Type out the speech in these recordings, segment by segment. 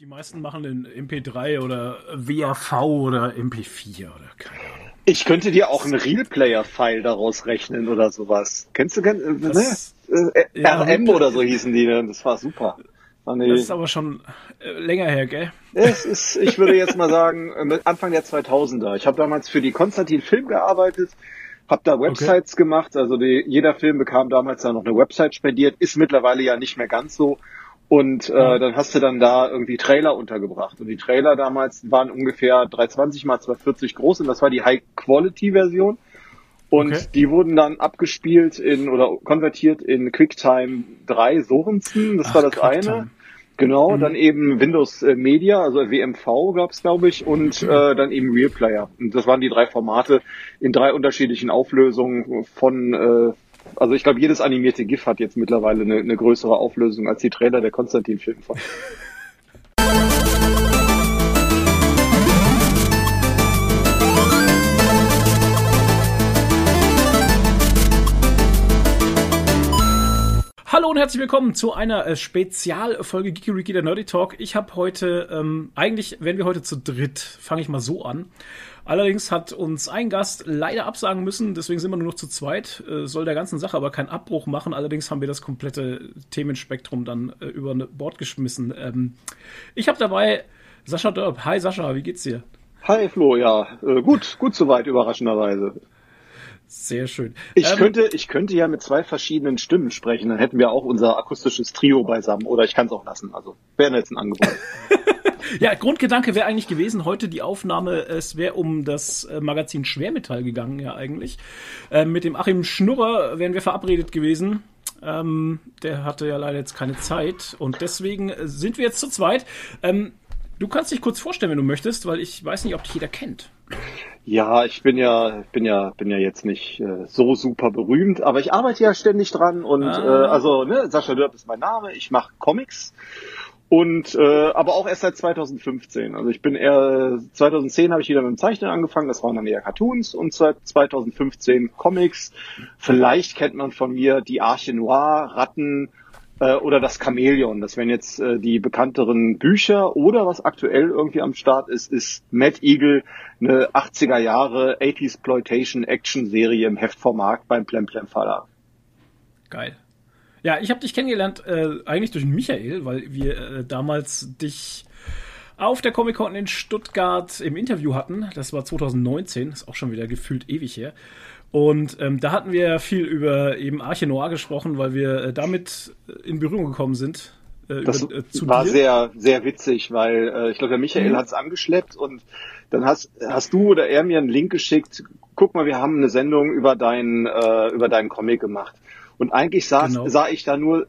Die meisten machen in MP3 oder WAV oder MP4 oder keine Ahnung. Ich könnte dir auch einen Real-Player-File daraus rechnen oder sowas. Kennst du, kenn, äh, das, ne? Äh, ja, RM oder so hießen die, ne? das war super. Das ist aber schon äh, länger her, gell? Es ist, ich würde jetzt mal sagen, Anfang der 2000er. Ich habe damals für die Konstantin Film gearbeitet, habe da Websites okay. gemacht. Also die, jeder Film bekam damals dann noch eine Website spendiert. Ist mittlerweile ja nicht mehr ganz so. Und äh, dann hast du dann da irgendwie Trailer untergebracht. Und die Trailer damals waren ungefähr 320 mal 240 groß und das war die High-Quality-Version. Und okay. die wurden dann abgespielt in oder konvertiert in QuickTime 3 Sorensen. Das Ach, war das QuickTime. eine. Genau, mhm. dann eben Windows äh, Media, also WMV gab's glaube ich, und mhm. äh, dann eben Real Player. Und das waren die drei Formate in drei unterschiedlichen Auflösungen von äh, also ich glaube, jedes animierte GIF hat jetzt mittlerweile eine, eine größere Auflösung als die Trailer der Konstantin-Filme. Hallo und herzlich willkommen zu einer äh, Spezialfolge Geeky der Nerdy Talk. Ich habe heute, ähm, eigentlich werden wir heute zu dritt, fange ich mal so an. Allerdings hat uns ein Gast leider absagen müssen, deswegen sind wir nur noch zu zweit. Äh, soll der ganzen Sache aber keinen Abbruch machen. Allerdings haben wir das komplette Themenspektrum dann äh, über Bord geschmissen. Ähm, ich habe dabei Sascha Dörp. Hi Sascha, wie geht's dir? Hi Flo, ja, äh, gut, gut soweit, überraschenderweise. Sehr schön. Ich ähm, könnte, ich könnte ja mit zwei verschiedenen Stimmen sprechen, dann hätten wir auch unser akustisches Trio beisammen. Oder ich kann es auch lassen. Also wäre jetzt ein Angebot. Ja, Grundgedanke wäre eigentlich gewesen, heute die Aufnahme, es wäre um das äh, Magazin Schwermetall gegangen, ja eigentlich. Äh, mit dem Achim Schnurrer wären wir verabredet gewesen. Ähm, der hatte ja leider jetzt keine Zeit und deswegen sind wir jetzt zu zweit. Ähm, du kannst dich kurz vorstellen, wenn du möchtest, weil ich weiß nicht, ob dich jeder kennt. Ja, ich bin ja, bin ja, bin ja jetzt nicht äh, so super berühmt, aber ich arbeite ja ständig dran und ah. äh, also ne, Sascha Dörp ist mein Name. Ich mache Comics und äh, aber auch erst seit 2015. Also ich bin eher 2010 habe ich wieder mit dem Zeichnen angefangen, das waren dann eher Cartoons und seit 2015 Comics. Vielleicht kennt man von mir die Arche Noir, Ratten äh, oder das Chamäleon. Das wären jetzt äh, die bekannteren Bücher oder was aktuell irgendwie am Start ist, ist Mad Eagle, eine 80er Jahre 80s Exploitation Action Serie im Heftformat beim Plemplem Verlag. Geil. Ja, ich habe dich kennengelernt äh, eigentlich durch Michael, weil wir äh, damals dich auf der Comic-Con in Stuttgart im Interview hatten. Das war 2019, ist auch schon wieder gefühlt ewig her. Und ähm, da hatten wir viel über eben Arche Noir gesprochen, weil wir äh, damit in Berührung gekommen sind. Äh, das über, äh, war dir. sehr, sehr witzig, weil äh, ich glaube, der Michael mhm. hat es angeschleppt und dann hast, hast du oder er mir einen Link geschickt. Guck mal, wir haben eine Sendung über deinen, äh, über deinen Comic gemacht. Und eigentlich saß, genau. sah ich da nur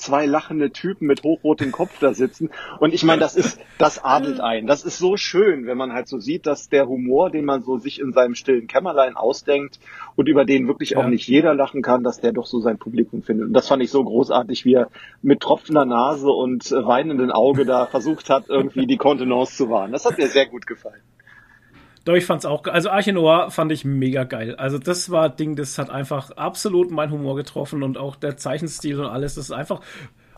zwei lachende Typen mit hochrotem Kopf da sitzen. Und ich meine, das ist, das adelt ein. Das ist so schön, wenn man halt so sieht, dass der Humor, den man so sich in seinem stillen Kämmerlein ausdenkt und über den wirklich auch nicht jeder lachen kann, dass der doch so sein Publikum findet. Und das fand ich so großartig, wie er mit tropfender Nase und weinenden Auge da versucht hat, irgendwie die Kontenance zu wahren. Das hat mir sehr gut gefallen. Doch, ich fand's auch, also Arche Noir fand ich mega geil. Also das war Ding, das hat einfach absolut meinen Humor getroffen und auch der Zeichenstil und alles, das ist einfach,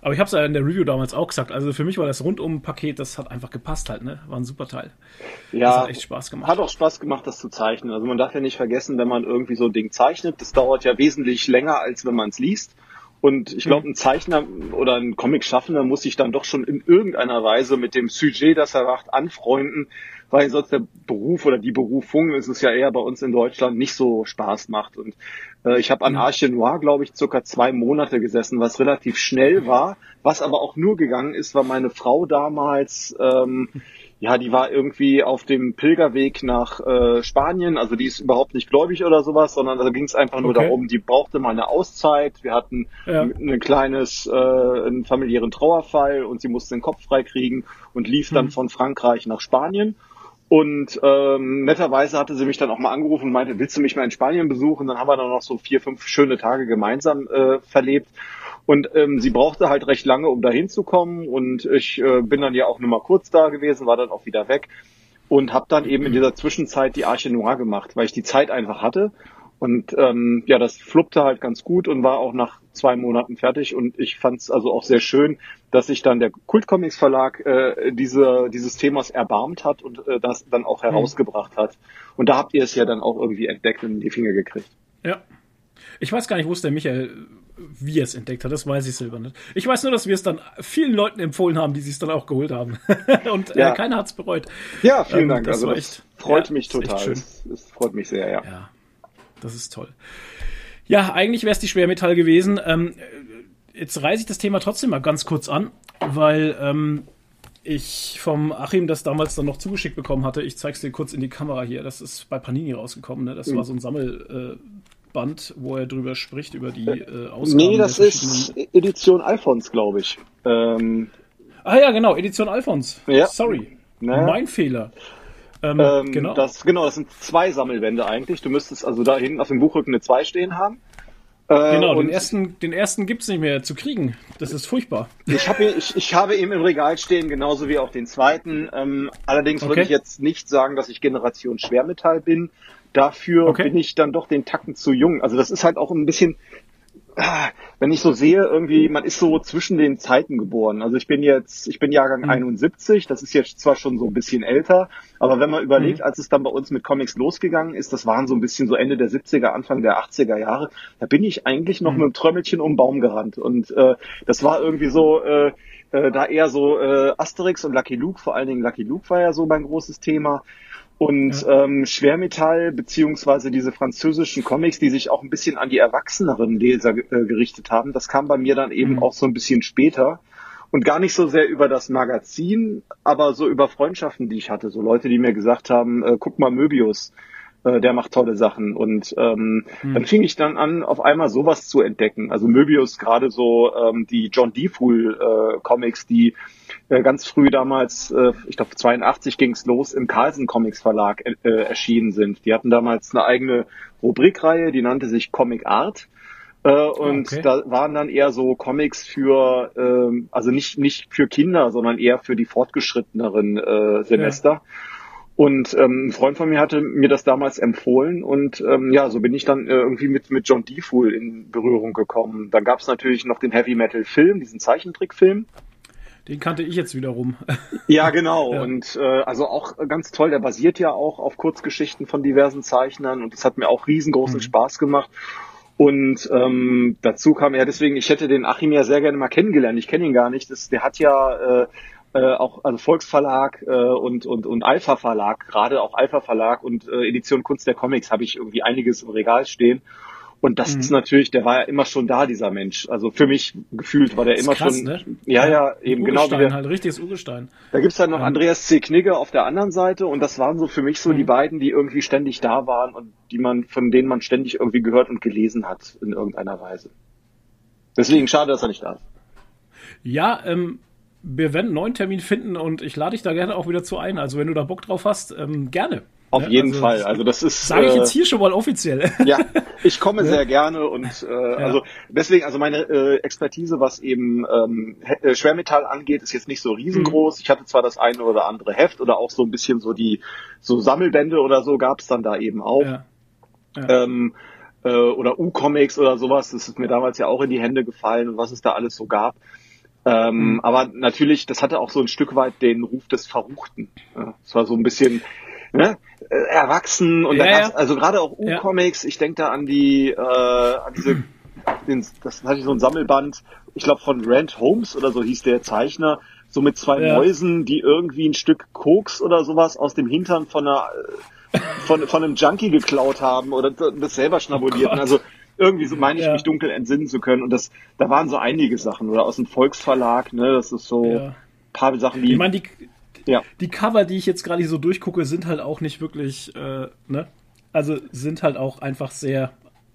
aber ich hab's ja in der Review damals auch gesagt, also für mich war das Rundum-Paket, das hat einfach gepasst halt, ne? War ein super Teil. Ja. Das hat echt Spaß gemacht. Hat auch Spaß gemacht, das zu zeichnen. Also man darf ja nicht vergessen, wenn man irgendwie so ein Ding zeichnet, das dauert ja wesentlich länger, als wenn man es liest. Und ich glaube, mhm. ein Zeichner oder ein Comic-Schaffender muss sich dann doch schon in irgendeiner Weise mit dem Sujet, das er macht, anfreunden, weil sonst der Beruf oder die Berufung ist es ja eher bei uns in Deutschland nicht so Spaß macht. Und äh, ich habe an mhm. Arche Noir, glaube ich, circa zwei Monate gesessen, was relativ schnell war, was aber auch nur gegangen ist, weil meine Frau damals ähm, ja, die war irgendwie auf dem Pilgerweg nach äh, Spanien, also die ist überhaupt nicht gläubig oder sowas, sondern da ging es einfach nur okay. darum, die brauchte mal eine Auszeit. Wir hatten ja. ein kleines, äh, einen familiären Trauerfall und sie musste den Kopf freikriegen und lief dann mhm. von Frankreich nach Spanien. Und ähm, netterweise hatte sie mich dann auch mal angerufen und meinte, willst du mich mal in Spanien besuchen? Dann haben wir dann noch so vier, fünf schöne Tage gemeinsam äh, verlebt. Und ähm, sie brauchte halt recht lange, um da hinzukommen. Und ich äh, bin dann ja auch nur mal kurz da gewesen, war dann auch wieder weg und habe dann eben in dieser Zwischenzeit die Arche Noir gemacht, weil ich die Zeit einfach hatte. Und ähm, ja, das fluppte halt ganz gut und war auch nach zwei Monaten fertig. Und ich fand es also auch sehr schön, dass sich dann der Kultcomics Verlag äh, diese, dieses Themas erbarmt hat und äh, das dann auch mhm. herausgebracht hat. Und da habt ihr es ja dann auch irgendwie entdeckt und in die Finger gekriegt. Ja. Ich weiß gar nicht, wo es der Michael, wie er es entdeckt hat, das weiß ich selber nicht. Ich weiß nur, dass wir es dann vielen Leuten empfohlen haben, die sich es dann auch geholt haben. und äh, ja. äh, keiner hat es bereut. Ja, vielen ähm, Dank. Das also das echt, freut ja, mich total. Es, es freut mich sehr, ja. ja. Das ist toll. Ja, eigentlich wäre es die Schwermetall gewesen. Ähm, jetzt reiße ich das Thema trotzdem mal ganz kurz an, weil ähm, ich vom Achim das damals dann noch zugeschickt bekommen hatte. Ich zeige es dir kurz in die Kamera hier. Das ist bei Panini rausgekommen. Ne? Das mhm. war so ein Sammelband, äh, wo er drüber spricht, über die äh, Ausgaben. Nee, das ist Edition Alphons, glaube ich. Ähm, ah ja, genau, Edition Alphons. Ja. Sorry. Naja. Mein Fehler. Ähm, ähm, genau. Das, genau, das sind zwei Sammelwände eigentlich. Du müsstest also da hinten auf dem Buchrücken eine 2 stehen haben. Äh, genau, den ersten, den ersten gibt's nicht mehr zu kriegen. Das ist furchtbar. Ich, hab, ich, ich habe ihn im Regal stehen, genauso wie auch den zweiten. Ähm, allerdings okay. würde ich jetzt nicht sagen, dass ich Generation Schwermetall bin. Dafür okay. bin ich dann doch den Tacken zu jung. Also das ist halt auch ein bisschen, Ah, wenn ich so sehe, irgendwie, man ist so zwischen den Zeiten geboren. Also ich bin jetzt, ich bin Jahrgang mhm. 71, das ist jetzt zwar schon so ein bisschen älter, aber wenn man überlegt, mhm. als es dann bei uns mit Comics losgegangen ist, das waren so ein bisschen so Ende der 70er, Anfang der 80er Jahre, da bin ich eigentlich noch mhm. mit einem Trömmelchen um den Baum gerannt. Und äh, das war irgendwie so, äh, äh, da eher so äh, Asterix und Lucky Luke, vor allen Dingen Lucky Luke war ja so mein großes Thema. Und ja. ähm, Schwermetall beziehungsweise diese französischen Comics, die sich auch ein bisschen an die erwachseneren Leser äh, gerichtet haben, das kam bei mir dann eben mhm. auch so ein bisschen später. Und gar nicht so sehr über das Magazin, aber so über Freundschaften, die ich hatte. So Leute, die mir gesagt haben, äh, guck mal Möbius, äh, der macht tolle Sachen. Und ähm, mhm. dann fing ich dann an, auf einmal sowas zu entdecken. Also Möbius, gerade so ähm, die John Defool äh, Comics, die äh, ganz früh damals, äh, ich glaube 82 ging es los, im Carlsen Comics Verlag äh, erschienen sind. Die hatten damals eine eigene Rubrikreihe, die nannte sich Comic Art. Äh, und okay. da waren dann eher so Comics für, ähm, also nicht, nicht für Kinder, sondern eher für die fortgeschritteneren äh, Semester. Ja. Und ähm, ein Freund von mir hatte mir das damals empfohlen und ähm, ja, so bin ich dann äh, irgendwie mit, mit John Defool in Berührung gekommen. Dann gab es natürlich noch den Heavy Metal Film, diesen Zeichentrickfilm. Den kannte ich jetzt wiederum. Ja, genau. ja. Und äh, also auch ganz toll, der basiert ja auch auf Kurzgeschichten von diversen Zeichnern und das hat mir auch riesengroßen mhm. Spaß gemacht. Und ähm, dazu kam ja deswegen, ich hätte den Achim ja sehr gerne mal kennengelernt. Ich kenne ihn gar nicht. Das, der hat ja äh, äh, auch also Volksverlag äh, und und und Alpha Verlag, gerade auch Alpha Verlag und äh, Edition Kunst der Comics habe ich irgendwie einiges im Regal stehen. Und das mhm. ist natürlich, der war ja immer schon da, dieser Mensch. Also für mich gefühlt war der immer krass, schon. Ne? Ja, ja, eben genau. Wie der, halt richtiges Urgestein. Da gibt's dann noch ähm. Andreas C. Knigge auf der anderen Seite und das waren so für mich so mhm. die beiden, die irgendwie ständig da waren und die man, von denen man ständig irgendwie gehört und gelesen hat in irgendeiner Weise. Deswegen schade, dass er nicht da ist. Ja, ähm, wir werden einen neuen Termin finden und ich lade dich da gerne auch wieder zu ein. Also wenn du da Bock drauf hast, ähm, gerne. Auf ja, jeden also, Fall. Also das ist. Sage ich jetzt hier schon mal offiziell. Ja, ich komme ja. sehr gerne und äh, ja. also deswegen, also meine äh, Expertise, was eben ähm, äh, Schwermetall angeht, ist jetzt nicht so riesengroß. Mhm. Ich hatte zwar das eine oder andere Heft oder auch so ein bisschen so die so Sammelbände oder so gab es dann da eben auch. Ähm, äh, oder U-Comics oder sowas. Das ist mir damals ja auch in die Hände gefallen und was es da alles so gab. Ähm, mhm. Aber natürlich, das hatte auch so ein Stück weit den Ruf des Verruchten. Es war so ein bisschen ne, äh, erwachsen und ja, da gab's, ja. also gerade auch U-Comics, ja. ich denke da an die, äh, an diese, den, das hatte ich so ein Sammelband, ich glaube von Rand Holmes oder so hieß der Zeichner, so mit zwei Mäusen, die irgendwie ein Stück Koks oder sowas aus dem Hintern von einer äh, von, von einem Junkie geklaut haben oder das selber schnabulierten. Oh also irgendwie so meine ich ja. mich dunkel entsinnen zu können. Und das, da waren so einige Sachen oder aus dem Volksverlag, ne, das ist so ja. paar Sachen, die. Ich meine, die, ja. die Cover, die ich jetzt gerade so durchgucke, sind halt auch nicht wirklich, äh, ne? Also sind halt auch einfach sehr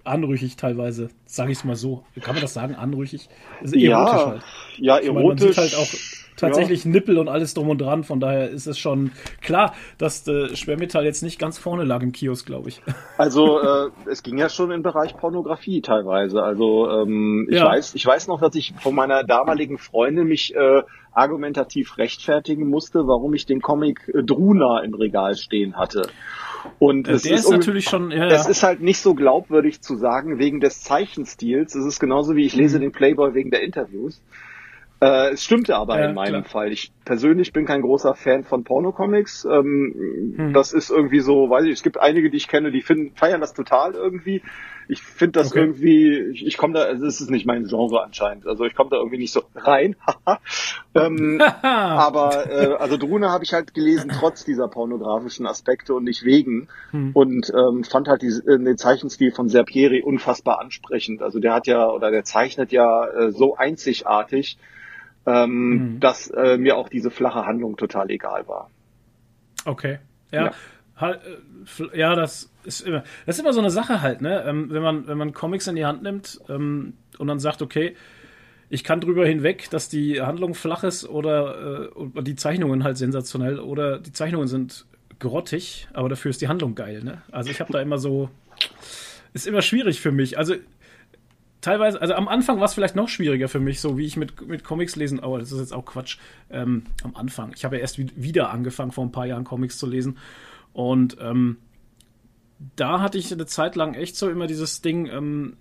anrüchig teilweise, sage ich es mal so. Kann man das sagen, anrüchig? Also erotisch ja, halt. Ja, erotisch. Meine, man sieht halt auch tatsächlich ja. Nippel und alles drum und dran. Von daher ist es schon klar, dass äh, Schwermetall jetzt nicht ganz vorne lag im Kiosk, glaube ich. Also äh, es ging ja schon im Bereich Pornografie teilweise. Also ähm, ich ja. weiß, ich weiß noch, dass ich von meiner damaligen Freundin mich äh, argumentativ rechtfertigen musste, warum ich den Comic äh, Druna im Regal stehen hatte. Und es der ist, ist natürlich schon, ja, es ist halt nicht so glaubwürdig zu sagen wegen des Zeichenstils. Es ist genauso wie ich lese mhm. den Playboy wegen der Interviews. Äh, es stimmte aber ja, in meinem klar. Fall. Ich persönlich bin kein großer Fan von Pornocomics. Ähm, hm. Das ist irgendwie so, weiß ich, es gibt einige, die ich kenne, die finden, feiern das total irgendwie. Ich finde das okay. irgendwie, ich, ich komme da, also es ist nicht mein Genre anscheinend. Also ich komme da irgendwie nicht so rein. ähm, aber äh, also Drune habe ich halt gelesen, trotz dieser pornografischen Aspekte und nicht wegen. Hm. Und ähm, fand halt die, äh, den Zeichenstil von Serpieri unfassbar ansprechend. Also der hat ja, oder der zeichnet ja äh, so einzigartig ähm, mhm. dass äh, mir auch diese flache Handlung total egal war. Okay. Ja. Ja, ja das ist immer, das ist immer so eine Sache halt, ne? Ähm, wenn man, wenn man Comics in die Hand nimmt ähm, und dann sagt, okay, ich kann drüber hinweg, dass die Handlung flach ist oder äh, die Zeichnungen halt sensationell oder die Zeichnungen sind grottig, aber dafür ist die Handlung geil, ne? Also ich habe da immer so, ist immer schwierig für mich. Also teilweise, also am Anfang war es vielleicht noch schwieriger für mich, so wie ich mit, mit Comics lesen, aber das ist jetzt auch Quatsch. Ähm, am Anfang. Ich habe ja erst wieder angefangen, vor ein paar Jahren Comics zu lesen. Und ähm, da hatte ich eine Zeit lang echt so immer dieses Ding, ähm,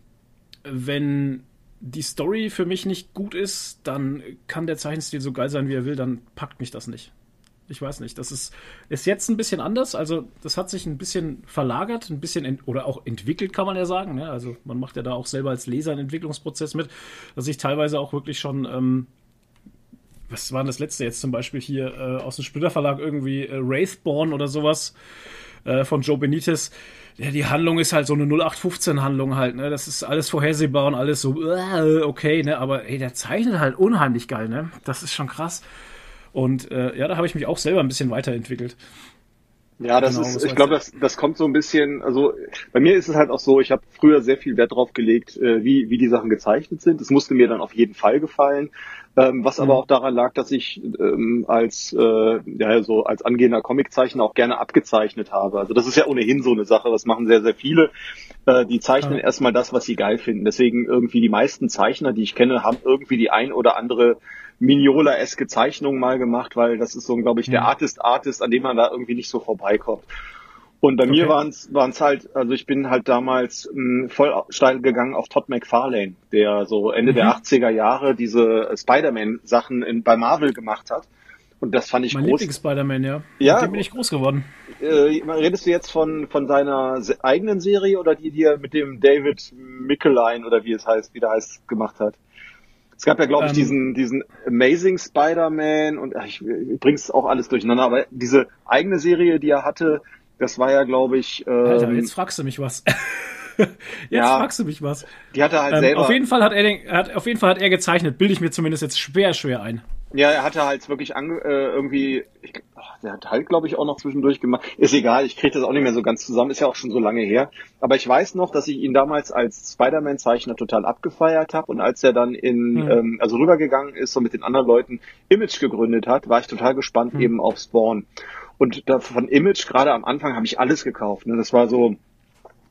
wenn die Story für mich nicht gut ist, dann kann der Zeichenstil so geil sein, wie er will, dann packt mich das nicht. Ich weiß nicht. Das ist, ist jetzt ein bisschen anders. Also, das hat sich ein bisschen verlagert, ein bisschen oder auch entwickelt, kann man ja sagen. Ne? Also, man macht ja da auch selber als Leser einen Entwicklungsprozess mit, dass ich teilweise auch wirklich schon, ähm, was war denn das letzte jetzt zum Beispiel hier äh, aus dem Splitter Verlag irgendwie äh, Wraithborn oder sowas äh, von Joe Benitez. Ja, die Handlung ist halt so eine 0815-Handlung halt, ne? Das ist alles vorhersehbar und alles so, äh, okay, ne? Aber ey, der zeichnet halt unheimlich geil, ne? Das ist schon krass. Und äh, ja, da habe ich mich auch selber ein bisschen weiterentwickelt. Ja, das genau, ist, ich glaube, das, das kommt so ein bisschen, also bei mir ist es halt auch so, ich habe früher sehr viel Wert drauf gelegt, äh, wie, wie die Sachen gezeichnet sind. Das musste mir dann auf jeden Fall gefallen. Ähm, was mhm. aber auch daran lag, dass ich ähm, als äh, ja so als angehender Comiczeichner auch gerne abgezeichnet habe. Also das ist ja ohnehin so eine Sache, das machen sehr, sehr viele. Äh, die zeichnen ja. erstmal das, was sie geil finden. Deswegen irgendwie die meisten Zeichner, die ich kenne, haben irgendwie die ein oder andere Mignola-eske Zeichnung mal gemacht, weil das ist so, glaube ich, der mhm. Artist-Artist, an dem man da irgendwie nicht so vorbeikommt. Und bei okay. mir waren es halt, also ich bin halt damals mh, hm, voll steil gegangen auf Todd McFarlane, der so Ende mhm. der 80er Jahre diese Spider-Man-Sachen bei Marvel gemacht hat. Und das fand ich mein groß. Mein Spider-Man, ja. Ja. Mit dem bin ich groß geworden. Äh, redest du jetzt von, von seiner eigenen Serie oder die, die er mit dem David Mickeline oder wie es heißt, wie der heißt, gemacht hat? Es gab ja, glaube ich, ähm, diesen, diesen Amazing Spider-Man und ich, ich bring's auch alles durcheinander, aber diese eigene Serie, die er hatte, das war ja, glaube ich. Ähm, Alter, jetzt fragst du mich was. jetzt ja, fragst du mich was. Die hat er halt ähm, selber. Auf jeden Fall hat er den, hat, auf jeden Fall hat er gezeichnet, bilde ich mir zumindest jetzt schwer, schwer ein. Ja, er hatte halt wirklich ange, äh, irgendwie, ich, ach, der hat halt, glaube ich, auch noch zwischendurch gemacht. Ist egal, ich kriege das auch nicht mehr so ganz zusammen, ist ja auch schon so lange her. Aber ich weiß noch, dass ich ihn damals als Spider-Man-Zeichner total abgefeiert habe und als er dann in, mhm. ähm, also rübergegangen ist und mit den anderen Leuten Image gegründet hat, war ich total gespannt mhm. eben auf Spawn. Und da von Image, gerade am Anfang, habe ich alles gekauft. Ne? Das war so,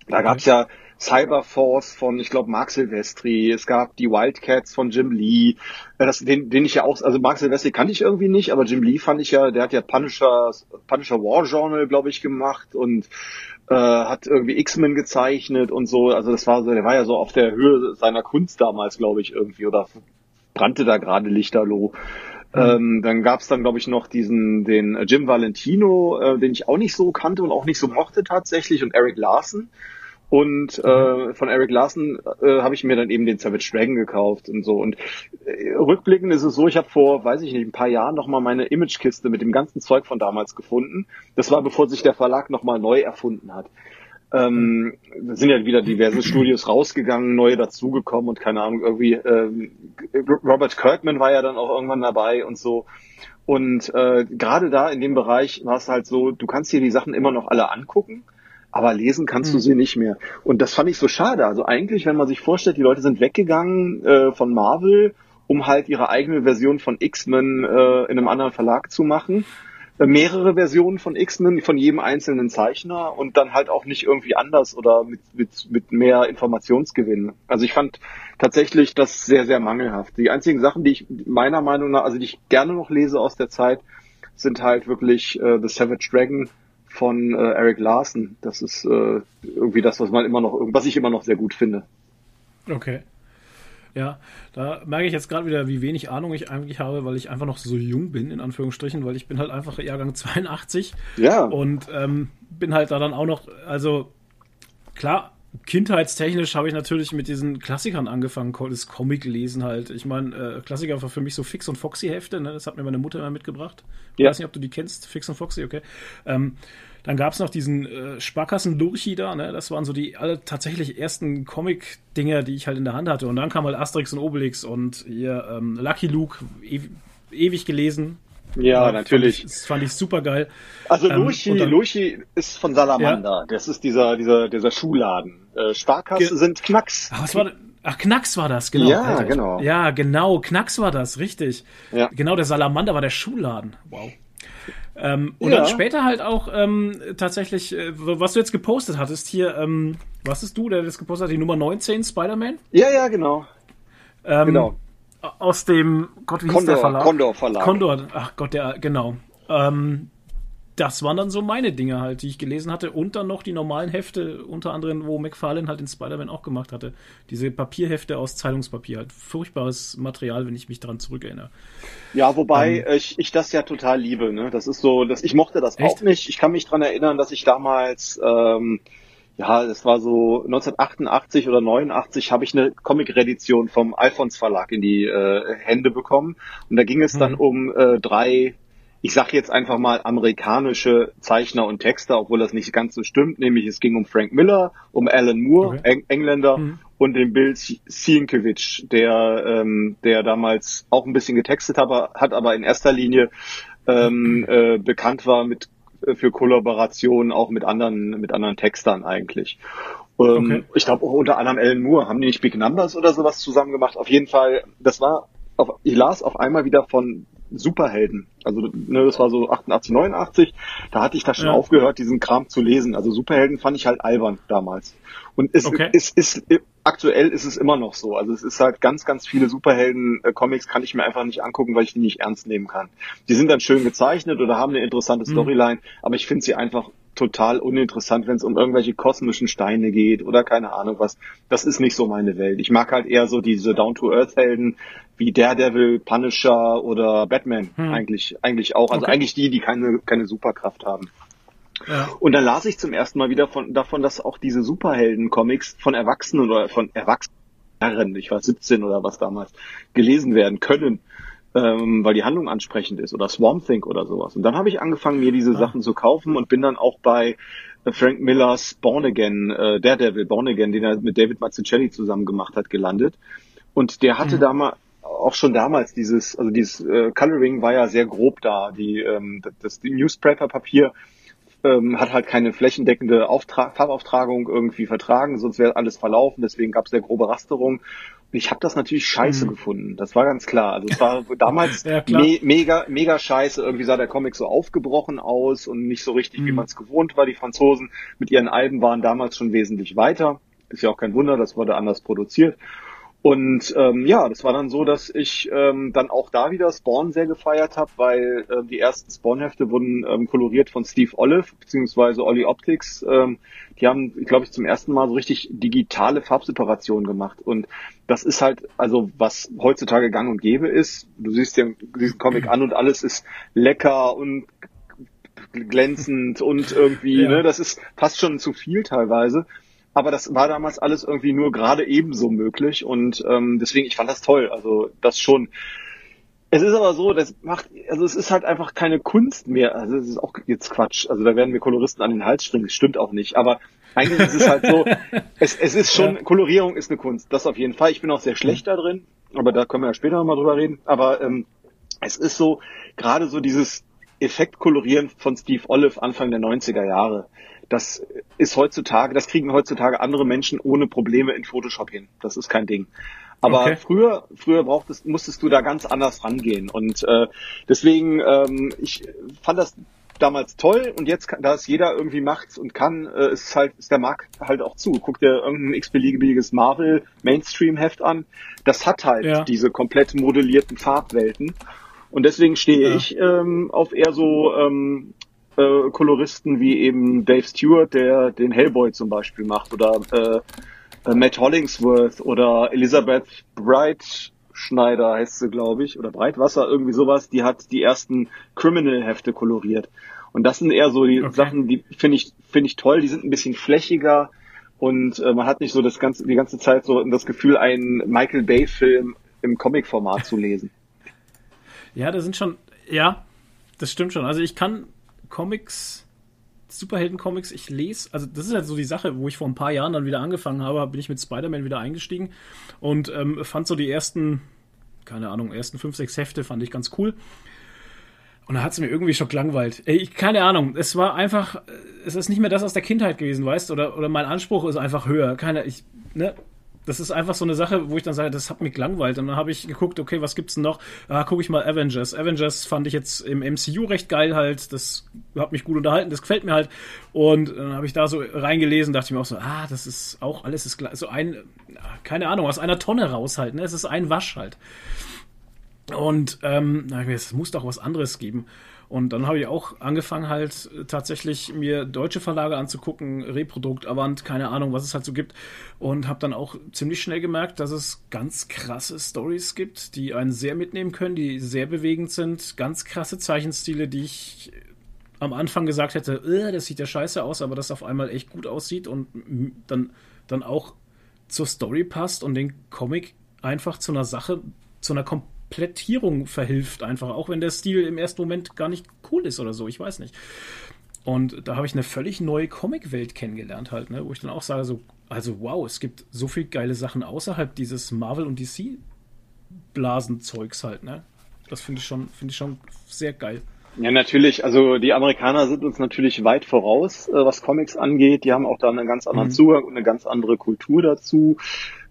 da gab's ja Cyberforce von, ich glaube, Mark Silvestri, es gab die Wildcats von Jim Lee, äh, das, den, den ich ja auch, also Mark Silvestri kannte ich irgendwie nicht, aber Jim Lee fand ich ja, der hat ja Punisher, Punisher War Journal, glaube ich, gemacht und äh, hat irgendwie X-Men gezeichnet und so, also das war so, der war ja so auf der Höhe seiner Kunst damals, glaube ich, irgendwie, oder brannte da gerade Lichterloh. Mhm. Ähm, dann gab's dann, glaube ich, noch diesen, den Jim Valentino, äh, den ich auch nicht so kannte und auch nicht so mochte tatsächlich, und Eric Larson. Und äh, von Eric Larson äh, habe ich mir dann eben den Savage Dragon gekauft und so. Und äh, rückblickend ist es so, ich habe vor, weiß ich nicht, ein paar Jahren nochmal meine Imagekiste mit dem ganzen Zeug von damals gefunden. Das war, bevor sich der Verlag nochmal neu erfunden hat. Ähm, sind ja wieder diverse Studios rausgegangen, neue dazugekommen und keine Ahnung, irgendwie ähm, Robert Kirkman war ja dann auch irgendwann dabei und so. Und äh, gerade da in dem Bereich war es halt so, du kannst dir die Sachen immer noch alle angucken aber lesen kannst du hm. sie nicht mehr. Und das fand ich so schade. Also eigentlich, wenn man sich vorstellt, die Leute sind weggegangen äh, von Marvel, um halt ihre eigene Version von X-Men äh, in einem anderen Verlag zu machen. Äh, mehrere Versionen von X-Men von jedem einzelnen Zeichner und dann halt auch nicht irgendwie anders oder mit, mit, mit mehr Informationsgewinn. Also ich fand tatsächlich das sehr, sehr mangelhaft. Die einzigen Sachen, die ich meiner Meinung nach, also die ich gerne noch lese aus der Zeit, sind halt wirklich äh, The Savage Dragon von äh, Eric Larson. Das ist äh, irgendwie das, was man immer noch, was ich immer noch sehr gut finde. Okay. Ja, da merke ich jetzt gerade wieder, wie wenig Ahnung ich eigentlich habe, weil ich einfach noch so jung bin, in Anführungsstrichen, weil ich bin halt einfach Jahrgang 82. Ja. Und ähm, bin halt da dann auch noch, also klar, kindheitstechnisch habe ich natürlich mit diesen Klassikern angefangen, das Comic-Lesen halt. Ich meine, äh, Klassiker war für mich so Fix und Foxy-Hefte, ne? das hat mir meine Mutter immer mitgebracht. Ich ja. weiß nicht, ob du die kennst, Fix und Foxy, okay. Ähm, dann gab es noch diesen äh, Sparkassen-Lurchi da, ne? das waren so die alle tatsächlich ersten Comic-Dinger, die ich halt in der Hand hatte. Und dann kam halt Asterix und Obelix und hier ähm, Lucky Luke, e ewig gelesen, ja, ja natürlich. Fand ich, das fand ich super geil. Also Luchi, ähm, Luchi ist von Salamander. Ja. Das ist dieser, dieser, dieser Schuhladen. Äh, Sparkasse Ge sind Knacks. Ach, was war, ach, Knacks war das, genau. Ja, Alter. genau. Ja, genau. Knacks war das, richtig. Ja. Genau, der Salamander war der Schuhladen. Wow. Ähm, und ja. dann später halt auch ähm, tatsächlich, äh, was du jetzt gepostet hattest hier, ähm, was ist du, der das gepostet hat, die Nummer 19, Spider-Man? Ja, ja, genau. Ähm, genau aus dem, Gott, wie Condor, hieß der Verlag? Condor Verlag. Condor, ach Gott, der, genau. Ähm, das waren dann so meine Dinge halt, die ich gelesen hatte. Und dann noch die normalen Hefte, unter anderem, wo McFarlane halt in Spider-Man auch gemacht hatte. Diese Papierhefte aus Zeitungspapier. Halt furchtbares Material, wenn ich mich daran zurückerinnere. Ja, wobei ähm, ich, ich das ja total liebe. Ne? Das ist so, dass ich mochte das echt? auch nicht. Ich kann mich dran erinnern, dass ich damals ähm, ja, das war so 1988 oder 89 habe ich eine Comic-Edition vom Alphons Verlag in die äh, Hände bekommen. Und da ging es dann mhm. um äh, drei, ich sage jetzt einfach mal amerikanische Zeichner und Texter, obwohl das nicht ganz so stimmt. Nämlich es ging um Frank Miller, um Alan Moore, okay. Eng Engländer, mhm. und den Bill Sienkiewicz, der, ähm, der damals auch ein bisschen getextet hat, hat aber in erster Linie ähm, äh, bekannt war mit für Kollaborationen auch mit anderen, mit anderen Textern eigentlich. Ähm, okay. Ich glaube auch unter anderem Alan Moore. Haben die nicht Big Numbers oder sowas zusammen gemacht? Auf jeden Fall, das war, auf, ich las auf einmal wieder von Superhelden. Also ne, das war so 88, 89. Da hatte ich da schon ja. aufgehört, diesen Kram zu lesen. Also Superhelden fand ich halt albern damals. Und es, okay. es ist aktuell ist es immer noch so. Also es ist halt ganz, ganz viele Superhelden-Comics kann ich mir einfach nicht angucken, weil ich die nicht ernst nehmen kann. Die sind dann schön gezeichnet oder haben eine interessante mhm. Storyline, mhm. aber ich finde sie einfach total uninteressant, wenn es um irgendwelche kosmischen Steine geht oder keine Ahnung was. Das ist nicht so meine Welt. Ich mag halt eher so diese Down-to-Earth-Helden wie Daredevil, Punisher oder Batman hm. eigentlich, eigentlich auch. Also okay. eigentlich die, die keine, keine Superkraft haben. Ja. Und dann las ich zum ersten Mal wieder von, davon, dass auch diese Superhelden-Comics von Erwachsenen oder von Erwachsenen, ich war 17 oder was damals, gelesen werden können ähm, weil die Handlung ansprechend ist oder Swamp Thing oder sowas. Und dann habe ich angefangen, mir diese ah. Sachen zu kaufen und bin dann auch bei äh, Frank Millers Born Again, äh, Daredevil Born Again, den er mit David Mazzucchelli zusammen gemacht hat, gelandet. Und der hatte mhm. da mal auch schon damals dieses, also dieses äh, Coloring war ja sehr grob da. Die, ähm, das die Newspaper-Papier ähm, hat halt keine flächendeckende Auftrag, Farbauftragung irgendwie vertragen, sonst wäre alles verlaufen. Deswegen gab es sehr grobe Rasterung. Ich habe das natürlich scheiße mhm. gefunden. Das war ganz klar. Also es war damals ja, me mega, mega scheiße. Irgendwie sah der Comic so aufgebrochen aus und nicht so richtig, mhm. wie man es gewohnt war. Die Franzosen mit ihren Alben waren damals schon wesentlich weiter. Ist ja auch kein Wunder, das wurde anders produziert. Und ähm, ja, das war dann so, dass ich ähm, dann auch da wieder Spawn sehr gefeiert habe, weil äh, die ersten Spawn-Hefte wurden ähm, koloriert von Steve Olive beziehungsweise Ollie Optics. Ähm, die haben, glaube ich, zum ersten Mal so richtig digitale Farbseparation gemacht. Und das ist halt, also was heutzutage gang und gäbe ist. Du siehst dir diesen Comic an und alles ist lecker und glänzend und irgendwie, ja. ne, das ist fast schon zu viel teilweise. Aber das war damals alles irgendwie nur gerade ebenso möglich und ähm, deswegen, ich fand das toll. Also das schon. Es ist aber so, das macht, also es ist halt einfach keine Kunst mehr. Also es ist auch jetzt Quatsch. Also da werden wir Koloristen an den Hals springen. Das stimmt auch nicht. Aber eigentlich ist es halt so, es, es ist schon, ja. Kolorierung ist eine Kunst. Das auf jeden Fall. Ich bin auch sehr schlecht da drin. Aber da können wir ja später nochmal drüber reden. Aber ähm, es ist so, gerade so dieses Effektkolorieren von Steve Olive Anfang der 90er Jahre das ist heutzutage, das kriegen heutzutage andere Menschen ohne Probleme in Photoshop hin. Das ist kein Ding. Aber okay. früher, früher brauchtest, musstest du da ganz anders rangehen. Und äh, deswegen, ähm, ich fand das damals toll und jetzt, da es jeder irgendwie macht und kann, äh, ist halt, ist der Markt halt auch zu. Guck dir irgendein x-beliebiges Marvel Mainstream-Heft an. Das hat halt ja. diese komplett modellierten Farbwelten. Und deswegen stehe ja. ich ähm, auf eher so ähm, äh, Koloristen wie eben Dave Stewart, der den Hellboy zum Beispiel macht, oder äh, äh Matt Hollingsworth oder Elizabeth Bright Schneider heißt sie, glaube ich, oder Breitwasser, irgendwie sowas, die hat die ersten Criminal-Hefte koloriert. Und das sind eher so die okay. Sachen, die finde ich, finde ich toll, die sind ein bisschen flächiger und äh, man hat nicht so das ganze, die ganze Zeit so das Gefühl, einen Michael Bay-Film im Comic-Format zu lesen. Ja, da sind schon, ja, das stimmt schon. Also ich kann Comics, Superhelden-Comics, ich lese, also das ist halt so die Sache, wo ich vor ein paar Jahren dann wieder angefangen habe, bin ich mit Spider-Man wieder eingestiegen und ähm, fand so die ersten, keine Ahnung, ersten fünf, sechs Hefte fand ich ganz cool. Und da hat es mir irgendwie schon gelangweilt. Ey, ich, keine Ahnung, es war einfach, es ist nicht mehr das aus der Kindheit gewesen, weißt oder oder mein Anspruch ist einfach höher. Keine, ich, ne, das ist einfach so eine Sache, wo ich dann sage, das hat mich gelangweilt. Und dann habe ich geguckt, okay, was gibt's denn noch? Ah, gucke ich mal Avengers. Avengers fand ich jetzt im MCU recht geil halt. Das hat mich gut unterhalten, das gefällt mir halt. Und dann habe ich da so reingelesen, dachte ich mir auch so, ah, das ist auch alles ist so ein, keine Ahnung, aus einer Tonne raus halt. Ne? Es ist ein Wasch halt. Und ähm, es muss doch was anderes geben. Und dann habe ich auch angefangen halt äh, tatsächlich mir deutsche Verlage anzugucken, Reprodukt, Avant, keine Ahnung, was es halt so gibt. Und habe dann auch ziemlich schnell gemerkt, dass es ganz krasse Stories gibt, die einen sehr mitnehmen können, die sehr bewegend sind, ganz krasse Zeichenstile, die ich am Anfang gesagt hätte, äh, das sieht ja scheiße aus, aber das auf einmal echt gut aussieht und dann, dann auch zur Story passt und den Comic einfach zu einer Sache, zu einer komplett Komplettierung verhilft einfach, auch wenn der Stil im ersten Moment gar nicht cool ist oder so, ich weiß nicht. Und da habe ich eine völlig neue Comic-Welt kennengelernt halt, ne, wo ich dann auch sage so, also wow, es gibt so viel geile Sachen außerhalb dieses Marvel und DC Blasenzeugs halt, ne? Das finde ich schon, finde ich schon sehr geil. Ja, natürlich. Also die Amerikaner sind uns natürlich weit voraus, äh, was Comics angeht. Die haben auch da einen ganz anderen mhm. Zugang und eine ganz andere Kultur dazu.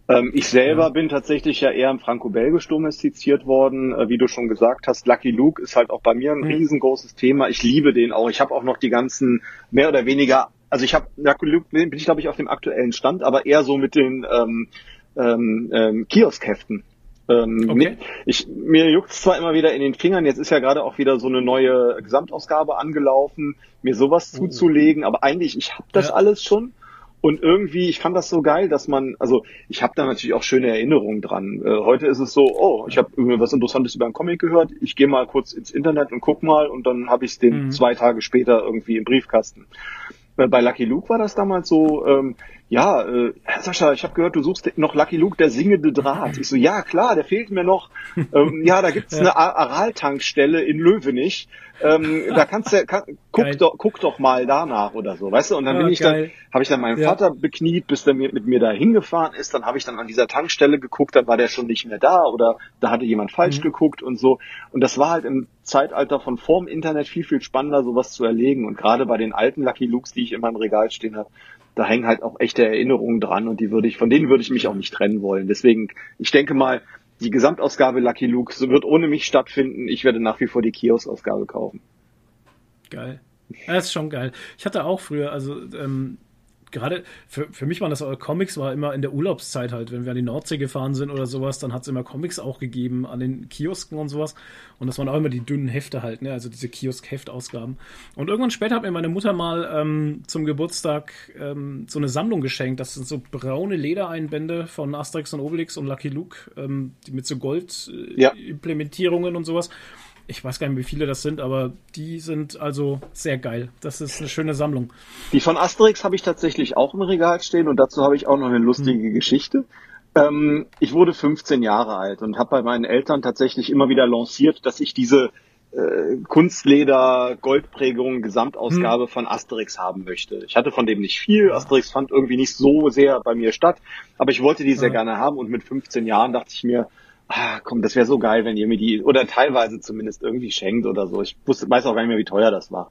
Ähm, ich selber ja. bin tatsächlich ja eher im franco-belgisch domestiziert worden. Äh, wie du schon gesagt hast, Lucky Luke ist halt auch bei mir ein mhm. riesengroßes Thema. Ich liebe den auch. Ich habe auch noch die ganzen mehr oder weniger, also ich habe Lucky Luke bin ich glaube ich auf dem aktuellen Stand, aber eher so mit den ähm, ähm, ähm, Kioskheften. Ähm, okay. ich, mir juckt es zwar immer wieder in den Fingern, jetzt ist ja gerade auch wieder so eine neue Gesamtausgabe angelaufen, mir sowas uh. zuzulegen, aber eigentlich, ich habe das ja. alles schon und irgendwie, ich fand das so geil, dass man, also ich habe da natürlich auch schöne Erinnerungen dran. Äh, heute ist es so, oh, ich habe irgendwie was Interessantes über einen Comic gehört, ich gehe mal kurz ins Internet und guck mal und dann habe ich es den mhm. zwei Tage später irgendwie im Briefkasten. Äh, bei Lucky Luke war das damals so, ähm, ja, äh, Sascha, ich habe gehört, du suchst noch Lucky Luke, der singende Draht. Ich so, ja klar, der fehlt mir noch. ähm, ja, da gibt's ja. eine Aral-Tankstelle in Löwenich. Ähm, da kannst du, kann, guck, doch, guck doch mal danach oder so, weißt du? Und dann ja, bin ich geil. dann, habe ich dann meinen ja. Vater bekniet, bis der mit, mit mir da hingefahren ist. Dann habe ich dann an dieser Tankstelle geguckt, dann war der schon nicht mehr da oder da hatte jemand falsch mhm. geguckt und so. Und das war halt im Zeitalter von vorm Internet viel, viel spannender, sowas zu erlegen. Und gerade bei den alten Lucky Lukes, die ich in meinem Regal stehen habe, da hängen halt auch echte Erinnerungen dran und die würde ich, von denen würde ich mich auch nicht trennen wollen. Deswegen, ich denke mal, die Gesamtausgabe Lucky Luke wird ohne mich stattfinden. Ich werde nach wie vor die Kiosk-Ausgabe kaufen. Geil. Das ist schon geil. Ich hatte auch früher, also ähm, gerade für, für mich waren das Comics, war immer in der Urlaubszeit halt, wenn wir an die Nordsee gefahren sind oder sowas, dann hat es immer Comics auch gegeben an den Kiosken und sowas. Und das waren auch immer die dünnen Hefte halt, ne? also diese Kiosk-Heftausgaben. Und irgendwann später hat mir meine Mutter mal ähm, zum Geburtstag ähm, so eine Sammlung geschenkt. Das sind so braune Ledereinbände von Asterix und Obelix und Lucky Luke, ähm, die mit so Gold-Implementierungen äh, ja. und sowas ich weiß gar nicht, wie viele das sind, aber die sind also sehr geil. Das ist eine schöne Sammlung. Die von Asterix habe ich tatsächlich auch im Regal stehen und dazu habe ich auch noch eine lustige hm. Geschichte. Ähm, ich wurde 15 Jahre alt und habe bei meinen Eltern tatsächlich immer wieder lanciert, dass ich diese äh, Kunstleder Goldprägung Gesamtausgabe hm. von Asterix haben möchte. Ich hatte von dem nicht viel. Asterix fand irgendwie nicht so sehr bei mir statt, aber ich wollte die sehr ja. gerne haben und mit 15 Jahren dachte ich mir, ah, komm, das wäre so geil, wenn ihr mir die, oder teilweise zumindest irgendwie schenkt oder so. Ich wusste, weiß auch gar nicht mehr, wie teuer das war.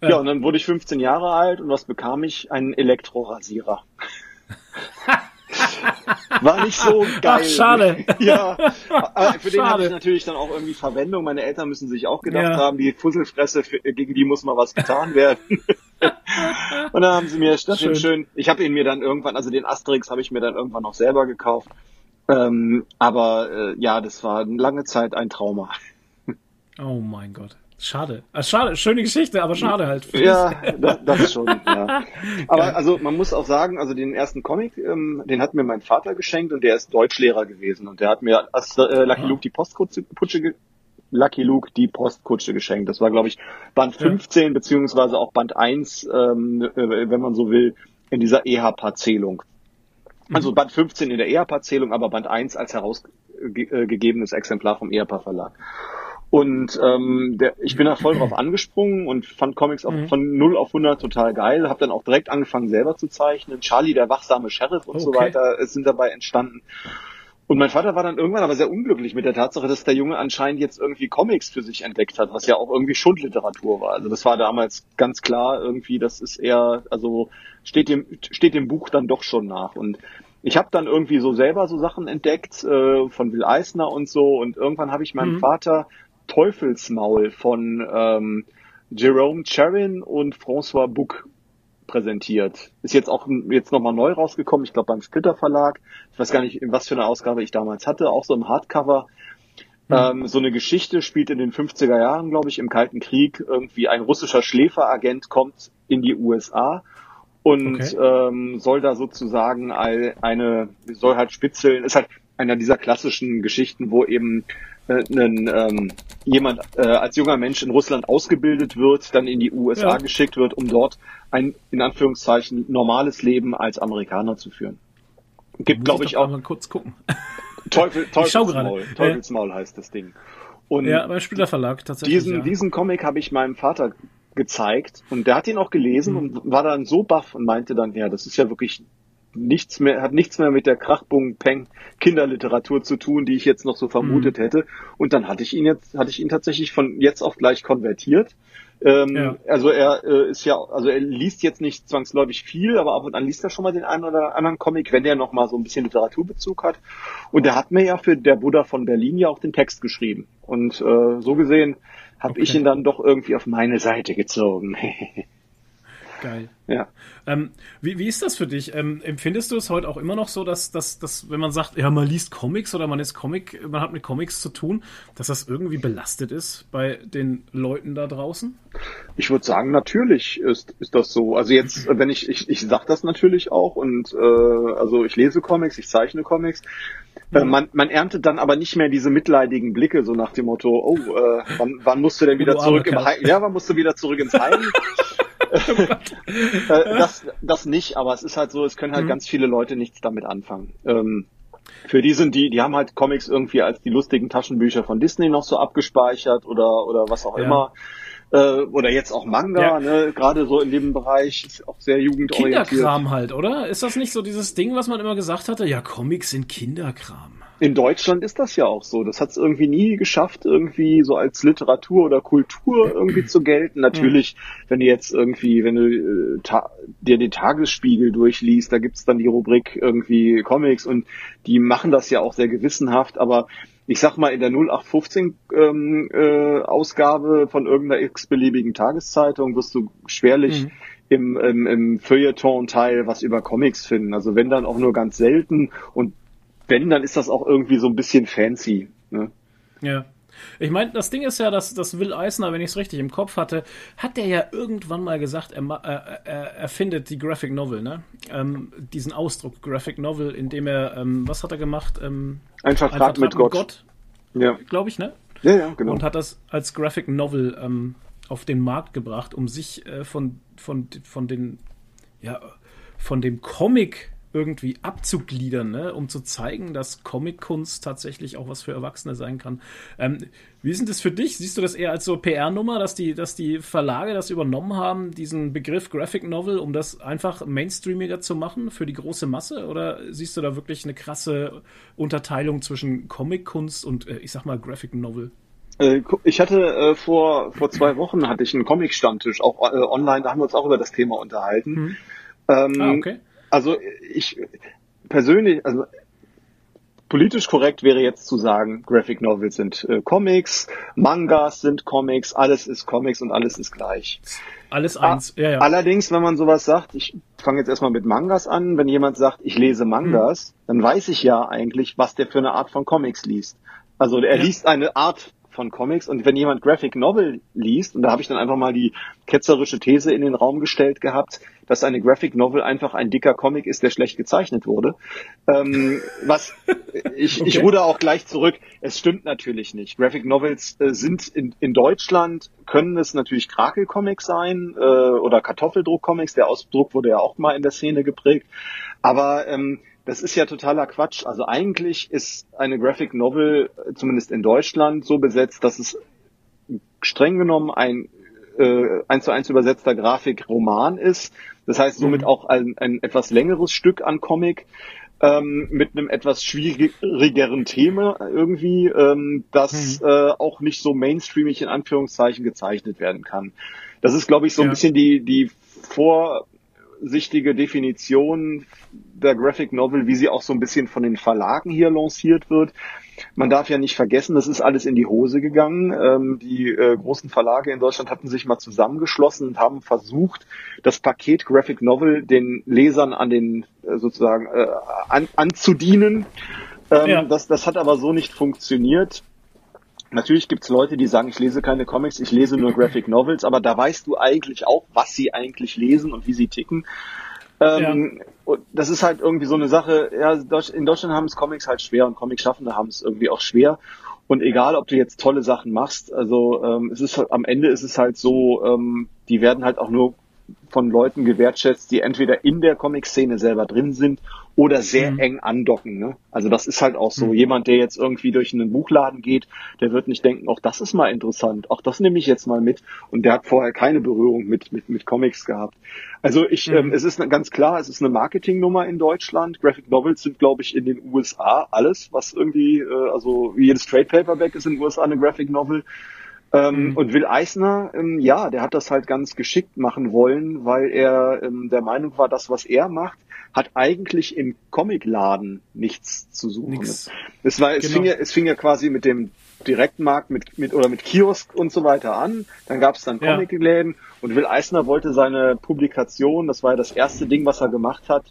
Ja. ja, und dann wurde ich 15 Jahre alt und was bekam ich? Einen Elektrorasierer. War nicht so geil. Ach, schade. Ja, für den habe ich natürlich dann auch irgendwie Verwendung. Meine Eltern müssen sich auch gedacht ja. haben, die Fusselfresse, gegen die muss mal was getan werden. und dann haben sie mir statt schön. schön ich habe ihn mir dann irgendwann, also den Asterix habe ich mir dann irgendwann noch selber gekauft. Ähm, aber äh, ja, das war lange Zeit ein Trauma. Oh mein Gott. Schade. Also schade, schöne Geschichte, aber schade halt. Ja, das, das schon, ja. Aber also man muss auch sagen, also den ersten Comic, ähm, den hat mir mein Vater geschenkt und der ist Deutschlehrer gewesen und der hat mir als äh, Lucky ah. Luke die Postkutsche Lucky Luke die Postkutsche geschenkt. Das war, glaube ich, Band 15 ja. beziehungsweise auch Band 1, ähm, äh, wenn man so will, in dieser EHP-Zählung. Also mhm. Band 15 in der EHP-Zählung, aber Band 1 als herausgegebenes Exemplar vom EHP Verlag. Und ähm, der, ich bin da voll drauf angesprungen und fand Comics auch mhm. von 0 auf 100 total geil. Hab dann auch direkt angefangen selber zu zeichnen. Charlie, der wachsame Sheriff und okay. so weiter sind dabei entstanden. Und mein Vater war dann irgendwann aber sehr unglücklich mit der Tatsache, dass der Junge anscheinend jetzt irgendwie Comics für sich entdeckt hat, was ja auch irgendwie Schundliteratur war. Also das war damals ganz klar irgendwie, das ist eher, also steht dem, steht dem Buch dann doch schon nach. Und ich habe dann irgendwie so selber so Sachen entdeckt äh, von Will Eisner und so. Und irgendwann habe ich meinem mhm. Vater Teufelsmaul von ähm, Jerome Charin und François Bouc präsentiert. Ist jetzt auch jetzt nochmal neu rausgekommen, ich glaube beim Splitter Verlag. Ich weiß gar nicht, was für eine Ausgabe ich damals hatte, auch so im Hardcover. Mhm. Ähm, so eine Geschichte spielt in den 50er Jahren, glaube ich, im Kalten Krieg. Irgendwie ein russischer Schläferagent kommt in die USA und okay. ähm, soll da sozusagen eine, soll halt spitzeln, ist halt einer dieser klassischen Geschichten, wo eben einen, ähm, jemand äh, als junger Mensch in Russland ausgebildet wird, dann in die USA ja. geschickt wird, um dort ein in Anführungszeichen normales Leben als Amerikaner zu führen. Gibt, glaube ich, auch. Mal kurz gucken. Teufel, Teufelsmaul, Teufelsmaul heißt das Ding. Und ja, beim Spielerverlag tatsächlich. Diesen, ja. diesen Comic habe ich meinem Vater gezeigt und der hat ihn auch gelesen mhm. und war dann so baff und meinte dann, ja, das ist ja wirklich nichts mehr, hat nichts mehr mit der Krachbung Peng Kinderliteratur zu tun, die ich jetzt noch so vermutet mhm. hätte. Und dann hatte ich ihn jetzt, hatte ich ihn tatsächlich von jetzt auf gleich konvertiert. Ähm, ja. Also er äh, ist ja, also er liest jetzt nicht zwangsläufig viel, aber ab und an liest er schon mal den einen oder anderen Comic, wenn der noch mal so ein bisschen Literaturbezug hat. Und er hat mir ja für der Buddha von Berlin ja auch den Text geschrieben. Und äh, so gesehen habe okay. ich ihn dann doch irgendwie auf meine Seite gezogen. Geil. Ja. Ähm, wie, wie ist das für dich? Ähm, empfindest du es heute auch immer noch so, dass, dass, dass, wenn man sagt, ja, man liest Comics oder man ist Comic, man hat mit Comics zu tun, dass das irgendwie belastet ist bei den Leuten da draußen? Ich würde sagen, natürlich ist, ist das so. Also jetzt, wenn ich, ich, ich sag das natürlich auch und äh, also ich lese Comics, ich zeichne Comics. Äh, man, man erntet dann aber nicht mehr diese mitleidigen Blicke, so nach dem Motto, oh, äh, wann, wann musst du denn wieder zurück im Heim? Ja, wann musst du wieder zurück ins Heim? Äh, das, das nicht, aber es ist halt so, es können halt mhm. ganz viele Leute nichts damit anfangen. Ähm, für die sind die, die haben halt Comics irgendwie als die lustigen Taschenbücher von Disney noch so abgespeichert oder, oder was auch ja. immer. Äh, oder jetzt auch Manga, ja. ne? gerade so in dem Bereich, ist auch sehr jugendorientiert. Kinderkram halt, oder? Ist das nicht so dieses Ding, was man immer gesagt hatte? Ja, Comics sind Kinderkram. In Deutschland ist das ja auch so. Das hat es irgendwie nie geschafft, irgendwie so als Literatur oder Kultur irgendwie zu gelten. Natürlich, wenn du jetzt irgendwie, wenn du äh, dir den Tagesspiegel durchliest, da gibt's dann die Rubrik irgendwie Comics und die machen das ja auch sehr gewissenhaft, aber ich sag mal, in der 0815 ähm, äh, Ausgabe von irgendeiner x-beliebigen Tageszeitung wirst du schwerlich mhm. im, im, im Feuilleton-Teil was über Comics finden. Also wenn dann auch nur ganz selten und wenn, dann ist das auch irgendwie so ein bisschen fancy. Ne? Ja. Ich meine, das Ding ist ja, dass, dass Will Eisner, wenn ich es richtig im Kopf hatte, hat der ja irgendwann mal gesagt, er, er, er erfindet die Graphic Novel, ne? Ähm, diesen Ausdruck Graphic Novel, in dem er, ähm, was hat er gemacht? Ähm, ein Vertrag, ein Vertrag mit, mit Gott. Gott ja. Glaube ich, ne? Ja, ja, genau. Und hat das als Graphic Novel ähm, auf den Markt gebracht, um sich äh, von, von, von den, ja, von dem Comic irgendwie abzugliedern, ne? um zu zeigen, dass Comic-Kunst tatsächlich auch was für Erwachsene sein kann. Ähm, wie ist denn das für dich? Siehst du das eher als so PR-Nummer, dass die, dass die Verlage das übernommen haben, diesen Begriff Graphic Novel, um das einfach mainstreamiger zu machen für die große Masse? Oder siehst du da wirklich eine krasse Unterteilung zwischen Comic-Kunst und, äh, ich sag mal, Graphic Novel? Äh, ich hatte äh, vor, vor zwei Wochen hatte ich einen Comic-Stammtisch, auch äh, online, da haben wir uns auch über das Thema unterhalten. Hm. Ähm, ah, okay. Also ich persönlich, also politisch korrekt wäre jetzt zu sagen, Graphic Novels sind äh, Comics, Mangas sind Comics, alles ist Comics und alles ist gleich. Alles eins, ja, ja. Allerdings, wenn man sowas sagt, ich fange jetzt erstmal mit Mangas an, wenn jemand sagt, ich lese Mangas, hm. dann weiß ich ja eigentlich, was der für eine Art von Comics liest. Also er ja. liest eine Art von Comics. Und wenn jemand Graphic Novel liest, und da habe ich dann einfach mal die ketzerische These in den Raum gestellt gehabt, dass eine Graphic Novel einfach ein dicker Comic ist, der schlecht gezeichnet wurde. Ähm, was ich, okay. ich ruder auch gleich zurück. Es stimmt natürlich nicht. Graphic Novels äh, sind in, in Deutschland, können es natürlich Krakel-Comics sein äh, oder Kartoffeldruck-Comics. Der Ausdruck wurde ja auch mal in der Szene geprägt. Aber ähm, das ist ja totaler Quatsch. Also eigentlich ist eine Graphic Novel, zumindest in Deutschland, so besetzt, dass es streng genommen ein äh, eins zu eins übersetzter Grafikroman ist. Das heißt somit mhm. auch ein, ein etwas längeres Stück an Comic ähm, mit einem etwas schwierigeren Thema irgendwie, ähm, das mhm. äh, auch nicht so mainstreamig in Anführungszeichen gezeichnet werden kann. Das ist, glaube ich, so ein bisschen die, die Vor durchsichtige Definition der Graphic Novel, wie sie auch so ein bisschen von den Verlagen hier lanciert wird. Man darf ja nicht vergessen, das ist alles in die Hose gegangen. Ähm, die äh, großen Verlage in Deutschland hatten sich mal zusammengeschlossen und haben versucht, das Paket Graphic Novel den Lesern an den äh, sozusagen äh, an, anzudienen. Ähm, ja. das, das hat aber so nicht funktioniert. Natürlich gibt's Leute, die sagen, ich lese keine Comics, ich lese nur Graphic Novels, aber da weißt du eigentlich auch, was sie eigentlich lesen und wie sie ticken. Ähm, ja. Das ist halt irgendwie so eine Sache, ja, in Deutschland haben es Comics halt schwer und Comic-Schaffende haben es irgendwie auch schwer. Und egal, ob du jetzt tolle Sachen machst, also ähm, es ist halt, am Ende ist es halt so, ähm, die werden halt auch nur von Leuten gewertschätzt, die entweder in der Comic-Szene selber drin sind oder sehr mhm. eng andocken. Ne? Also das ist halt auch so. Mhm. Jemand, der jetzt irgendwie durch einen Buchladen geht, der wird nicht denken, auch das ist mal interessant, auch das nehme ich jetzt mal mit. Und der hat vorher keine Berührung mit, mit, mit Comics gehabt. Also ich, mhm. ähm, es ist ganz klar, es ist eine Marketingnummer in Deutschland. Graphic Novels sind, glaube ich, in den USA alles, was irgendwie, äh, also jedes Trade Paperback ist in den USA eine Graphic Novel. Ähm, mhm. Und Will Eisner, ähm, ja, der hat das halt ganz geschickt machen wollen, weil er ähm, der Meinung war, das, was er macht, hat eigentlich im Comicladen nichts zu suchen. Nix. Es, war, es, genau. fing ja, es fing ja quasi mit dem Direktmarkt mit, mit oder mit Kiosk und so weiter an. Dann gab es dann Comicläden ja. und Will Eisner wollte seine Publikation, das war ja das erste Ding, was er gemacht hat.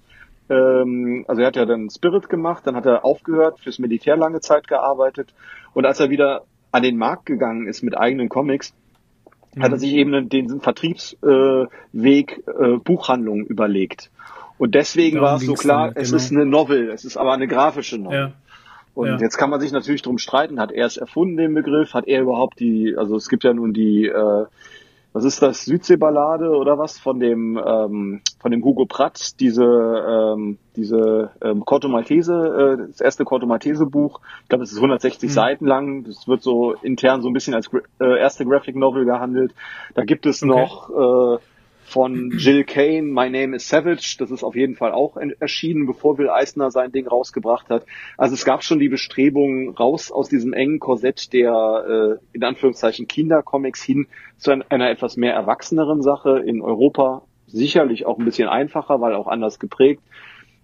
Ähm, also er hat ja dann Spirit gemacht, dann hat er aufgehört, fürs Militär lange Zeit gearbeitet und als er wieder an den Markt gegangen ist mit eigenen Comics, mhm. hat er mhm. sich eben den Vertriebsweg äh, äh, Buchhandlungen überlegt. Und deswegen Darum war es so klar, dann, es genau. ist eine Novel, es ist aber eine grafische Novel. Ja. Und ja. jetzt kann man sich natürlich drum streiten, hat er es erfunden, den Begriff, hat er überhaupt die, also es gibt ja nun die äh, was ist das, Südseeballade oder was von dem ähm, von dem Hugo Pratt, diese ähm, diese ähm, Corto Maltese, äh, das erste Corto Maltese Buch. Ich glaube, es ist 160 mhm. Seiten lang. Das wird so intern so ein bisschen als äh, erste Graphic Novel gehandelt. Da gibt es okay. noch äh, von Jill Kane, My Name is Savage. Das ist auf jeden Fall auch erschienen, bevor Will Eisner sein Ding rausgebracht hat. Also es gab schon die Bestrebungen raus aus diesem engen Korsett der, äh, in Anführungszeichen, Kindercomics hin zu einer etwas mehr erwachseneren Sache. In Europa sicherlich auch ein bisschen einfacher, weil auch anders geprägt.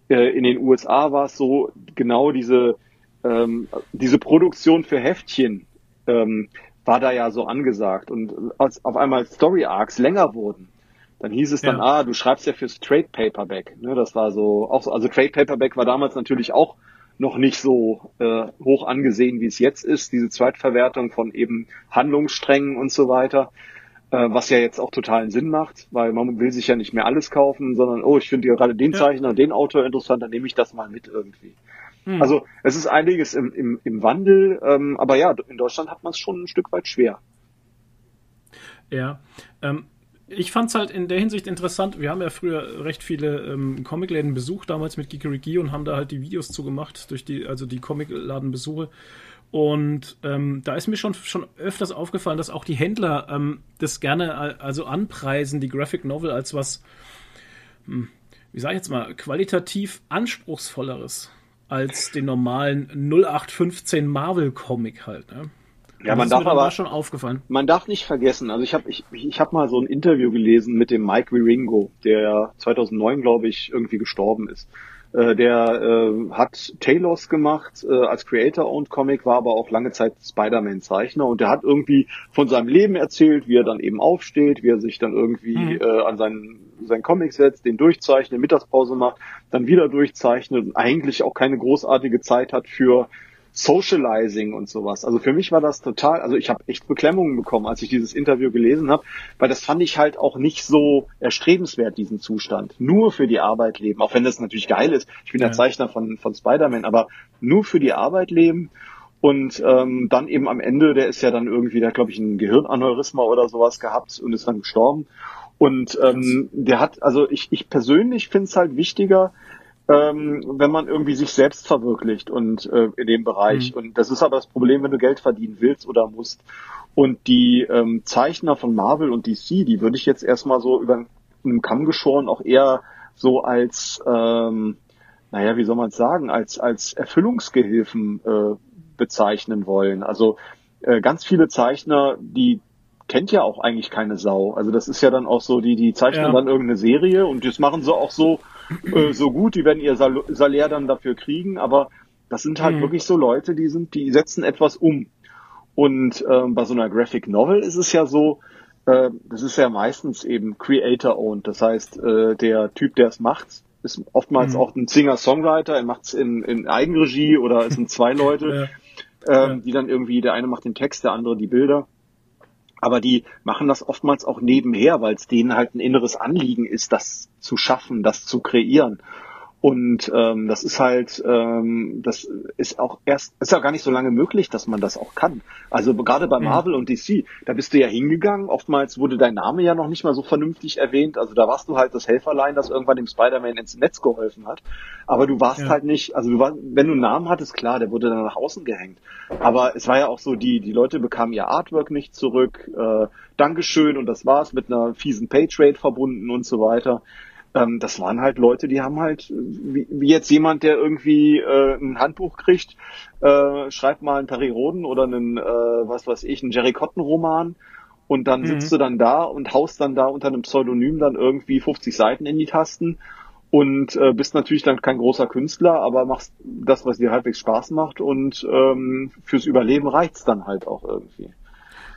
Äh, in den USA war es so, genau diese, ähm, diese Produktion für Heftchen, ähm, war da ja so angesagt. Und als auf einmal Story Arcs länger wurden, dann hieß es dann, ja. ah, du schreibst ja fürs Trade Paperback. Ne, das war so auch so, also Trade Paperback war damals natürlich auch noch nicht so äh, hoch angesehen, wie es jetzt ist, diese Zweitverwertung von eben Handlungssträngen und so weiter, äh, was ja jetzt auch totalen Sinn macht, weil man will sich ja nicht mehr alles kaufen, sondern, oh, ich finde gerade den Zeichner, ja. den Autor interessant, dann nehme ich das mal mit irgendwie. Hm. Also es ist einiges im, im, im Wandel, ähm, aber ja, in Deutschland hat man es schon ein Stück weit schwer. Ja, ähm, ich fand es halt in der Hinsicht interessant. Wir haben ja früher recht viele ähm, Comicläden besucht, damals mit Geekeriki und haben da halt die Videos zugemacht, durch die, also die Comicladenbesuche. Und ähm, da ist mir schon, schon öfters aufgefallen, dass auch die Händler ähm, das gerne äh, also anpreisen, die Graphic Novel, als was, hm, wie sage ich jetzt mal, qualitativ anspruchsvolleres als den normalen 0815 Marvel-Comic halt. Ne? Ja, man darf aber schon aufgefallen. Man darf nicht vergessen. Also ich habe ich, ich habe mal so ein Interview gelesen mit dem Mike Wiringo, der 2009 glaube ich irgendwie gestorben ist. Äh, der äh, hat Talos gemacht äh, als Creator-Owned Comic, war aber auch lange Zeit Spider-Man-Zeichner und der hat irgendwie von seinem Leben erzählt, wie er dann eben aufsteht, wie er sich dann irgendwie mhm. äh, an seinen, seinen Comic setzt, den durchzeichnet, Mittagspause macht, dann wieder durchzeichnet und eigentlich auch keine großartige Zeit hat für Socializing und sowas. Also für mich war das total, also ich habe echt Beklemmungen bekommen, als ich dieses Interview gelesen habe, weil das fand ich halt auch nicht so erstrebenswert, diesen Zustand. Nur für die Arbeit leben, auch wenn das natürlich geil ist. Ich bin ja. der Zeichner von, von Spider-Man, aber nur für die Arbeit leben und ähm, dann eben am Ende, der ist ja dann irgendwie, der glaube ich ein Gehirnaneurysma oder sowas gehabt und ist dann gestorben. Und ähm, der hat, also ich, ich persönlich finde es halt wichtiger, ähm, wenn man irgendwie sich selbst verwirklicht und äh, in dem Bereich. Mhm. Und das ist aber das Problem, wenn du Geld verdienen willst oder musst. Und die ähm, Zeichner von Marvel und DC, die würde ich jetzt erstmal so über einen Kamm geschoren auch eher so als, ähm, naja, wie soll man es sagen, als, als Erfüllungsgehilfen äh, bezeichnen wollen. Also äh, ganz viele Zeichner, die kennt ja auch eigentlich keine Sau. Also das ist ja dann auch so, die, die zeichnen ja. dann irgendeine Serie und das machen sie auch so, äh, so gut, die werden ihr Sal Salär dann dafür kriegen, aber das sind halt mhm. wirklich so Leute, die sind, die setzen etwas um. Und ähm, bei so einer Graphic Novel ist es ja so, äh, das ist ja meistens eben Creator-owned. Das heißt, äh, der Typ, der es macht, ist oftmals mhm. auch ein Singer-Songwriter, er macht es in, in Eigenregie oder es sind zwei Leute, ja. Ähm, ja. die dann irgendwie, der eine macht den Text, der andere die Bilder aber die machen das oftmals auch nebenher, weil es denen halt ein inneres Anliegen ist, das zu schaffen, das zu kreieren. Und ähm, das ist halt, ähm, das ist auch erst, ist ja gar nicht so lange möglich, dass man das auch kann. Also gerade bei mhm. Marvel und DC, da bist du ja hingegangen. Oftmals wurde dein Name ja noch nicht mal so vernünftig erwähnt. Also da warst du halt das Helferlein, das irgendwann dem Spider-Man ins Netz geholfen hat. Aber du warst ja. halt nicht, also du war, wenn du einen Namen hattest, klar, der wurde dann nach außen gehängt. Aber es war ja auch so, die, die Leute bekamen ihr Artwork nicht zurück. Äh, Dankeschön und das war's mit einer fiesen Paytrade verbunden und so weiter ähm, das waren halt Leute, die haben halt, wie, wie jetzt jemand, der irgendwie äh, ein Handbuch kriegt, äh, schreibt mal einen Terry Roden oder einen, äh, was weiß ich, einen Jerry Cotton Roman und dann mhm. sitzt du dann da und haust dann da unter einem Pseudonym dann irgendwie 50 Seiten in die Tasten und äh, bist natürlich dann kein großer Künstler, aber machst das, was dir halbwegs Spaß macht und ähm, fürs Überleben reicht's dann halt auch irgendwie.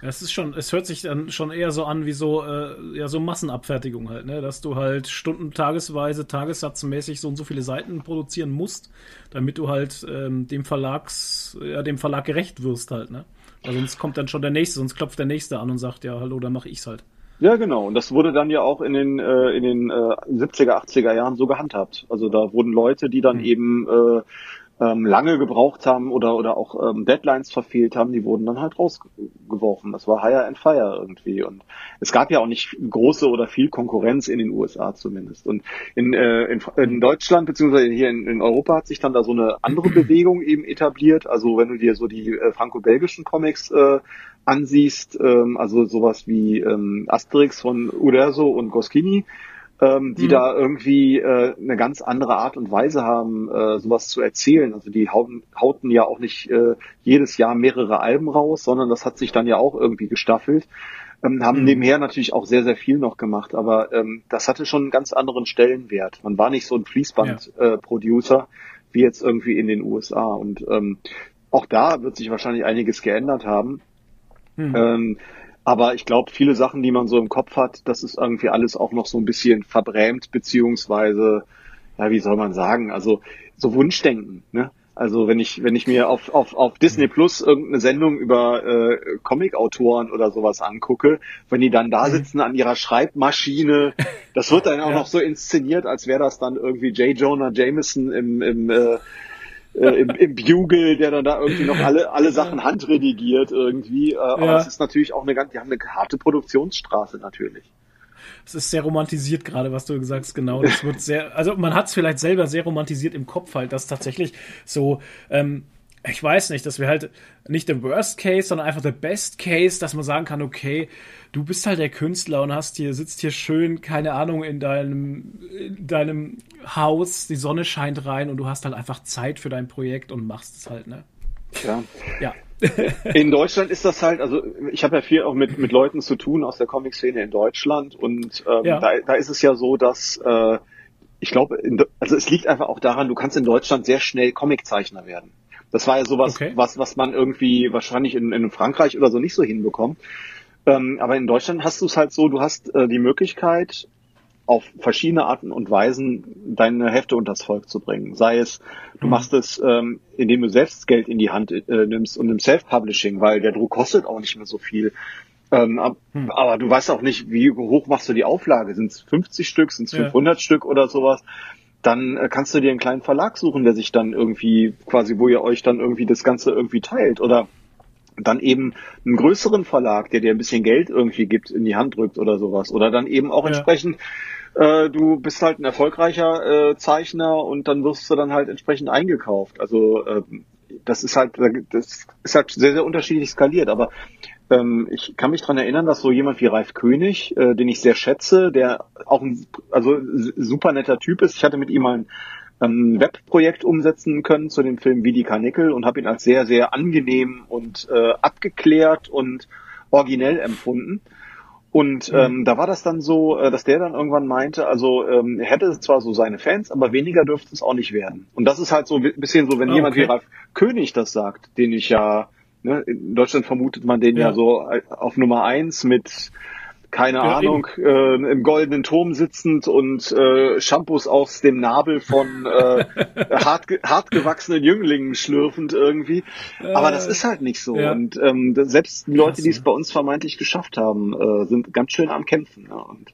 Es ist schon, es hört sich dann schon eher so an wie so, äh, ja, so Massenabfertigung halt, ne? Dass du halt Stunden, tagesweise, tagessatzmäßig so und so viele Seiten produzieren musst, damit du halt ähm, dem Verlags, ja, dem Verlag gerecht wirst halt, ne? Weil sonst kommt dann schon der nächste, sonst klopft der nächste an und sagt, ja, hallo, dann mache ich's halt. Ja, genau. Und das wurde dann ja auch in den, äh, in den äh, 70er, 80er Jahren so gehandhabt. Also da wurden Leute, die dann mhm. eben äh, ähm, lange gebraucht haben oder oder auch ähm, Deadlines verfehlt haben, die wurden dann halt rausgeworfen. Das war Hire and Fire irgendwie. Und es gab ja auch nicht große oder viel Konkurrenz in den USA zumindest. Und in, äh, in, in Deutschland beziehungsweise hier in, in Europa hat sich dann da so eine andere Bewegung eben etabliert. Also wenn du dir so die äh, franco-belgischen Comics äh, ansiehst, ähm, also sowas wie ähm, Asterix von Uderzo und Goskini, ähm, die mhm. da irgendwie äh, eine ganz andere Art und Weise haben, äh, sowas zu erzählen. Also die hauten, hauten ja auch nicht äh, jedes Jahr mehrere Alben raus, sondern das hat sich dann ja auch irgendwie gestaffelt. Ähm, haben mhm. nebenher natürlich auch sehr, sehr viel noch gemacht, aber ähm, das hatte schon einen ganz anderen Stellenwert. Man war nicht so ein Fließband-Producer ja. äh, wie jetzt irgendwie in den USA. Und ähm, auch da wird sich wahrscheinlich einiges geändert haben. Mhm. Ähm, aber ich glaube, viele Sachen, die man so im Kopf hat, das ist irgendwie alles auch noch so ein bisschen verbrämt, beziehungsweise, ja, wie soll man sagen, also so Wunschdenken, ne? Also wenn ich, wenn ich mir auf, auf, auf Disney Plus irgendeine Sendung über äh, Comic-Autoren oder sowas angucke, wenn die dann da mhm. sitzen an ihrer Schreibmaschine, das wird dann auch ja. noch so inszeniert, als wäre das dann irgendwie J. Jonah Jameson im, im äh, äh, im, im Bugle, der dann da irgendwie noch alle, alle Sachen handredigiert irgendwie. Äh, aber ja. es ist natürlich auch eine ganz, die haben eine harte Produktionsstraße natürlich. Es ist sehr romantisiert gerade, was du gesagt hast, genau. Das wird sehr, also man hat es vielleicht selber sehr romantisiert im Kopf halt, dass tatsächlich so, ähm, ich weiß nicht, dass wir halt nicht der Worst Case, sondern einfach der Best Case, dass man sagen kann, okay, du bist halt der Künstler und hast hier, sitzt hier schön, keine Ahnung, in deinem, in deinem Haus, die Sonne scheint rein und du hast halt einfach Zeit für dein Projekt und machst es halt, ne? Ja. Ja. in Deutschland ist das halt, also ich habe ja viel auch mit, mit Leuten zu tun aus der Comic-Szene in Deutschland und ähm, ja. da, da ist es ja so, dass äh, ich glaube, also es liegt einfach auch daran, du kannst in Deutschland sehr schnell Comiczeichner werden. Das war ja sowas, okay. was, was man irgendwie wahrscheinlich in, in Frankreich oder so nicht so hinbekommt. Ähm, aber in Deutschland hast du es halt so, du hast äh, die Möglichkeit, auf verschiedene Arten und Weisen deine Hefte unters Volk zu bringen. Sei es, du mhm. machst es, ähm, indem du selbst Geld in die Hand äh, nimmst und im Self-Publishing, weil der Druck kostet auch nicht mehr so viel. Ähm, ab, hm. Aber du weißt auch nicht, wie hoch machst du die Auflage? Sind es 50 Stück, sind es 500 ja. Stück oder sowas? Dann äh, kannst du dir einen kleinen Verlag suchen, der sich dann irgendwie quasi, wo ihr euch dann irgendwie das Ganze irgendwie teilt. Oder dann eben einen größeren Verlag, der dir ein bisschen Geld irgendwie gibt, in die Hand drückt oder sowas. Oder dann eben auch ja. entsprechend, äh, du bist halt ein erfolgreicher äh, Zeichner und dann wirst du dann halt entsprechend eingekauft. Also äh, das ist halt, das ist halt sehr, sehr unterschiedlich skaliert. Aber ähm, ich kann mich dran erinnern, dass so jemand wie Ralf König, äh, den ich sehr schätze, der auch ein also super netter Typ ist. Ich hatte mit ihm mal ein ein Webprojekt umsetzen können zu dem Film Wie die Karnickel und habe ihn als sehr, sehr angenehm und äh, abgeklärt und originell empfunden. Und mhm. ähm, da war das dann so, äh, dass der dann irgendwann meinte, also ähm, er hätte zwar so seine Fans, aber weniger dürfte es auch nicht werden. Und das ist halt so ein bisschen so, wenn oh, jemand wie Ralf König das sagt, den ich ja, ne, in Deutschland vermutet man den ja, ja so auf Nummer eins mit keine ja, Ahnung, äh, im goldenen Turm sitzend und äh, Shampoos aus dem Nabel von äh, hart, hart gewachsenen Jünglingen schlürfend irgendwie. Aber das ist halt nicht so. Ja. Und ähm, selbst die Leute, die es bei uns vermeintlich geschafft haben, äh, sind ganz schön am Kämpfen. Ja, und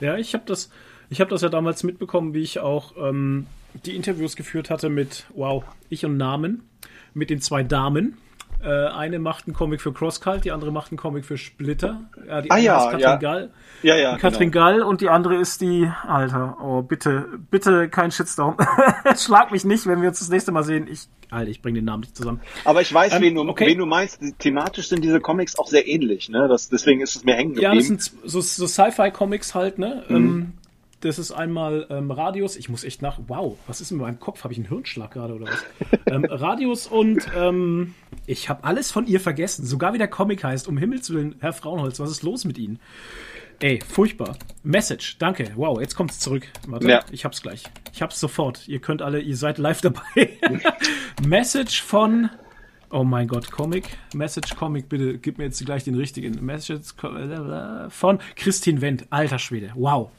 ja ich habe das, ich habe das ja damals mitbekommen, wie ich auch ähm, die Interviews geführt hatte mit, wow, ich und Namen, mit den zwei Damen äh, eine macht einen Comic für Crosscult, die andere macht einen Comic für Splitter. Ja, die ah, ja, ist Katrin ja. Gall. Ja, ja, Katrin genau. Gall und die andere ist die, Alter, oh, bitte, bitte kein Shitstorm. Schlag mich nicht, wenn wir uns das nächste Mal sehen. Ich, Alter, ich bringe den Namen nicht zusammen. Aber ich weiß, ähm, wen, du, okay. wen du meinst. Thematisch sind diese Comics auch sehr ähnlich, ne? Das, deswegen ist es mir hängen geblieben. Ja, das sind so, so Sci-Fi-Comics halt, ne? Mhm. Ähm, das ist einmal ähm, Radius. Ich muss echt nach. Wow, was ist in meinem Kopf? Habe ich einen Hirnschlag gerade oder was? ähm, Radius und ähm, ich habe alles von ihr vergessen. Sogar wie der Comic heißt. Um Himmels Willen, Herr Frauenholz, was ist los mit Ihnen? Ey, furchtbar. Message, danke. Wow, jetzt kommt's zurück. Warte, ja. ich hab's gleich. Ich hab's sofort. Ihr könnt alle, ihr seid live dabei. Message von Oh mein Gott, Comic, Message Comic, bitte gib mir jetzt gleich den richtigen Message von Christine Wendt. Alter Schwede, wow,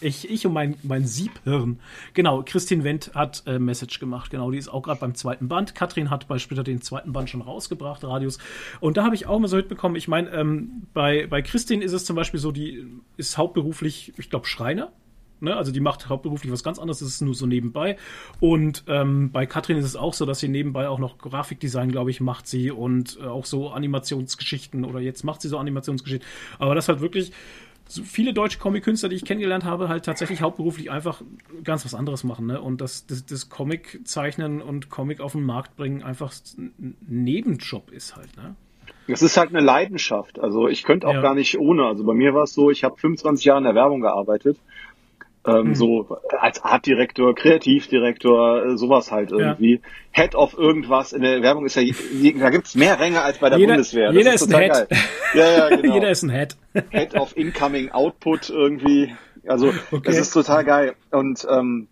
ich, ich und mein, mein Siebhirn. Genau, Christine Wendt hat äh, Message gemacht. Genau, die ist auch gerade beim zweiten Band. Katrin hat bei später den zweiten Band schon rausgebracht, Radius. Und da habe ich auch mal so mitbekommen, ich meine, ähm, bei, bei Christine ist es zum Beispiel so, die ist hauptberuflich, ich glaube, Schreiner. Ne? Also die macht hauptberuflich was ganz anderes, das ist nur so nebenbei. Und ähm, bei Katrin ist es auch so, dass sie nebenbei auch noch Grafikdesign, glaube ich, macht sie und äh, auch so Animationsgeschichten oder jetzt macht sie so Animationsgeschichten. Aber das halt wirklich so viele deutsche Comic-Künstler, die ich kennengelernt habe, halt tatsächlich hauptberuflich einfach ganz was anderes machen. Ne? Und das, das, das Comic-Zeichnen und Comic auf den Markt bringen einfach ein Nebenjob ist halt. Ne? Es ist halt eine Leidenschaft. Also ich könnte auch ja. gar nicht ohne. Also bei mir war es so, ich habe 25 Jahre in der Werbung gearbeitet ähm, mhm. So als Artdirektor, Kreativdirektor, äh, sowas halt irgendwie. Ja. Head of irgendwas. In der Werbung ist ja, da gibt's mehr Ränge als bei der jeder, Bundeswehr. Das jeder ist, ist ein Head. Ja, ja, genau. jeder ist ein Head. Head of Incoming Output irgendwie. Also okay. das ist total geil. Und ähm,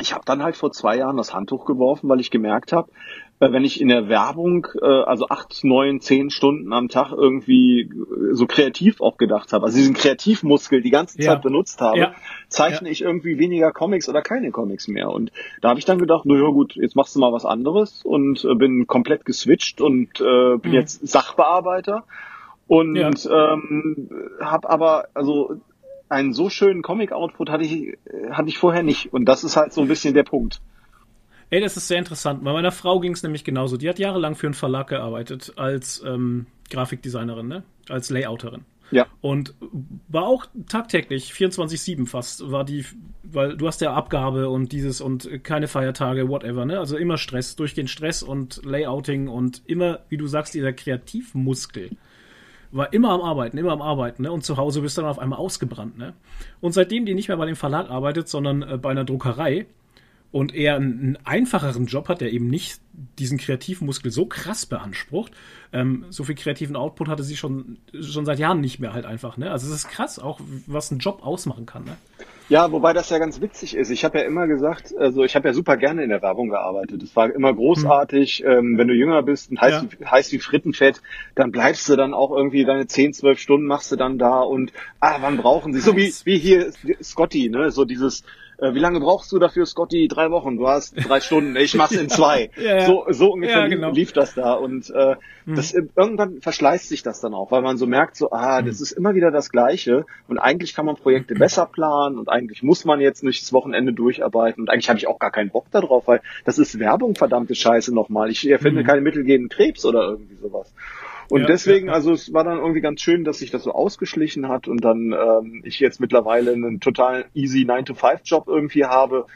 ich habe dann halt vor zwei Jahren das Handtuch geworfen, weil ich gemerkt habe, wenn ich in der Werbung äh, also acht, neun, zehn Stunden am Tag irgendwie äh, so kreativ auch gedacht habe, also diesen Kreativmuskel die ganze Zeit ja. benutzt habe, ja. zeichne ja. ich irgendwie weniger Comics oder keine Comics mehr. Und da habe ich dann gedacht, naja gut, jetzt machst du mal was anderes und äh, bin komplett geswitcht und äh, bin mhm. jetzt Sachbearbeiter und ähm, habe aber also einen so schönen Comic-Output hatte ich hatte ich vorher nicht und das ist halt so ein bisschen der Punkt. Ey, das ist sehr interessant. Bei meiner Frau ging es nämlich genauso. Die hat jahrelang für einen Verlag gearbeitet als ähm, Grafikdesignerin, ne? als Layouterin. Ja. Und war auch tagtäglich, 24-7 fast, war die, weil du hast ja Abgabe und dieses und keine Feiertage, whatever, ne? Also immer Stress, durchgehend Stress und Layouting und immer, wie du sagst, dieser Kreativmuskel war immer am Arbeiten, immer am Arbeiten, ne? Und zu Hause bist du dann auf einmal ausgebrannt, ne? Und seitdem die nicht mehr bei dem Verlag arbeitet, sondern äh, bei einer Druckerei, und eher einen, einen, einfacheren Job hat, der eben nicht diesen Kreativmuskel so krass beansprucht. Ähm, so viel kreativen Output hatte sie schon, schon seit Jahren nicht mehr halt einfach. Ne? Also es ist krass, auch was ein Job ausmachen kann. Ne? Ja, wobei das ja ganz witzig ist. Ich habe ja immer gesagt, also ich habe ja super gerne in der Werbung gearbeitet. Es war immer großartig. Hm. Ähm, wenn du jünger bist und heißt, ja. wie, heißt wie Frittenfett, dann bleibst du dann auch irgendwie deine 10, 12 Stunden machst du dann da und ah, wann brauchen sie? So wie, wie hier Scotty, ne? So dieses äh, wie lange brauchst du dafür, Scotty? Drei Wochen. Du hast drei Stunden. Ich mach's in zwei. ja, ja. So, so ungefähr ja, genau. lief das da. Und äh, mhm. das irgendwann verschleißt sich das dann auch, weil man so merkt, so, ah, das mhm. ist immer wieder das Gleiche. Und eigentlich kann man Projekte mhm. besser planen und eigentlich muss man jetzt nicht das Wochenende durcharbeiten. Und eigentlich habe ich auch gar keinen Bock darauf, weil das ist Werbung, verdammte Scheiße nochmal. Ich erfinde mhm. keine mittelgehenden Krebs oder irgendwie sowas. Und ja, deswegen, ja. also es war dann irgendwie ganz schön, dass sich das so ausgeschlichen hat und dann ähm, ich jetzt mittlerweile einen total easy 9-to-5-Job irgendwie habe,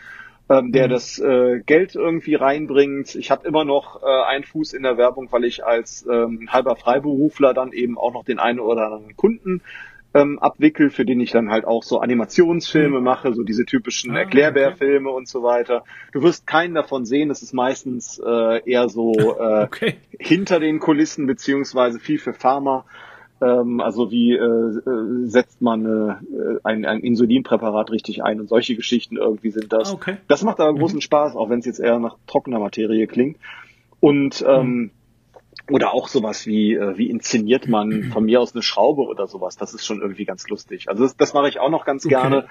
ähm, der mhm. das äh, Geld irgendwie reinbringt. Ich habe immer noch äh, einen Fuß in der Werbung, weil ich als ähm, halber Freiberufler dann eben auch noch den einen oder anderen Kunden ähm, abwickel, für den ich dann halt auch so Animationsfilme mhm. mache, so diese typischen ah, Erklärbärfilme okay. und so weiter. Du wirst keinen davon sehen, das ist meistens äh, eher so äh, okay. hinter den Kulissen beziehungsweise viel für Pharma. Ähm, also wie äh, äh, setzt man äh, ein, ein Insulinpräparat richtig ein und solche Geschichten irgendwie sind das. Okay. Das macht aber großen mhm. Spaß, auch wenn es jetzt eher nach trockener Materie klingt. Und ähm, mhm oder auch sowas wie, äh, wie inszeniert man von mir aus eine Schraube oder sowas. Das ist schon irgendwie ganz lustig. Also das, das mache ich auch noch ganz okay. gerne.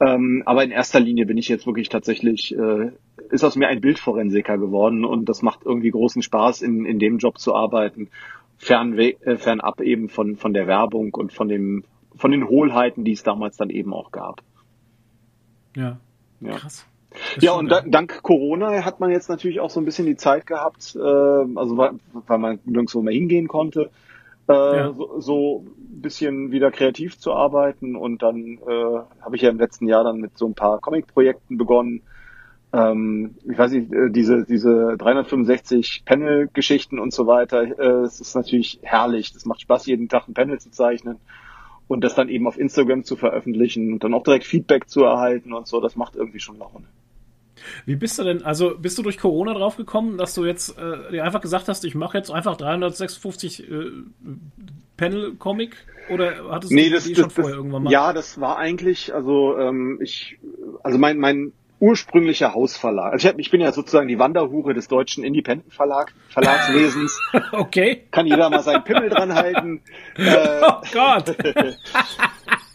Ähm, aber in erster Linie bin ich jetzt wirklich tatsächlich, äh, ist aus mir ein Bildforensiker geworden und das macht irgendwie großen Spaß, in, in dem Job zu arbeiten. Fernwe äh, fernab eben von, von der Werbung und von dem, von den Hohlheiten, die es damals dann eben auch gab. Ja. ja. Krass. Ja, und da, dank Corona hat man jetzt natürlich auch so ein bisschen die Zeit gehabt, äh, also weil, weil man nirgendwo mehr hingehen konnte, äh, ja. so, so ein bisschen wieder kreativ zu arbeiten. Und dann äh, habe ich ja im letzten Jahr dann mit so ein paar Comic-Projekten begonnen. Ähm, ich weiß nicht, äh, diese, diese 365 Panel-Geschichten und so weiter, äh, es ist natürlich herrlich. Das macht Spaß, jeden Tag ein Panel zu zeichnen und das dann eben auf Instagram zu veröffentlichen und dann auch direkt Feedback zu erhalten und so, das macht irgendwie schon Laune. Wie bist du denn, also bist du durch Corona drauf gekommen, dass du jetzt äh, dir einfach gesagt hast, ich mache jetzt einfach 356 äh, Panel-Comic oder hattest nee, du das, das, schon vorher das, irgendwann mal? Ja, das war eigentlich, also ähm, ich, also mein, mein ursprünglicher Hausverlag. Also ich, hab, ich bin ja sozusagen die Wanderhure des deutschen Independent Verlag, Verlagswesens. okay. Kann jeder mal seinen Pimmel dran halten. Äh, oh Gott.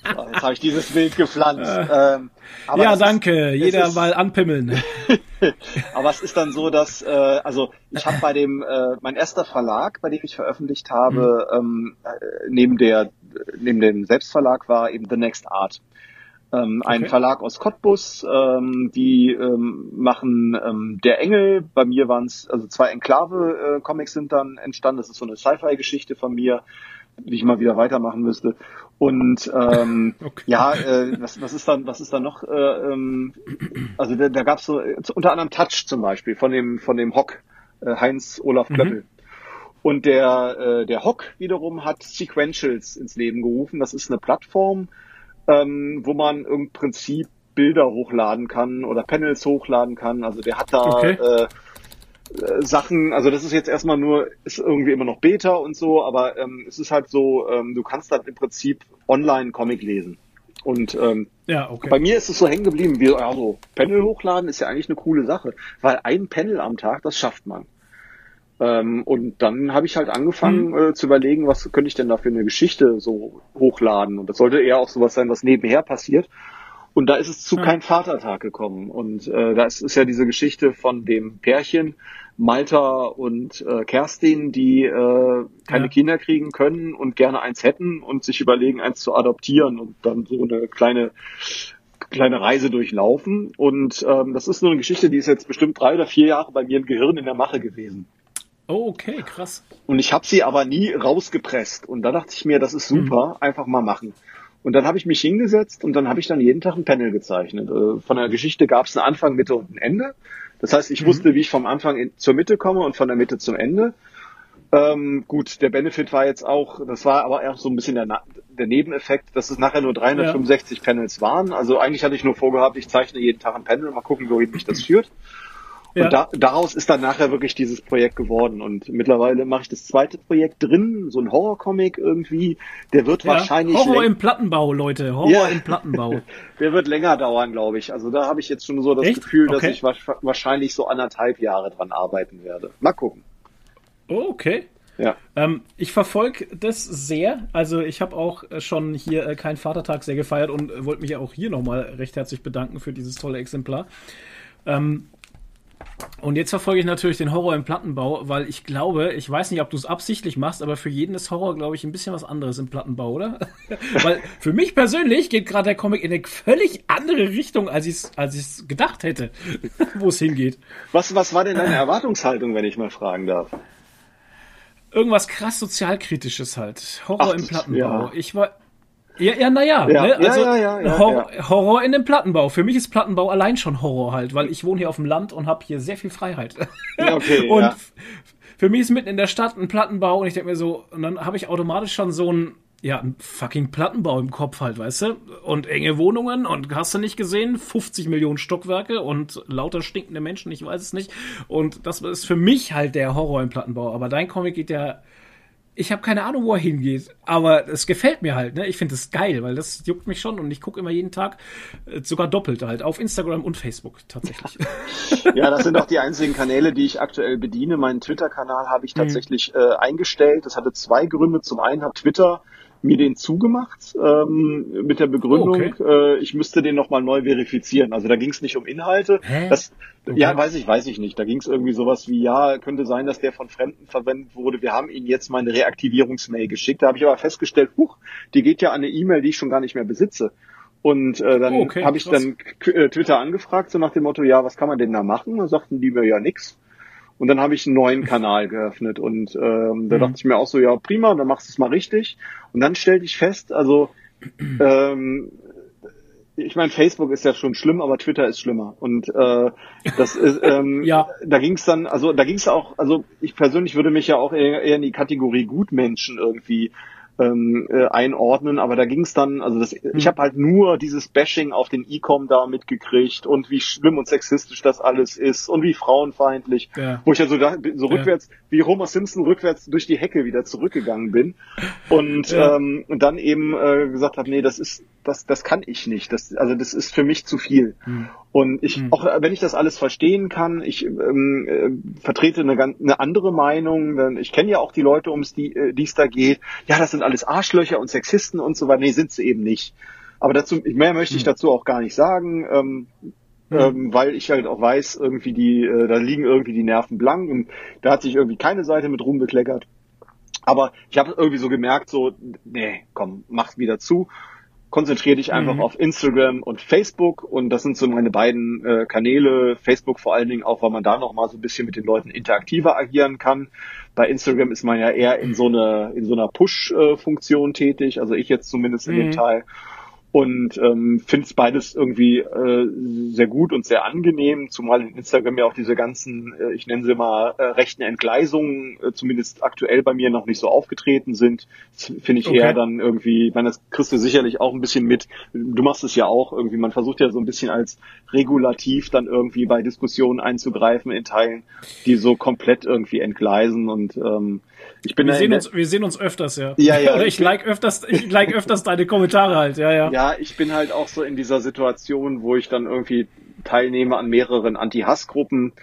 Jetzt habe ich dieses Bild gepflanzt. Äh, ähm, ja, danke. Ist, Jeder ist, mal anpimmeln. aber es ist dann so, dass äh, also ich habe bei dem äh, mein erster Verlag, bei dem ich veröffentlicht habe, mhm. ähm, äh, neben der neben dem Selbstverlag war eben The Next Art. Ähm, okay. Ein Verlag aus Cottbus, ähm, die ähm, machen ähm, Der Engel, bei mir waren es, also zwei Enklave-Comics sind dann entstanden, das ist so eine Sci-Fi-Geschichte von mir, die ich mal wieder weitermachen müsste. Und ähm, okay. ja, äh, was, was ist dann, was ist dann noch? Äh, ähm, also da, da gab es so unter anderem Touch zum Beispiel von dem von dem Hock äh, Heinz Olaf mhm. Klöppel. Mhm. Und der äh, der Hock wiederum hat Sequentials ins Leben gerufen. Das ist eine Plattform, ähm, wo man im Prinzip Bilder hochladen kann oder Panels hochladen kann. Also der hat da okay. äh, Sachen, also das ist jetzt erstmal nur, ist irgendwie immer noch Beta und so, aber ähm, es ist halt so, ähm, du kannst dann im Prinzip online Comic lesen. Und ähm, ja, okay. bei mir ist es so hängen geblieben, wie also Panel hochladen ist ja eigentlich eine coole Sache, weil ein Panel am Tag, das schafft man. Ähm, und dann habe ich halt angefangen hm. äh, zu überlegen, was könnte ich denn da für eine Geschichte so hochladen. Und das sollte eher auch sowas sein, was nebenher passiert. Und da ist es zu hm. kein Vatertag gekommen. Und äh, da ist, ist ja diese Geschichte von dem Pärchen, Malta und äh, Kerstin, die äh, keine ja. Kinder kriegen können und gerne eins hätten und sich überlegen, eins zu adoptieren und dann so eine kleine kleine Reise durchlaufen. Und ähm, das ist nur eine Geschichte, die ist jetzt bestimmt drei oder vier Jahre bei mir im Gehirn in der Mache gewesen. Oh, okay, krass. Und ich habe sie aber nie rausgepresst. Und da dachte ich mir, das ist super, mhm. einfach mal machen. Und dann habe ich mich hingesetzt und dann habe ich dann jeden Tag ein Panel gezeichnet. Äh, von der Geschichte gab es einen Anfang, Mitte und ein Ende. Das heißt, ich mhm. wusste, wie ich vom Anfang in, zur Mitte komme und von der Mitte zum Ende. Ähm, gut, der Benefit war jetzt auch, das war aber eher so ein bisschen der, der Nebeneffekt, dass es nachher nur 365 ja. Panels waren. Also eigentlich hatte ich nur vorgehabt, ich zeichne jeden Tag ein Panel, mal gucken, wohin mich das führt. Ja. Und da, daraus ist dann nachher wirklich dieses Projekt geworden. Und mittlerweile mache ich das zweite Projekt drin, so ein Horrorcomic irgendwie. Der wird ja, wahrscheinlich. Horror im Plattenbau, Leute. Horror ja. im Plattenbau. Der wird länger dauern, glaube ich. Also da habe ich jetzt schon so das Echt? Gefühl, dass okay. ich wahrscheinlich so anderthalb Jahre dran arbeiten werde. Mal gucken. Oh, okay. Ja. Ähm, ich verfolge das sehr. Also ich habe auch schon hier äh, keinen Vatertag sehr gefeiert und äh, wollte mich auch hier nochmal recht herzlich bedanken für dieses tolle Exemplar. Ähm, und jetzt verfolge ich natürlich den Horror im Plattenbau, weil ich glaube, ich weiß nicht, ob du es absichtlich machst, aber für jeden ist Horror, glaube ich, ein bisschen was anderes im Plattenbau, oder? weil für mich persönlich geht gerade der Comic in eine völlig andere Richtung, als ich es als gedacht hätte, wo es hingeht. Was, was war denn deine Erwartungshaltung, wenn ich mal fragen darf? Irgendwas krass sozialkritisches halt. Horror Ach, im Plattenbau. Ja. Ich war, ja, ja, naja. Ja, ne? also ja, ja, ja, Horror, Horror in dem Plattenbau. Für mich ist Plattenbau allein schon Horror halt, weil ich wohne hier auf dem Land und habe hier sehr viel Freiheit. Ja, okay, und ja. für mich ist mitten in der Stadt ein Plattenbau und ich denke mir so, und dann habe ich automatisch schon so ein, ja, ein fucking Plattenbau im Kopf halt, weißt du? Und enge Wohnungen und hast du nicht gesehen, 50 Millionen Stockwerke und lauter stinkende Menschen, ich weiß es nicht. Und das ist für mich halt der Horror im Plattenbau. Aber dein Comic geht ja ich habe keine Ahnung, wo er hingeht, aber es gefällt mir halt. Ne? Ich finde es geil, weil das juckt mich schon und ich gucke immer jeden Tag, äh, sogar doppelt halt, auf Instagram und Facebook tatsächlich. ja, das sind auch die einzigen Kanäle, die ich aktuell bediene. Meinen Twitter-Kanal habe ich mhm. tatsächlich mhm. äh, eingestellt. Das hatte zwei Gründe. Zum einen hat Twitter mir den zugemacht ähm, mit der Begründung, oh, okay. äh, ich müsste den nochmal neu verifizieren. Also da ging es nicht um Inhalte. Das, okay. Ja, weiß ich, weiß ich nicht. Da ging es irgendwie sowas wie, ja, könnte sein, dass der von Fremden verwendet wurde. Wir haben Ihnen jetzt mal eine Reaktivierungsmail geschickt. Da habe ich aber festgestellt, huch, die geht ja an eine E-Mail, die ich schon gar nicht mehr besitze. Und äh, dann oh, okay, habe ich dann äh, Twitter angefragt, so nach dem Motto, ja, was kann man denn da machen? Da sagten die mir ja nix. Und dann habe ich einen neuen Kanal geöffnet und ähm, da mhm. dachte ich mir auch so, ja prima, dann machst du es mal richtig. Und dann stellte ich fest, also ähm, ich meine, Facebook ist ja schon schlimm, aber Twitter ist schlimmer. Und äh, das ist, ähm, ja. da ging es dann, also da ging es auch, also ich persönlich würde mich ja auch eher, eher in die Kategorie Gutmenschen irgendwie ähm, äh, einordnen, aber da ging es dann, also das, hm. ich habe halt nur dieses Bashing auf den E-Com da mitgekriegt und wie schlimm und sexistisch das alles ist und wie frauenfeindlich, ja. wo ich ja so, da, so rückwärts, ja. wie Homer Simpson rückwärts durch die Hecke wieder zurückgegangen bin und, ja. ähm, und dann eben äh, gesagt habe, nee, das ist, das, das kann ich nicht, das, also das ist für mich zu viel. Hm. Und ich, hm. auch wenn ich das alles verstehen kann, ich ähm, äh, vertrete eine, ganz, eine andere Meinung. Denn ich kenne ja auch die Leute, um die äh, es da geht. Ja, das sind alles Arschlöcher und Sexisten und so weiter. Nee, sind sie eben nicht. Aber dazu, mehr möchte ich hm. dazu auch gar nicht sagen. Ähm, Mhm. Ähm, weil ich halt auch weiß, irgendwie die, äh, da liegen irgendwie die Nerven blank und da hat sich irgendwie keine Seite mit rumbekleckert. Aber ich habe irgendwie so gemerkt, so, nee, komm, mach wieder zu konzentriere dich einfach mhm. auf Instagram und Facebook und das sind so meine beiden äh, Kanäle. Facebook vor allen Dingen auch, weil man da noch mal so ein bisschen mit den Leuten interaktiver agieren kann. Bei Instagram ist man ja eher in so einer in so einer Push-Funktion tätig, also ich jetzt zumindest in dem mhm. Teil und ähm, finde es beides irgendwie äh, sehr gut und sehr angenehm, zumal in Instagram ja auch diese ganzen, äh, ich nenne sie mal, äh, rechten Entgleisungen äh, zumindest aktuell bei mir noch nicht so aufgetreten sind. Finde ich okay. eher dann irgendwie, ich meine, das kriegst du sicherlich auch ein bisschen mit. Du machst es ja auch irgendwie, man versucht ja so ein bisschen als regulativ dann irgendwie bei Diskussionen einzugreifen in Teilen, die so komplett irgendwie entgleisen und ähm, ich bin wir, sehen uns, wir sehen uns öfters, ja. Ja, ja. Oder ich, ich like öfters, ich like öfters deine Kommentare halt, ja, ja. Ja, ich bin halt auch so in dieser Situation, wo ich dann irgendwie teilnehme an mehreren Anti-Hass-Gruppen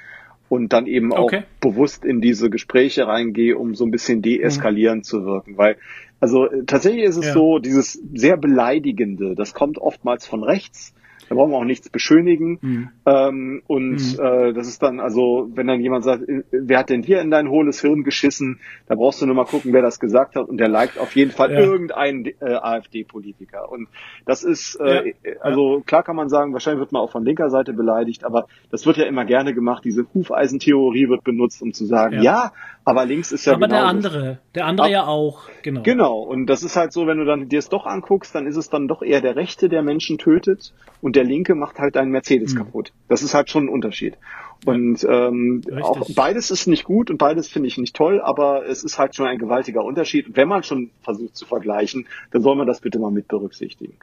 und dann eben auch okay. bewusst in diese Gespräche reingehe, um so ein bisschen deeskalierend mhm. zu wirken, weil also tatsächlich ist es ja. so, dieses sehr beleidigende, das kommt oftmals von rechts da brauchen wir auch nichts beschönigen. Mhm. Ähm, und mhm. äh, das ist dann, also, wenn dann jemand sagt, äh, wer hat denn hier in dein hohles Hirn geschissen, da brauchst du nur mal gucken, wer das gesagt hat. Und der liked auf jeden Fall ja. irgendeinen äh, AfD-Politiker. Und das ist, äh, ja. also klar kann man sagen, wahrscheinlich wird man auch von linker Seite beleidigt, aber das wird ja immer gerne gemacht. Diese Hufeisentheorie wird benutzt, um zu sagen, ja, ja aber links ist ja Aber der andere, der andere Ab, ja auch, genau. Genau. Und das ist halt so, wenn du dann dir es doch anguckst, dann ist es dann doch eher der Rechte, der Menschen tötet und und der linke macht halt einen Mercedes mhm. kaputt. Das ist halt schon ein Unterschied. Und ähm, auch beides ist nicht gut und beides finde ich nicht toll, aber es ist halt schon ein gewaltiger Unterschied. Und wenn man schon versucht zu vergleichen, dann soll man das bitte mal mit berücksichtigen.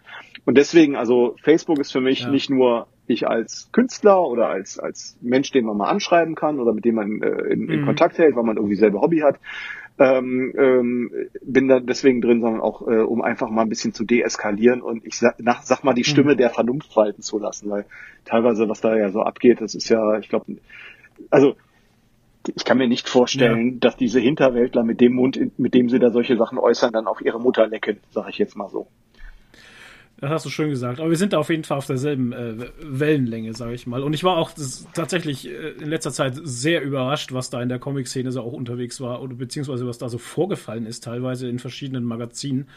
Und deswegen, also Facebook ist für mich ja. nicht nur ich als Künstler oder als, als Mensch, den man mal anschreiben kann oder mit dem man äh, in, in mhm. Kontakt hält, weil man irgendwie selber Hobby hat, ähm, ähm, bin da deswegen drin, sondern auch äh, um einfach mal ein bisschen zu deeskalieren und ich sag, nach, sag mal die mhm. Stimme mhm. der Vernunft walten zu lassen, weil teilweise was da ja so abgeht, das ist ja, ich glaube, also ich kann mir nicht vorstellen, ja. dass diese Hinterwäldler mit dem Mund, mit dem sie da solche Sachen äußern, dann auch ihre Mutter lecken, sage ich jetzt mal so. Das hast du schön gesagt. Aber wir sind da auf jeden Fall auf derselben äh, Wellenlänge, sage ich mal. Und ich war auch tatsächlich äh, in letzter Zeit sehr überrascht, was da in der Comic-Szene so auch unterwegs war oder beziehungsweise was da so vorgefallen ist, teilweise in verschiedenen Magazinen,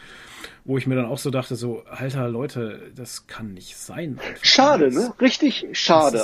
wo ich mir dann auch so dachte, so, alter Leute, das kann nicht sein. Einfach. Schade, ne? Richtig schade.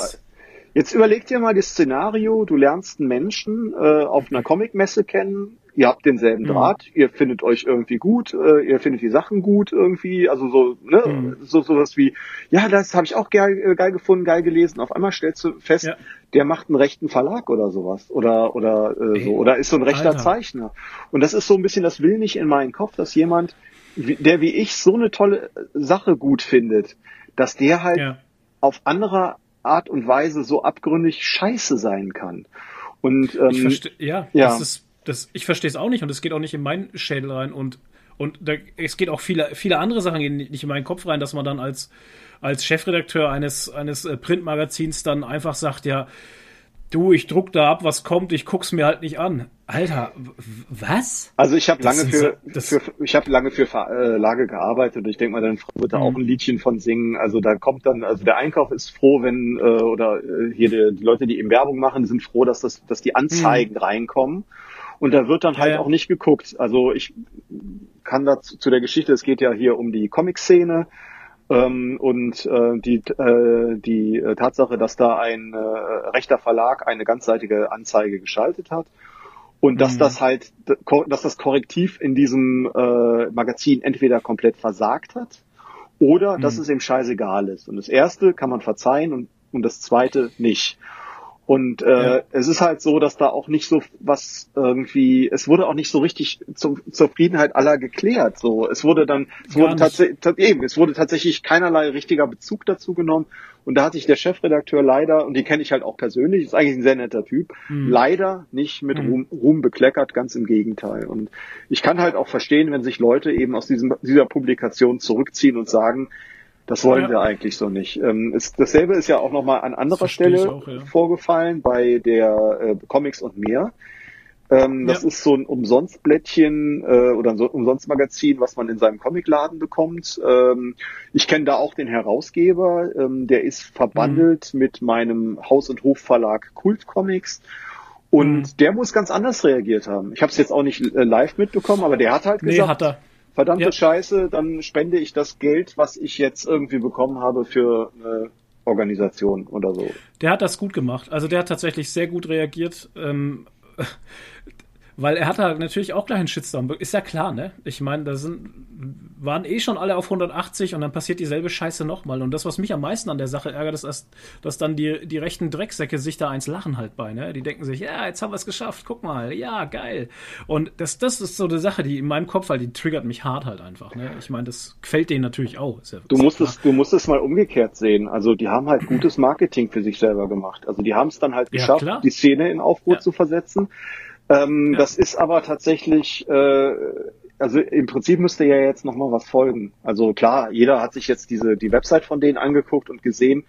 Jetzt überleg dir mal das Szenario, du lernst einen Menschen äh, auf einer Comicmesse kennen, ihr habt denselben mhm. Draht, ihr findet euch irgendwie gut, äh, ihr findet die Sachen gut irgendwie, also so, ne, mhm. so sowas wie, ja, das habe ich auch geil, äh, geil gefunden, geil gelesen. Auf einmal stellst du fest, ja. der macht einen rechten Verlag oder sowas oder oder äh, so oder ist so ein rechter Alter. Zeichner. Und das ist so ein bisschen, das will nicht in meinen Kopf, dass jemand, der wie ich so eine tolle Sache gut findet, dass der halt ja. auf anderer Art und Weise so abgründig scheiße sein kann. Und ähm, ich verstehe, ja, ja, das ist das, ich verstehe es auch nicht und es geht auch nicht in meinen Schädel rein und, und da, es geht auch viele, viele andere Sachen gehen nicht in meinen Kopf rein, dass man dann als, als Chefredakteur eines, eines äh, Printmagazins dann einfach sagt, ja, du, ich druck da ab, was kommt, ich guck's mir halt nicht an. Alter, was? Also ich habe lange für, für ich habe lange für äh, Lage gearbeitet und ich denke mal, dann wird da mhm. auch ein Liedchen von singen. Also da kommt dann, also der Einkauf ist froh, wenn äh, oder äh, hier die, die Leute, die eben Werbung machen, sind froh, dass das, dass die Anzeigen mhm. reinkommen. Und da wird dann halt ja. auch nicht geguckt. Also ich kann dazu zu der Geschichte, es geht ja hier um die Comic-Szene ähm, und äh, die, äh, die äh, Tatsache, dass da ein äh, rechter Verlag eine ganzseitige Anzeige geschaltet hat und dass mhm. das halt, dass das Korrektiv in diesem äh, Magazin entweder komplett versagt hat oder mhm. dass es ihm scheißegal ist. Und das erste kann man verzeihen und, und das zweite nicht. Und äh, ja. es ist halt so, dass da auch nicht so was irgendwie, es wurde auch nicht so richtig zum Zufriedenheit aller geklärt. So, es wurde dann, es wurde tatsächlich, eben, es wurde tatsächlich keinerlei richtiger Bezug dazu genommen. Und da hat sich der Chefredakteur leider, und die kenne ich halt auch persönlich, ist eigentlich ein sehr netter Typ, mhm. leider nicht mit mhm. Ruhm, Ruhm bekleckert, ganz im Gegenteil. Und ich kann halt auch verstehen, wenn sich Leute eben aus diesem, dieser Publikation zurückziehen und sagen, das wollen ja. wir eigentlich so nicht. Ähm, ist, dasselbe ist ja auch nochmal an anderer Stelle auch, ja. vorgefallen bei der äh, Comics und mehr. Ähm, das ja. ist so ein Umsonstblättchen äh, oder ein Umsonstmagazin, was man in seinem Comicladen bekommt. Ähm, ich kenne da auch den Herausgeber, ähm, der ist verbandelt mhm. mit meinem Haus- und Hofverlag Kult Comics. Und mhm. der muss ganz anders reagiert haben. Ich habe es jetzt auch nicht äh, live mitbekommen, aber der hat halt gesagt, nee, hat er verdammte ja. Scheiße, dann spende ich das Geld, was ich jetzt irgendwie bekommen habe für eine Organisation oder so. Der hat das gut gemacht. Also der hat tatsächlich sehr gut reagiert. Ähm, weil er hat da natürlich auch gleich einen Shitstorm. Ist ja klar, ne? Ich meine, da sind, waren eh schon alle auf 180 und dann passiert dieselbe Scheiße nochmal. Und das, was mich am meisten an der Sache ärgert, ist, dass, dass dann die, die rechten Drecksäcke sich da eins lachen halt bei, ne? Die denken sich, ja, jetzt haben wir es geschafft, guck mal, ja, geil. Und das, das ist so eine Sache, die in meinem Kopf halt, die triggert mich hart halt einfach, ne? Ich meine, das gefällt denen natürlich auch. Ja, du musst es, du musst es mal umgekehrt sehen. Also, die haben halt gutes Marketing für sich selber gemacht. Also, die haben es dann halt geschafft, ja, die Szene in Aufruhr ja. zu versetzen ähm, ja. Das ist aber tatsächlich, äh, also im Prinzip müsste ja jetzt nochmal was folgen. Also klar, jeder hat sich jetzt diese die Website von denen angeguckt und gesehen,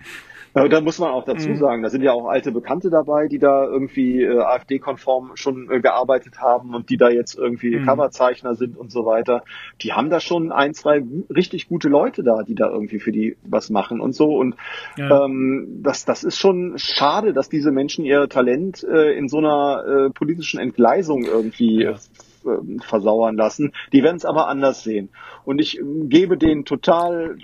da muss man auch dazu mhm. sagen, da sind ja auch alte Bekannte dabei, die da irgendwie äh, AfD-konform schon äh, gearbeitet haben und die da jetzt irgendwie mhm. Coverzeichner sind und so weiter. Die haben da schon ein, zwei richtig gute Leute da, die da irgendwie für die was machen und so. Und ja. ähm, das, das ist schon schade, dass diese Menschen ihr Talent äh, in so einer äh, politischen Entgleisung irgendwie ja ähm, versauern lassen. Die werden es aber anders sehen. Und ich gebe denen total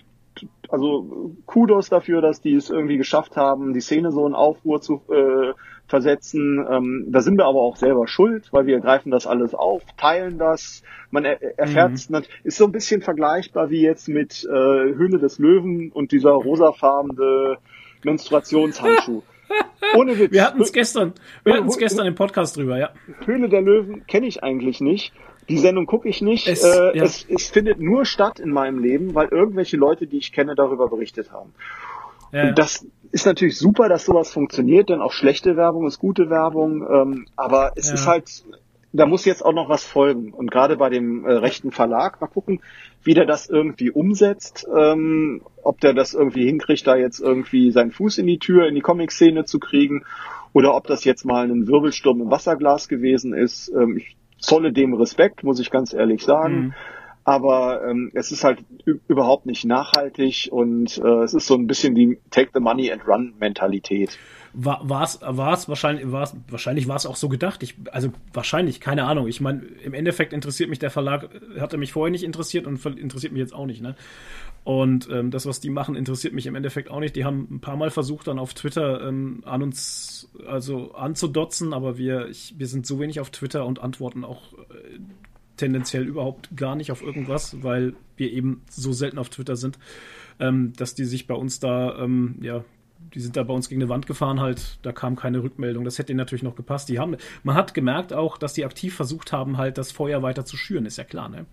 also Kudos dafür, dass die es irgendwie geschafft haben, die Szene so in Aufruhr zu äh, versetzen. Ähm, da sind wir aber auch selber schuld, weil wir greifen das alles auf, teilen das. Man er erfährt es, mhm. ist so ein bisschen vergleichbar wie jetzt mit äh, Höhle des Löwen und dieser rosafarbene Menstruationshandschuh. Ohne Witz. Wir hatten es gestern, wir hatten es gestern im Podcast drüber, ja. Höhle der Löwen kenne ich eigentlich nicht. Die Sendung gucke ich nicht. Es, äh, ja. es, es findet nur statt in meinem Leben, weil irgendwelche Leute, die ich kenne, darüber berichtet haben. Ja. Und das ist natürlich super, dass sowas funktioniert, denn auch schlechte Werbung ist gute Werbung. Ähm, aber es ja. ist halt, da muss jetzt auch noch was folgen. Und gerade bei dem äh, rechten Verlag, mal gucken, wie der das irgendwie umsetzt, ähm, ob der das irgendwie hinkriegt, da jetzt irgendwie seinen Fuß in die Tür, in die Comic-Szene zu kriegen, oder ob das jetzt mal ein Wirbelsturm im Wasserglas gewesen ist. Ähm, ich zolle dem Respekt, muss ich ganz ehrlich sagen. Mhm. Aber ähm, es ist halt überhaupt nicht nachhaltig und äh, es ist so ein bisschen die Take the Money and Run Mentalität. War es war's wahrscheinlich war's, wahrscheinlich war es auch so gedacht. Ich, also wahrscheinlich, keine Ahnung. Ich meine, im Endeffekt interessiert mich der Verlag, hatte mich vorher nicht interessiert und interessiert mich jetzt auch nicht. Ne? Und ähm, das, was die machen, interessiert mich im Endeffekt auch nicht. Die haben ein paar Mal versucht, dann auf Twitter ähm, an uns also anzudotzen, aber wir, ich, wir sind so wenig auf Twitter und antworten auch äh, tendenziell überhaupt gar nicht auf irgendwas, weil wir eben so selten auf Twitter sind, ähm, dass die sich bei uns da ähm, ja die sind da bei uns gegen eine Wand gefahren halt, da kam keine Rückmeldung. Das hätte ihnen natürlich noch gepasst. Die haben, man hat gemerkt auch, dass die aktiv versucht haben, halt das Feuer weiter zu schüren, ist ja klar, ne?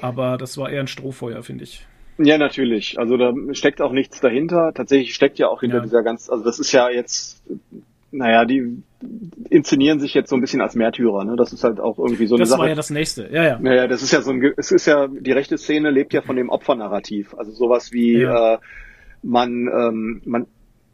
Aber das war eher ein Strohfeuer, finde ich. Ja, natürlich. Also da steckt auch nichts dahinter. Tatsächlich steckt ja auch hinter ja. dieser ganz, also das ist ja jetzt, naja, die inszenieren sich jetzt so ein bisschen als Märtyrer, ne? Das ist halt auch irgendwie so eine das Sache. Das war ja das nächste, ja, ja. Naja, das ist ja so ein, es ist ja, die rechte Szene lebt ja von dem Opfernarrativ. Also sowas wie, ja. äh, man, ähm, man,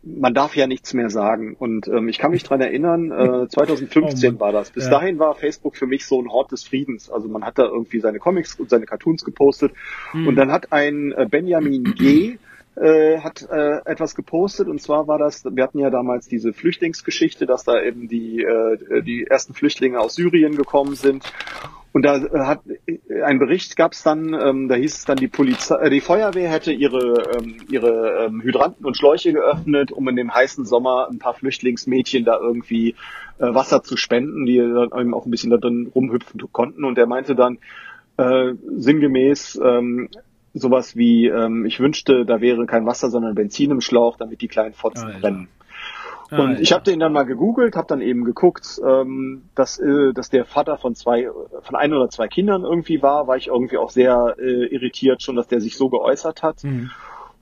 man darf ja nichts mehr sagen. Und ähm, ich kann mich dran erinnern, äh, 2015 oh war das. Bis ja. dahin war Facebook für mich so ein Hort des Friedens. Also man hat da irgendwie seine Comics und seine Cartoons gepostet. Hm. Und dann hat ein äh, Benjamin G. Äh, hat äh, etwas gepostet und zwar war das, wir hatten ja damals diese Flüchtlingsgeschichte, dass da eben die, äh, die ersten Flüchtlinge aus Syrien gekommen sind und da äh, hat äh, ein Bericht gab es dann, ähm, da hieß es dann, die Polizei, äh, die Feuerwehr hätte ihre ähm, ihre ähm, Hydranten und Schläuche geöffnet, um in dem heißen Sommer ein paar Flüchtlingsmädchen da irgendwie äh, Wasser zu spenden, die dann eben auch ein bisschen da drin rumhüpfen konnten. Und er meinte dann äh, sinngemäß ähm, sowas wie, ähm, ich wünschte, da wäre kein Wasser, sondern Benzin im Schlauch, damit die kleinen Fotzen brennen. Ah, und ja. ich habe den dann mal gegoogelt, habe dann eben geguckt, ähm, dass, äh, dass der Vater von zwei, von ein oder zwei Kindern irgendwie war, war ich irgendwie auch sehr äh, irritiert schon, dass der sich so geäußert hat. Mhm.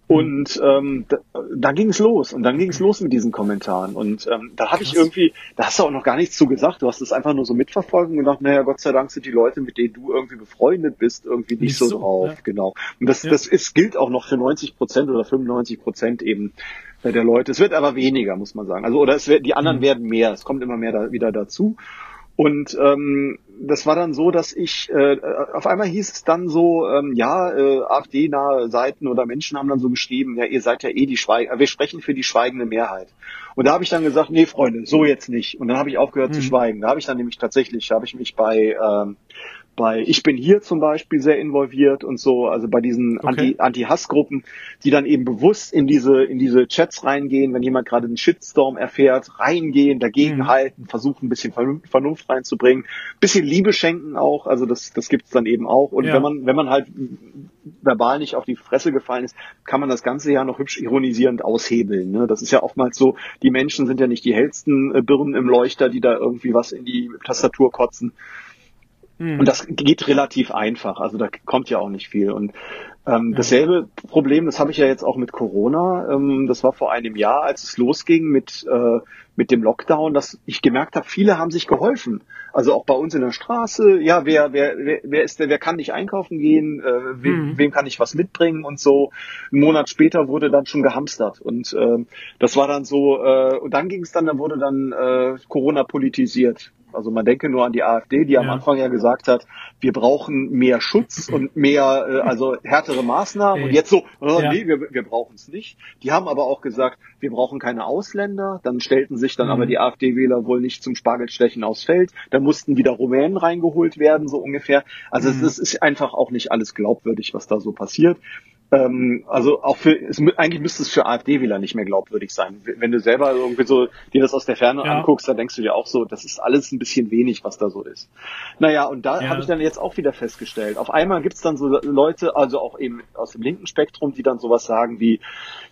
Und ähm, da, da ging es los und dann ging es los mit diesen Kommentaren und ähm, da habe ich irgendwie, da hast du auch noch gar nichts zu gesagt, du hast es einfach nur so mitverfolgt und gedacht, naja, Gott sei Dank sind die Leute, mit denen du irgendwie befreundet bist, irgendwie nicht, nicht so, so, drauf, ja. genau. Und das, ja. das ist, gilt auch noch für 90 Prozent oder 95 Prozent eben der Leute. Es wird aber weniger, muss man sagen. Also oder es wird, die anderen mhm. werden mehr. Es kommt immer mehr da, wieder dazu. Und ähm, das war dann so, dass ich äh, auf einmal hieß es dann so, ähm, ja, äh, AfD-nahe Seiten oder Menschen haben dann so geschrieben, ja, ihr seid ja eh die Schweigende, wir sprechen für die schweigende Mehrheit. Und da habe ich dann gesagt, nee, Freunde, so jetzt nicht. Und dann habe ich aufgehört mhm. zu schweigen. Da habe ich dann nämlich tatsächlich, habe ich mich bei ähm, bei Ich bin hier zum Beispiel sehr involviert und so, also bei diesen okay. Anti-Hass-Gruppen, die dann eben bewusst in diese, in diese Chats reingehen, wenn jemand gerade einen Shitstorm erfährt, reingehen, dagegenhalten, mhm. versuchen ein bisschen Vernunft reinzubringen, bisschen Liebe schenken auch, also das, das gibt's dann eben auch. Und ja. wenn man, wenn man halt verbal nicht auf die Fresse gefallen ist, kann man das ganze ja noch hübsch ironisierend aushebeln. Ne? Das ist ja oftmals so, die Menschen sind ja nicht die hellsten äh, Birnen im Leuchter, die da irgendwie was in die Tastatur kotzen. Mhm. Und das geht relativ einfach. Also da kommt ja auch nicht viel. Und ähm, dasselbe Problem, das habe ich ja jetzt auch mit Corona. Ähm, das war vor einem Jahr, als es losging mit äh, mit dem Lockdown, dass ich gemerkt habe, viele haben sich geholfen. Also auch bei uns in der Straße. Ja, wer wer wer, wer ist der? Wer kann nicht einkaufen gehen? Äh, wem, mhm. wem kann ich was mitbringen und so. Ein Monat später wurde dann schon gehamstert und äh, das war dann so. Äh, und dann ging es dann, dann wurde dann äh, Corona politisiert. Also man denke nur an die AfD, die ja. am Anfang ja gesagt hat, wir brauchen mehr Schutz und mehr, äh, also härtere Maßnahmen. Und jetzt so, oh, ja. nee, wir, wir brauchen es nicht. Die haben aber auch gesagt, wir brauchen keine Ausländer. Dann stellten sich dann mhm. aber die AfD-Wähler wohl nicht zum Spargelstechen aufs Feld. Da mussten wieder Rumänen reingeholt werden, so ungefähr. Also mhm. es, es ist einfach auch nicht alles glaubwürdig, was da so passiert. Ähm, also auch für, es, eigentlich müsste es für AfD-Wähler nicht mehr glaubwürdig sein. Wenn du selber irgendwie so dir das aus der Ferne ja. anguckst, dann denkst du dir auch so, das ist alles ein bisschen wenig, was da so ist. Naja, und da ja. habe ich dann jetzt auch wieder festgestellt. Auf einmal gibt's dann so Leute, also auch eben aus dem linken Spektrum, die dann sowas sagen wie,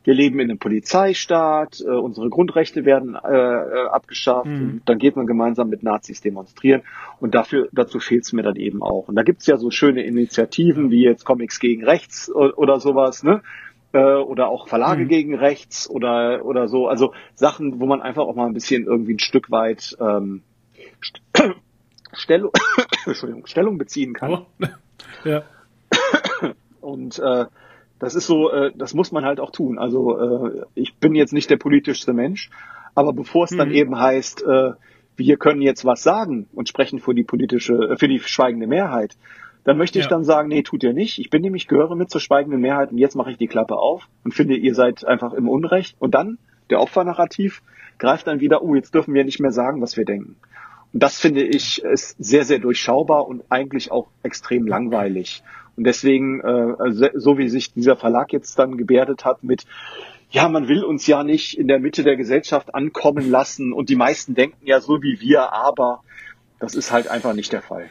wir leben in einem Polizeistaat, äh, unsere Grundrechte werden äh, äh abgeschafft, mhm. dann geht man gemeinsam mit Nazis demonstrieren und dafür dazu fehlt's mir dann eben auch. Und da gibt's ja so schöne Initiativen wie jetzt Comics gegen Rechts oder so sowas, ne? Äh, oder auch Verlage mhm. gegen rechts oder oder so. Also Sachen, wo man einfach auch mal ein bisschen irgendwie ein Stück weit ähm, St Stellung, Entschuldigung, Stellung beziehen kann. Oh. ja. Und äh, das ist so, äh, das muss man halt auch tun. Also äh, ich bin jetzt nicht der politischste Mensch, aber bevor es dann mhm. eben heißt, äh, wir können jetzt was sagen und sprechen für die politische, äh, für die schweigende Mehrheit, dann möchte ich ja. dann sagen, nee, tut ihr nicht. Ich bin nämlich, gehöre mit zur schweigenden Mehrheit und jetzt mache ich die Klappe auf und finde, ihr seid einfach im Unrecht. Und dann, der Opfernarrativ, greift dann wieder, oh, jetzt dürfen wir nicht mehr sagen, was wir denken. Und das finde ich ist sehr, sehr durchschaubar und eigentlich auch extrem langweilig. Und deswegen, äh, so wie sich dieser Verlag jetzt dann gebärdet hat mit, ja, man will uns ja nicht in der Mitte der Gesellschaft ankommen lassen und die meisten denken ja so wie wir, aber das ist halt einfach nicht der Fall.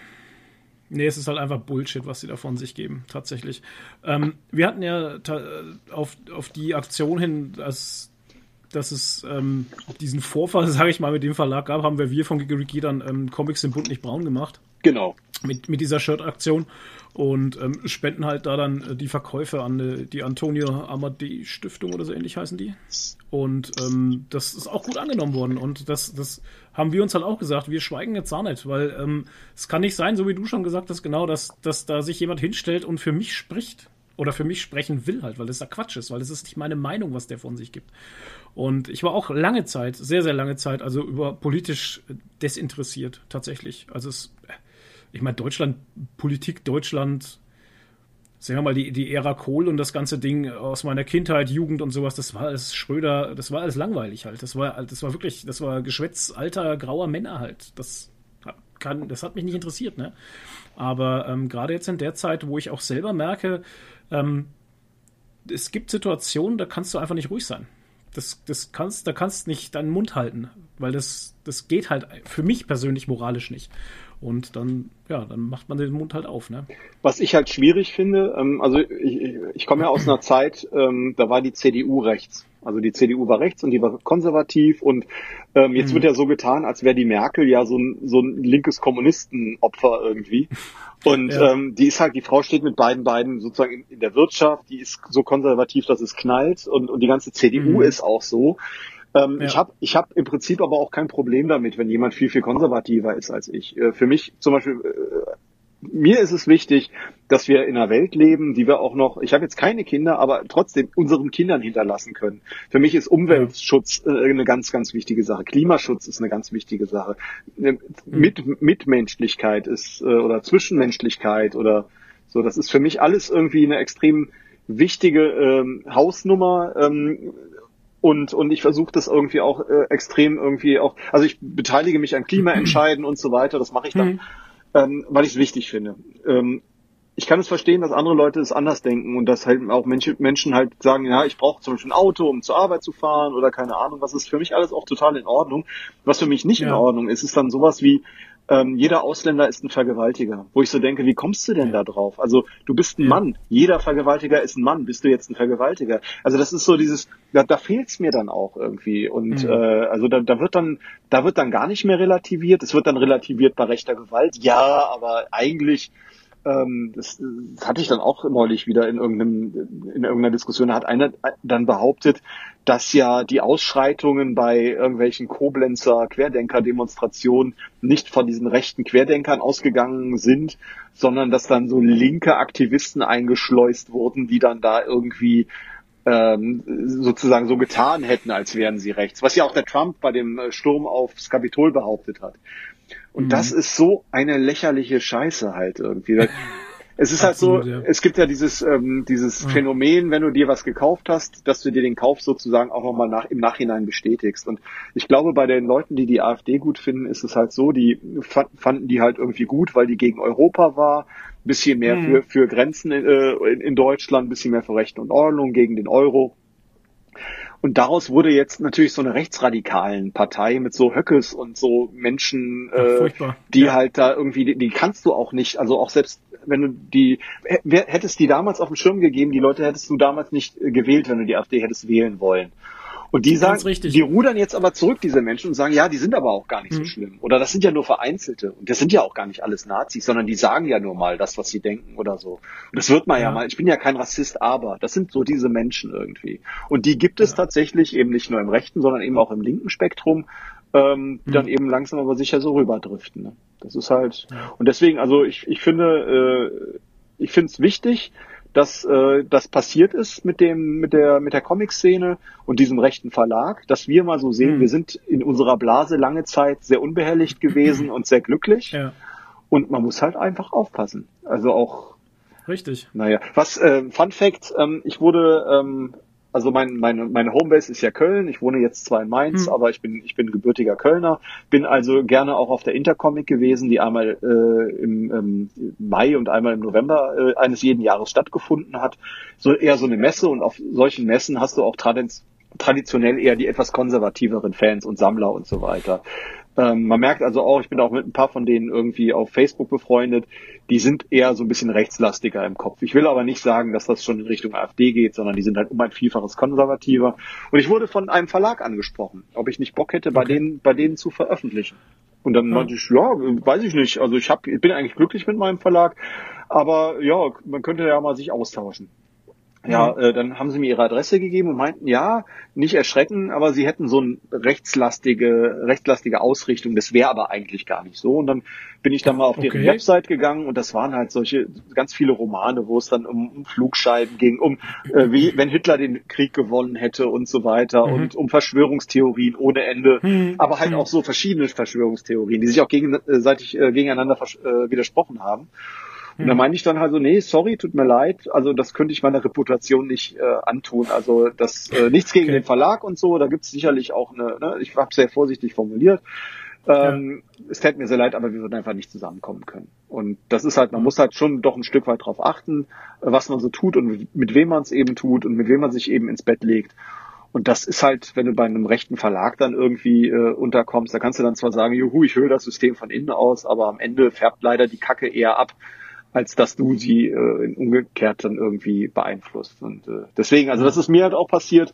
Nee, es ist halt einfach Bullshit, was sie da von sich geben, tatsächlich. Ähm, wir hatten ja auf, auf die Aktion hin, dass, dass es ähm, diesen Vorfall, sage ich mal, mit dem Verlag gab, haben wir, wir von Gigeriki dann ähm, Comics im Bund nicht braun gemacht. Genau. Mit, mit dieser Shirt-Aktion und ähm, spenden halt da dann äh, die Verkäufe an äh, die Antonio Amadei Stiftung oder so ähnlich heißen die. Und ähm, das ist auch gut angenommen worden und das, das haben wir uns halt auch gesagt, wir schweigen jetzt auch nicht, weil ähm, es kann nicht sein, so wie du schon gesagt hast, genau, dass, dass da sich jemand hinstellt und für mich spricht oder für mich sprechen will halt, weil das da Quatsch ist, weil das ist nicht meine Meinung, was der von sich gibt. Und ich war auch lange Zeit, sehr, sehr lange Zeit, also über politisch desinteressiert tatsächlich. Also es ich meine, Deutschland, Politik Deutschland, sagen wir mal, die, die Ära Kohl und das ganze Ding aus meiner Kindheit, Jugend und sowas, das war alles Schröder, das war alles langweilig halt. Das war, das war wirklich, das war Geschwätz alter, grauer Männer halt. Das kann, das hat mich nicht interessiert, ne? Aber ähm, gerade jetzt in der Zeit, wo ich auch selber merke, ähm, es gibt Situationen, da kannst du einfach nicht ruhig sein. Das, das kannst, da kannst nicht deinen Mund halten, weil das, das geht halt für mich persönlich moralisch nicht. Und dann, ja, dann macht man den Mund halt auf. Ne? Was ich halt schwierig finde, ähm, also ich, ich komme ja aus einer Zeit, ähm, da war die CDU rechts. Also die CDU war rechts und die war konservativ und ähm, jetzt mhm. wird ja so getan, als wäre die Merkel ja so ein, so ein linkes Kommunistenopfer irgendwie. Und ja. ähm, die ist halt, die Frau steht mit beiden Beinen sozusagen in, in, der Wirtschaft, die ist so konservativ, dass es knallt und, und die ganze CDU mhm. ist auch so. Ähm, ja. Ich habe ich hab im Prinzip aber auch kein Problem damit, wenn jemand viel, viel konservativer ist als ich. Äh, für mich zum Beispiel, äh, mir ist es wichtig, dass wir in einer Welt leben, die wir auch noch, ich habe jetzt keine Kinder, aber trotzdem unseren Kindern hinterlassen können. Für mich ist Umweltschutz äh, eine ganz, ganz wichtige Sache. Klimaschutz ist eine ganz wichtige Sache. Äh, Mit, Mitmenschlichkeit ist äh, oder Zwischenmenschlichkeit oder so, das ist für mich alles irgendwie eine extrem wichtige ähm, Hausnummer. Ähm, und, und ich versuche das irgendwie auch äh, extrem irgendwie auch, also ich beteilige mich an Klimaentscheiden und so weiter, das mache ich dann, mhm. ähm, weil ich es wichtig finde. Ähm, ich kann es verstehen, dass andere Leute es anders denken und dass halt auch Menschen, Menschen halt sagen, ja, ich brauche zum Beispiel ein Auto, um zur Arbeit zu fahren oder keine Ahnung, was ist für mich alles auch total in Ordnung. Was für mich nicht ja. in Ordnung ist, ist dann sowas wie, ähm, jeder Ausländer ist ein Vergewaltiger. Wo ich so denke, wie kommst du denn da drauf? Also du bist ein. Mann, jeder Vergewaltiger ist ein Mann, bist du jetzt ein Vergewaltiger? Also das ist so dieses, da, da fehlt's mir dann auch irgendwie. Und mhm. äh, also da, da wird dann, da wird dann gar nicht mehr relativiert. Es wird dann relativiert bei rechter Gewalt. Ja, aber eigentlich ähm, das, das hatte ich dann auch neulich wieder in irgendeinem in irgendeiner Diskussion, da hat einer dann behauptet, dass ja die Ausschreitungen bei irgendwelchen Koblenzer Querdenker-Demonstrationen nicht von diesen rechten Querdenkern ausgegangen sind, sondern dass dann so linke Aktivisten eingeschleust wurden, die dann da irgendwie ähm, sozusagen so getan hätten, als wären sie rechts, was ja auch der Trump bei dem Sturm aufs Kapitol behauptet hat. Und mhm. das ist so eine lächerliche Scheiße halt irgendwie. Es ist Absolut, halt so, ja. es gibt ja dieses, ähm, dieses ja. Phänomen, wenn du dir was gekauft hast, dass du dir den Kauf sozusagen auch nochmal nach, im Nachhinein bestätigst. Und ich glaube, bei den Leuten, die die AfD gut finden, ist es halt so, die fanden die halt irgendwie gut, weil die gegen Europa war, bisschen mehr mhm. für, für Grenzen äh, in, in Deutschland, bisschen mehr für Recht und Ordnung gegen den Euro. Und daraus wurde jetzt natürlich so eine rechtsradikalen Partei mit so Höckes und so Menschen, äh, die ja. halt da irgendwie, die, die, kannst du auch nicht, also auch selbst wenn du die, hättest die damals auf dem Schirm gegeben, die Leute hättest du damals nicht gewählt, wenn du die AfD hättest wählen wollen. Und die sagen, die rudern jetzt aber zurück, diese Menschen, und sagen, ja, die sind aber auch gar nicht mhm. so schlimm. Oder das sind ja nur Vereinzelte. Und das sind ja auch gar nicht alles Nazis, sondern die sagen ja nur mal das, was sie denken oder so. Und das wird man ja, ja mal, ich bin ja kein Rassist, aber das sind so diese Menschen irgendwie. Und die gibt es ja. tatsächlich eben nicht nur im rechten, sondern eben auch im linken Spektrum, ähm, die mhm. dann eben langsam aber sicher so rüberdriften. Ne? Das ist halt, und deswegen, also ich, ich finde, äh, ich finde es wichtig, dass äh, das passiert ist mit dem mit der mit der Comic-Szene und diesem rechten Verlag, dass wir mal so sehen, mhm. wir sind in unserer Blase lange Zeit sehr unbehelligt gewesen und sehr glücklich. Ja. Und man muss halt einfach aufpassen. Also auch Richtig. Naja, was äh, Fun Fact: ähm, Ich wurde ähm, also mein, meine, meine Homebase ist ja Köln. Ich wohne jetzt zwar in Mainz, hm. aber ich bin, ich bin gebürtiger Kölner. Bin also gerne auch auf der Intercomic gewesen, die einmal äh, im ähm, Mai und einmal im November äh, eines jeden Jahres stattgefunden hat. So eher so eine Messe und auf solchen Messen hast du auch traditionell eher die etwas konservativeren Fans und Sammler und so weiter. Ähm, man merkt also auch, ich bin auch mit ein paar von denen irgendwie auf Facebook befreundet, die sind eher so ein bisschen rechtslastiger im Kopf. Ich will aber nicht sagen, dass das schon in Richtung AfD geht, sondern die sind halt um ein Vielfaches konservativer. Und ich wurde von einem Verlag angesprochen, ob ich nicht Bock hätte, bei denen, bei denen zu veröffentlichen. Und dann ja. meinte ich, ja, weiß ich nicht. Also ich hab, ich bin eigentlich glücklich mit meinem Verlag, aber ja, man könnte ja mal sich austauschen. Ja, äh, dann haben sie mir ihre Adresse gegeben und meinten, ja, nicht erschrecken, aber sie hätten so eine rechtslastige, rechtslastige Ausrichtung. Das wäre aber eigentlich gar nicht so. Und dann bin ich dann mal auf okay. deren Website gegangen und das waren halt solche ganz viele Romane, wo es dann um, um Flugscheiben ging, um äh, wie wenn Hitler den Krieg gewonnen hätte und so weiter mhm. und um Verschwörungstheorien ohne Ende, mhm. aber halt mhm. auch so verschiedene Verschwörungstheorien, die sich auch gegenseitig äh, gegeneinander äh, widersprochen haben. Und da hm. meine ich dann halt so, nee, sorry, tut mir leid, also das könnte ich meiner Reputation nicht äh, antun. Also das äh, nichts gegen okay. den Verlag und so, da gibt es sicherlich auch eine, ne, ich habe sehr vorsichtig formuliert. Ähm, ja. Es fällt mir sehr leid, aber wir würden einfach nicht zusammenkommen können. Und das ist halt, man muss halt schon doch ein Stück weit drauf achten, was man so tut und mit wem man es eben tut und mit wem man sich eben ins Bett legt. Und das ist halt, wenn du bei einem rechten Verlag dann irgendwie äh, unterkommst, da kannst du dann zwar sagen, juhu, ich höre das System von innen aus, aber am Ende färbt leider die Kacke eher ab, als dass du sie äh, umgekehrt dann irgendwie beeinflusst. Und äh, deswegen, also das ist mir halt auch passiert.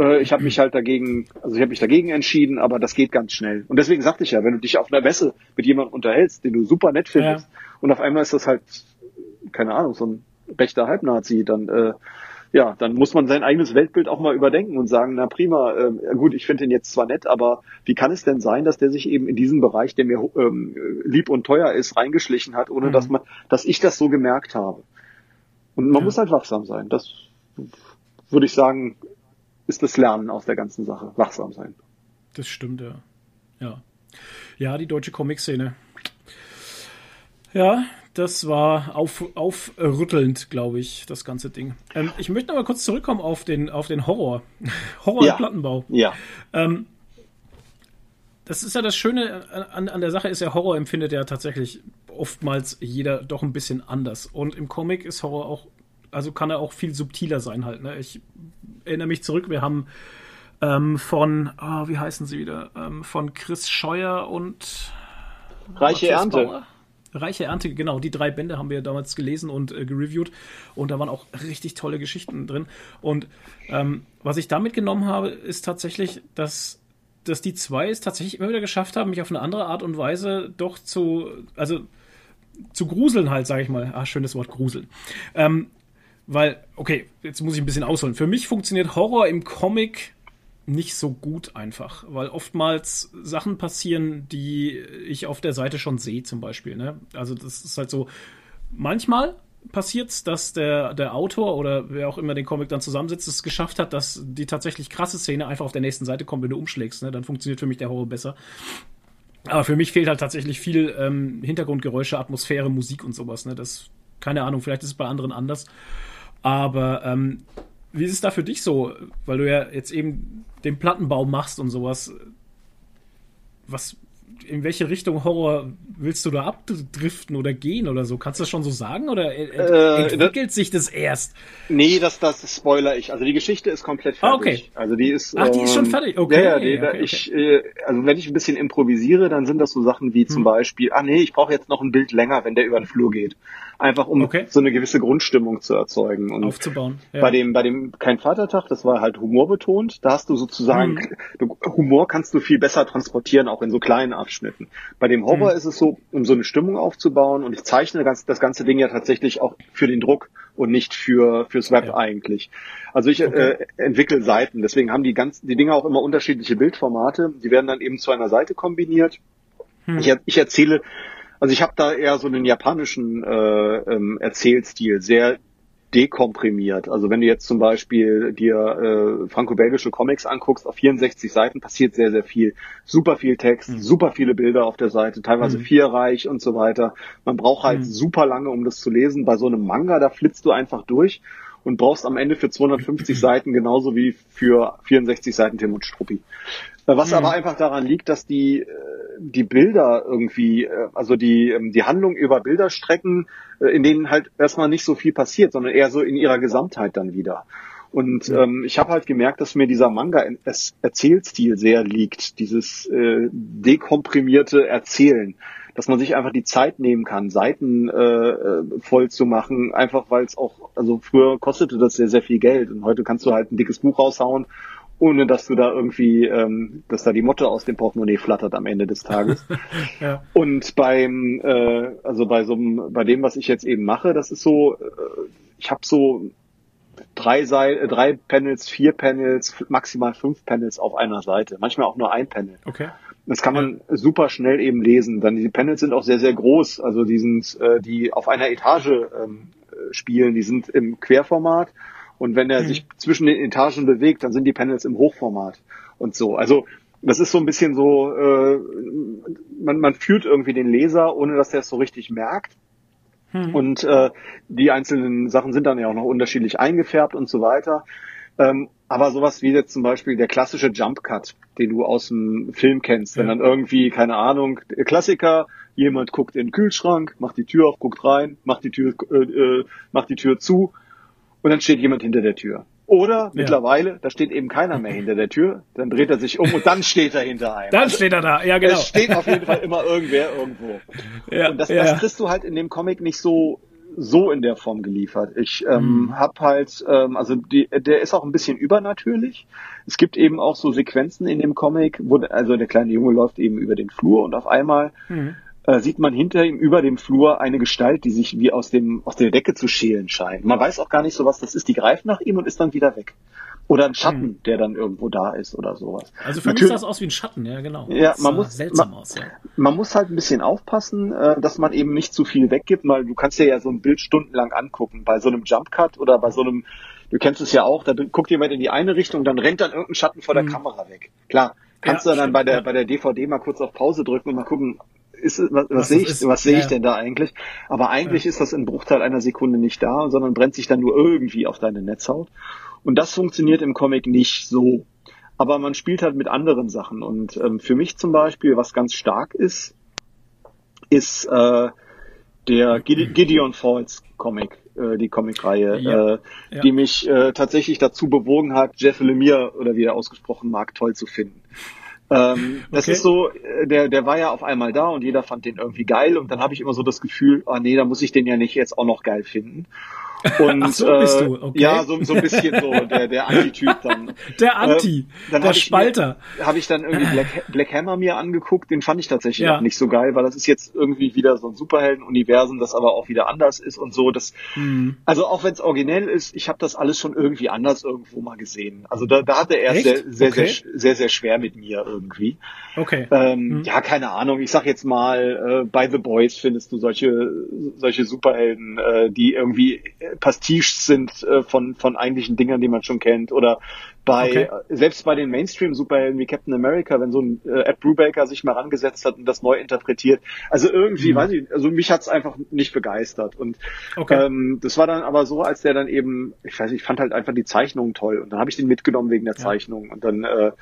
Äh, ich habe mich halt dagegen, also ich habe mich dagegen entschieden, aber das geht ganz schnell. Und deswegen sagte ich ja, wenn du dich auf einer Messe mit jemandem unterhältst, den du super nett findest, ja. und auf einmal ist das halt, keine Ahnung, so ein rechter Halbnazi, dann äh, ja, dann muss man sein eigenes Weltbild auch mal überdenken und sagen, na prima, äh, gut, ich finde ihn jetzt zwar nett, aber wie kann es denn sein, dass der sich eben in diesen Bereich, der mir ähm, lieb und teuer ist, reingeschlichen hat, ohne mhm. dass man, dass ich das so gemerkt habe. Und man ja. muss halt wachsam sein. Das würde ich sagen, ist das Lernen aus der ganzen Sache. Wachsam sein. Das stimmt, ja. Ja. Ja, die deutsche Comic-Szene. Ja, das war auf, aufrüttelnd, glaube ich, das ganze Ding. Ähm, ich möchte aber kurz zurückkommen auf den, auf den Horror. Horror ja. im Plattenbau. Ja. Ähm, das ist ja das Schöne an, an der Sache, ist ja, Horror empfindet ja tatsächlich oftmals jeder doch ein bisschen anders. Und im Comic ist Horror auch, also kann er auch viel subtiler sein halt. Ne? Ich erinnere mich zurück, wir haben ähm, von, oh, wie heißen sie wieder, ähm, von Chris Scheuer und Reiche Ernte. Bauer? Reiche Ernte, genau, die drei Bände haben wir damals gelesen und äh, gereviewt und da waren auch richtig tolle Geschichten drin. Und ähm, was ich damit genommen habe, ist tatsächlich, dass, dass die zwei es tatsächlich immer wieder geschafft haben, mich auf eine andere Art und Weise doch zu, also zu gruseln halt, sage ich mal. Ah, schönes Wort, gruseln. Ähm, weil, okay, jetzt muss ich ein bisschen ausholen. Für mich funktioniert Horror im Comic nicht so gut einfach, weil oftmals Sachen passieren, die ich auf der Seite schon sehe, zum Beispiel. Ne? Also das ist halt so, manchmal passiert es, dass der, der Autor oder wer auch immer den Comic dann zusammensetzt, es geschafft hat, dass die tatsächlich krasse Szene einfach auf der nächsten Seite kommt, wenn du umschlägst. Ne? Dann funktioniert für mich der Horror besser. Aber für mich fehlt halt tatsächlich viel ähm, Hintergrundgeräusche, Atmosphäre, Musik und sowas. Ne? Das, keine Ahnung, vielleicht ist es bei anderen anders. Aber ähm, wie ist es da für dich so? Weil du ja jetzt eben den Plattenbau machst und sowas. Was, in welche Richtung Horror willst du da abdriften oder gehen oder so? Kannst du das schon so sagen oder ent äh, entwickelt das, sich das erst? Nee, das, das spoiler ich. Also die Geschichte ist komplett fertig. Ah, okay. Also die ist. Ach, die ist schon ähm, fertig. Okay. Ja, ja die, okay, ich, okay. Äh, also wenn ich ein bisschen improvisiere, dann sind das so Sachen wie hm. zum Beispiel, ah nee, ich brauche jetzt noch ein Bild länger, wenn der über den Flur geht. Einfach um okay. so eine gewisse Grundstimmung zu erzeugen. Und Aufzubauen. Ja. Bei dem, bei dem Kein Vatertag, das war halt humorbetont. Da hast du sozusagen, hm. Humor kannst du viel besser transportieren, auch in so kleinen Abschnitten. Bei dem Horror hm. ist es so, um so eine Stimmung aufzubauen und ich zeichne das ganze Ding ja tatsächlich auch für den Druck und nicht für fürs Web ja. eigentlich. Also ich okay. äh, entwickle Seiten, deswegen haben die ganz die Dinge auch immer unterschiedliche Bildformate. Die werden dann eben zu einer Seite kombiniert. Hm. Ich, ich erzähle, also ich habe da eher so einen japanischen äh, ähm, Erzählstil, sehr dekomprimiert. Also wenn du jetzt zum Beispiel dir äh, franco-belgische Comics anguckst, auf 64 Seiten passiert sehr, sehr viel. Super viel Text, mhm. super viele Bilder auf der Seite, teilweise mhm. vierreich und so weiter. Man braucht halt mhm. super lange, um das zu lesen. Bei so einem Manga, da flitzt du einfach durch und brauchst am Ende für 250 Seiten genauso wie für 64 Seiten Tim und Struppi. Äh, was mhm. aber einfach daran liegt, dass die, äh, die Bilder irgendwie, äh, also die, ähm, die Handlung über Bilderstrecken, in denen halt erstmal nicht so viel passiert, sondern eher so in ihrer Gesamtheit dann wieder. Und ja. ähm, ich habe halt gemerkt, dass mir dieser Manga-Erzählstil sehr liegt, dieses äh, dekomprimierte Erzählen, dass man sich einfach die Zeit nehmen kann, Seiten äh, voll zu machen, einfach weil es auch, also früher kostete das sehr, sehr viel Geld und heute kannst du halt ein dickes Buch raushauen ohne dass du da irgendwie, ähm, dass da die Motte aus dem Portemonnaie flattert am Ende des Tages. ja. Und beim, äh, also bei so einem, bei dem, was ich jetzt eben mache, das ist so, äh, ich habe so drei Seil, äh, drei Panels, vier Panels, maximal fünf Panels auf einer Seite, manchmal auch nur ein Panel. Okay. Das kann man ja. super schnell eben lesen. Dann die Panels sind auch sehr sehr groß, also die sind, äh, die auf einer Etage ähm, spielen, die sind im Querformat und wenn er mhm. sich zwischen den Etagen bewegt, dann sind die Panels im Hochformat und so. Also das ist so ein bisschen so, äh, man, man führt irgendwie den Leser, ohne dass er es so richtig merkt. Mhm. Und äh, die einzelnen Sachen sind dann ja auch noch unterschiedlich eingefärbt und so weiter. Ähm, aber sowas wie jetzt zum Beispiel der klassische Jump Cut, den du aus dem Film kennst, wenn dann irgendwie, keine Ahnung, Klassiker, jemand guckt in den Kühlschrank, macht die Tür auf, guckt rein, macht die Tür, äh, äh, macht die Tür zu, und dann steht jemand hinter der Tür. Oder ja. mittlerweile, da steht eben keiner mehr hinter der Tür, dann dreht er sich um und dann steht er hinter einem. Dann also, steht er da, ja genau. Es steht auf jeden Fall immer irgendwer irgendwo. Ja, und das, ja. das kriegst du halt in dem Comic nicht so so in der Form geliefert. Ich ähm, mhm. habe halt, ähm, also die, der ist auch ein bisschen übernatürlich. Es gibt eben auch so Sequenzen in dem Comic, wo also der kleine Junge läuft eben über den Flur und auf einmal mhm äh, sieht man hinter ihm über dem Flur eine Gestalt, die sich wie aus dem aus der Decke zu schälen scheint. Man weiß auch gar nicht so, was das ist. Die greift nach ihm und ist dann wieder weg. Oder ein Schatten, hm. der dann irgendwo da ist oder sowas. Also für Natürlich, mich sah das aus wie ein Schatten, ja genau. Ja, man muss seltsam man, aus. Ja. Man muss halt ein bisschen aufpassen, äh, dass man eben nicht zu viel weggibt, weil du kannst dir ja so ein Bild stundenlang angucken. Bei so einem Jump Cut oder bei so einem, du kennst es ja auch, da guckt jemand in die eine Richtung, dann rennt dann irgendein Schatten vor der hm. Kamera weg. Klar, kannst ja, du dann bei der bei der DVD mal kurz auf Pause drücken und mal gucken, ist, was, was, sehe ich, ist. was sehe ich denn da eigentlich? Aber eigentlich ja. ist das in Bruchteil einer Sekunde nicht da, sondern brennt sich dann nur irgendwie auf deine Netzhaut. Und das funktioniert im Comic nicht so. Aber man spielt halt mit anderen Sachen. Und ähm, für mich zum Beispiel, was ganz stark ist, ist äh, der Gideon Falls Comic, äh, die Comicreihe, ja, äh, ja. die mich äh, tatsächlich dazu bewogen hat, Jeff Lemire oder wie er ausgesprochen mag, toll zu finden. Ähm, das okay. ist so, äh, der, der war ja auf einmal da und jeder fand den irgendwie geil und dann habe ich immer so das Gefühl, ah nee, da muss ich den ja nicht jetzt auch noch geil finden. Und, Ach so bist du, okay. Ja, so, so ein bisschen so, der, der Anti-Typ dann. Der Anti, äh, der Spalter. Habe ich dann irgendwie Black, Black Hammer mir angeguckt, den fand ich tatsächlich ja. auch nicht so geil, weil das ist jetzt irgendwie wieder so ein Superhelden-Universum, das aber auch wieder anders ist und so. Das, mhm. Also auch wenn es originell ist, ich habe das alles schon irgendwie anders irgendwo mal gesehen. Also da, da hatte er sehr, sehr, okay. sehr, sehr, sehr schwer mit mir irgendwie. Okay. Ähm, mhm. Ja, keine Ahnung. Ich sag jetzt mal, äh, bei The Boys findest du solche, solche Superhelden, äh, die irgendwie Pastiche sind äh, von, von eigentlichen Dingern, die man schon kennt. Oder bei, okay. äh, selbst bei den Mainstream-Superhelden wie Captain America, wenn so ein äh, Ed Brubaker sich mal rangesetzt hat und das neu interpretiert. Also irgendwie, mhm. weiß ich, also mich hat's einfach nicht begeistert. Und okay. ähm, das war dann aber so, als der dann eben, ich weiß nicht, ich fand halt einfach die Zeichnung toll. Und dann habe ich den mitgenommen wegen der ja. Zeichnung. Und dann äh,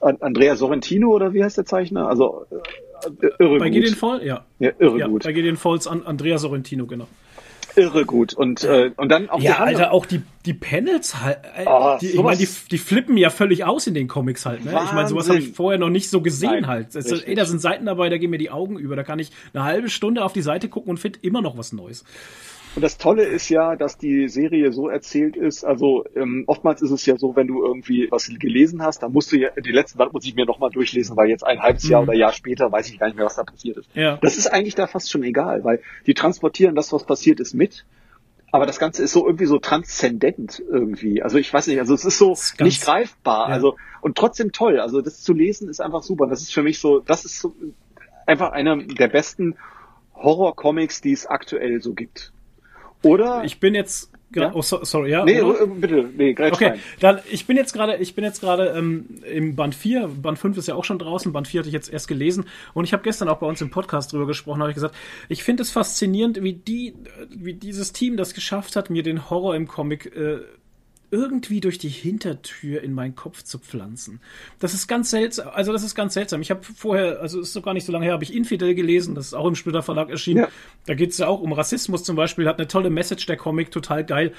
Andrea Sorrentino oder wie heißt der Zeichner? Also äh, irre bei Gideon Fall? Ja. Ja, irre ja, gut. Bei Gideon Falls an Andrea Sorrentino, genau. Irre gut. Und, äh, und dann auch Ja, die Alter, auch die, die Panels halt. Oh, die, ich meine, die, die flippen ja völlig aus in den Comics halt. Ne? Ich meine, sowas habe ich vorher noch nicht so gesehen Nein, halt. Also, ey, da sind Seiten dabei, da gehen mir die Augen über. Da kann ich eine halbe Stunde auf die Seite gucken und finde immer noch was Neues. Und das Tolle ist ja, dass die Serie so erzählt ist. Also ähm, oftmals ist es ja so, wenn du irgendwie was gelesen hast, dann musst du ja die letzten Band muss ich mir nochmal durchlesen, weil jetzt ein halbes Jahr mhm. oder Jahr später weiß ich gar nicht mehr, was da passiert ist. Ja. Das ist eigentlich da fast schon egal, weil die transportieren das, was passiert ist, mit. Aber das Ganze ist so irgendwie so transzendent irgendwie. Also ich weiß nicht, also es ist so ist nicht greifbar. Ja. Also und trotzdem toll. Also das zu lesen ist einfach super. Das ist für mich so, das ist so einfach einer der besten Horror-Comics, die es aktuell so gibt. Oder? Ich bin jetzt ja? Oh, so, sorry, ja. Nee, oder? bitte, nee, Okay, rein. dann ich bin jetzt gerade, ich bin jetzt gerade ähm, im Band 4, Band 5 ist ja auch schon draußen, Band 4 hatte ich jetzt erst gelesen und ich habe gestern auch bei uns im Podcast drüber gesprochen, habe ich gesagt, ich finde es faszinierend, wie die wie dieses Team das geschafft hat, mir den Horror im Comic äh, irgendwie durch die Hintertür in meinen Kopf zu pflanzen. Das ist ganz seltsam. Also das ist ganz seltsam. Ich habe vorher, also ist so gar nicht so lange her, habe ich Infidel gelesen. Das ist auch im Splitter Verlag erschienen. Ja. Da geht es ja auch um Rassismus zum Beispiel. Hat eine tolle Message der Comic, total geil.